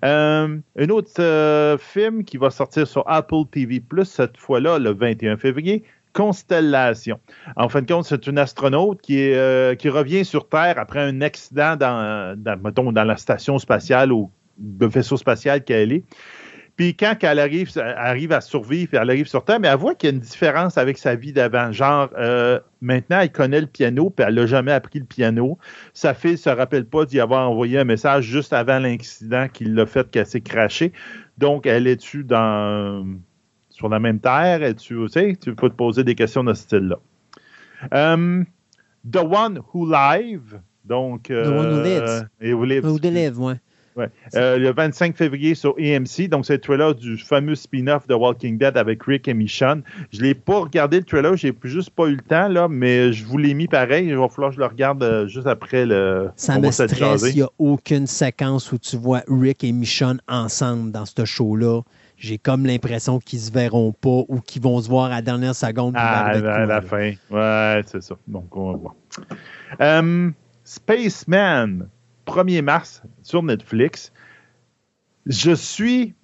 Euh, un autre euh, film qui va sortir sur Apple TV, cette fois-là, le 21 février, Constellation. En fin de compte, c'est une astronaute qui, est, euh, qui revient sur Terre après un accident dans, dans, mettons, dans la station spatiale ou le vaisseau spatial qu'elle est. Puis quand elle arrive, elle arrive à survivre, elle arrive sur Terre, mais elle voit qu'il y a une différence avec sa vie d'avant. Genre, euh, maintenant, elle connaît le piano, puis elle n'a jamais appris le piano. Sa fille ne se rappelle pas d'y avoir envoyé un message juste avant l'incident qui l'a fait qu'elle s'est crachée. Donc, elle est-tu dans sur la même terre? Es-tu, tu sais, tu peux te poser des questions de ce style-là. Um, The One Who Live. Donc, The One Who Lives. Et who lives. De lèvres, ouais. Ouais. Euh, le 25 février sur AMC. Donc, c'est le trailer du fameux spin-off de Walking Dead avec Rick et Michonne. Je ne l'ai pas regardé le trailer, j'ai juste pas eu le temps, là, mais je vous l'ai mis pareil. Il va falloir que je le regarde euh, juste après le. Ça me stresse. Il n'y a aucune séquence où tu vois Rick et Michonne ensemble dans ce show-là. J'ai comme l'impression qu'ils se verront pas ou qu'ils vont se voir à la dernière seconde. il va À, la fin. Ouais, c'est ça. Donc, on va voir. Euh, Spaceman, 1er mars sur Netflix. Je suis.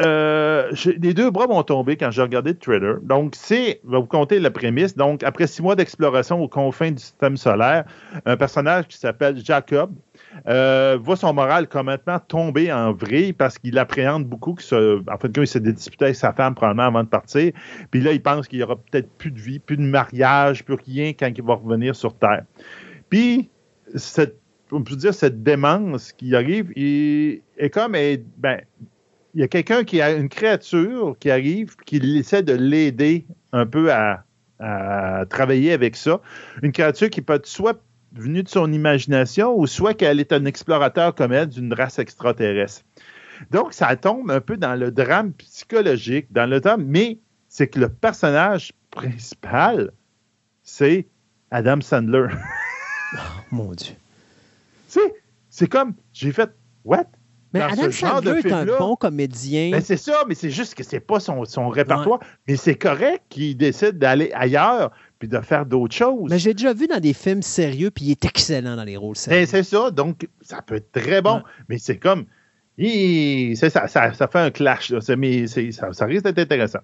euh, les deux bras m'ont tombé quand j'ai regardé le trailer. Donc, c'est, je vais vous compter la prémisse. Donc, après six mois d'exploration aux confins du système solaire, un personnage qui s'appelle Jacob euh, voit son moral complètement tomber en vrille parce qu'il appréhende beaucoup que ce, en fait, il s'est disputé avec sa femme probablement avant de partir. Puis là, il pense qu'il n'y aura peut-être plus de vie, plus de mariage, plus rien quand il va revenir sur Terre. Puis, cette, on peut dire, cette démence qui arrive, comme, ben, il y a quelqu'un qui a une créature qui arrive, qui essaie de l'aider un peu à, travailler avec ça. Une créature qui peut être soit venue de son imagination ou soit qu'elle est un explorateur comme elle d'une race extraterrestre. Donc, ça tombe un peu dans le drame psychologique, dans le drame, mais c'est que le personnage principal, c'est Adam Sandler. Mon Dieu. Tu sais, c'est comme, j'ai fait, what? Mais Dans Adam Sandler de est un bon comédien. ben, c'est ça, mais c'est juste que c'est pas son, son répertoire. Mais c'est correct qu'il décide d'aller ailleurs puis de faire d'autres choses. Mais j'ai déjà vu dans des films sérieux, puis il est excellent dans les rôles sérieux. Ben, c'est ça, donc ça peut être très bon, mais c'est comme. hi, ça, ça, ça fait un clash, là, mais ça risque d'être intéressant.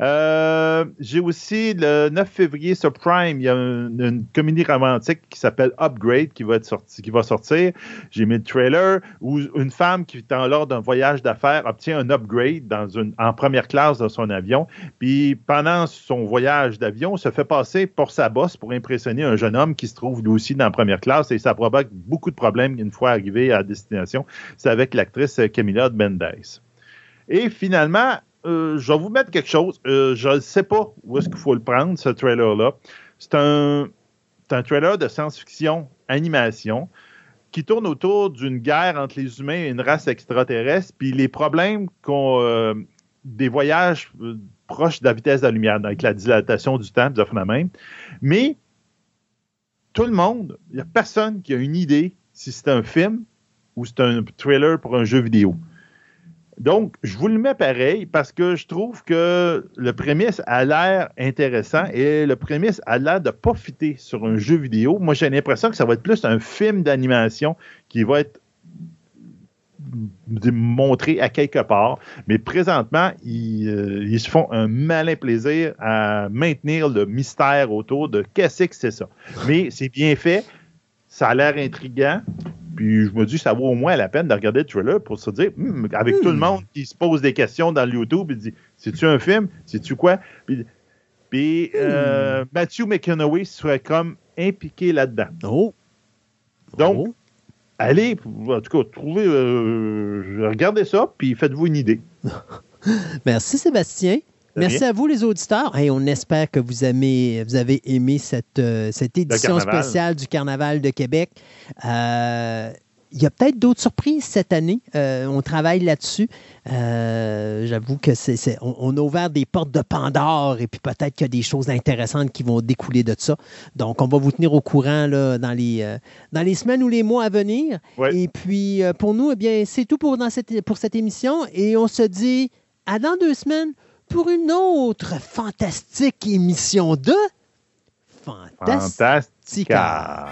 Euh, J'ai aussi le 9 février sur Prime, il y a une, comédie romantique qui s'appelle Upgrade qui va, être sorti, qui va sortir. J'ai mis le trailer où une femme qui en lors d'un voyage d'affaires obtient un upgrade dans une, en première classe dans son avion. Puis pendant son voyage d'avion, se fait passer pour sa bosse pour impressionner un jeune homme qui se trouve lui aussi dans la première classe et ça provoque beaucoup de problèmes une fois arrivé à destination. C'est avec l'actrice Camilla Bendis. Et finalement, euh, je vais vous mettre quelque chose. Euh, je ne sais pas où est-ce qu'il faut le prendre, ce trailer-là. C'est un, un trailer de science-fiction, animation, qui tourne autour d'une guerre entre les humains et une race extraterrestre, puis les problèmes qu'on, euh, des voyages proches de la vitesse de la lumière, avec la dilatation du temps, des même. Mais tout le monde, il n'y a personne qui a une idée si c'est un film ou c'est un trailer pour un jeu vidéo. Donc, je vous le mets pareil parce que je trouve que le prémisse a l'air intéressant et le prémisse a l'air de pas fitter sur un jeu vidéo. Moi, j'ai l'impression que ça va être plus un film d'animation qui va être montré à quelque part. Mais présentement, ils, euh, ils, se font un malin plaisir à maintenir le mystère autour de qu'est-ce que c'est ça. Mais c'est bien fait, ça a l'air intriguant. Puis je me dis, ça vaut au moins la peine de regarder le trailer pour se dire, hmm, avec tout le monde qui se pose des questions dans le YouTube, il dit, c'est-tu un film? C'est-tu quoi? Puis, puis euh, Matthew McConaughey serait comme impliqué là-dedans. Oh! Donc, allez, en tout cas, trouvez, euh, regardez ça, puis faites-vous une idée. Merci Sébastien. Merci à vous, les auditeurs. Et on espère que vous, aimez, vous avez aimé cette, euh, cette édition spéciale du Carnaval de Québec. Euh, il y a peut-être d'autres surprises cette année. Euh, on travaille là-dessus. J'avoue que c'est, on, on, a ouvert des portes de Pandore et puis peut-être qu'il y a des choses intéressantes qui vont découler de ça. Donc, on va vous tenir au courant là, dans, les, dans les semaines ou les mois à venir. Ouais. Et puis, pour nous, eh bien, c'est tout pour, dans cette, pour cette émission. Et on se dit à dans deux semaines pour une autre fantastique émission de Fantastica.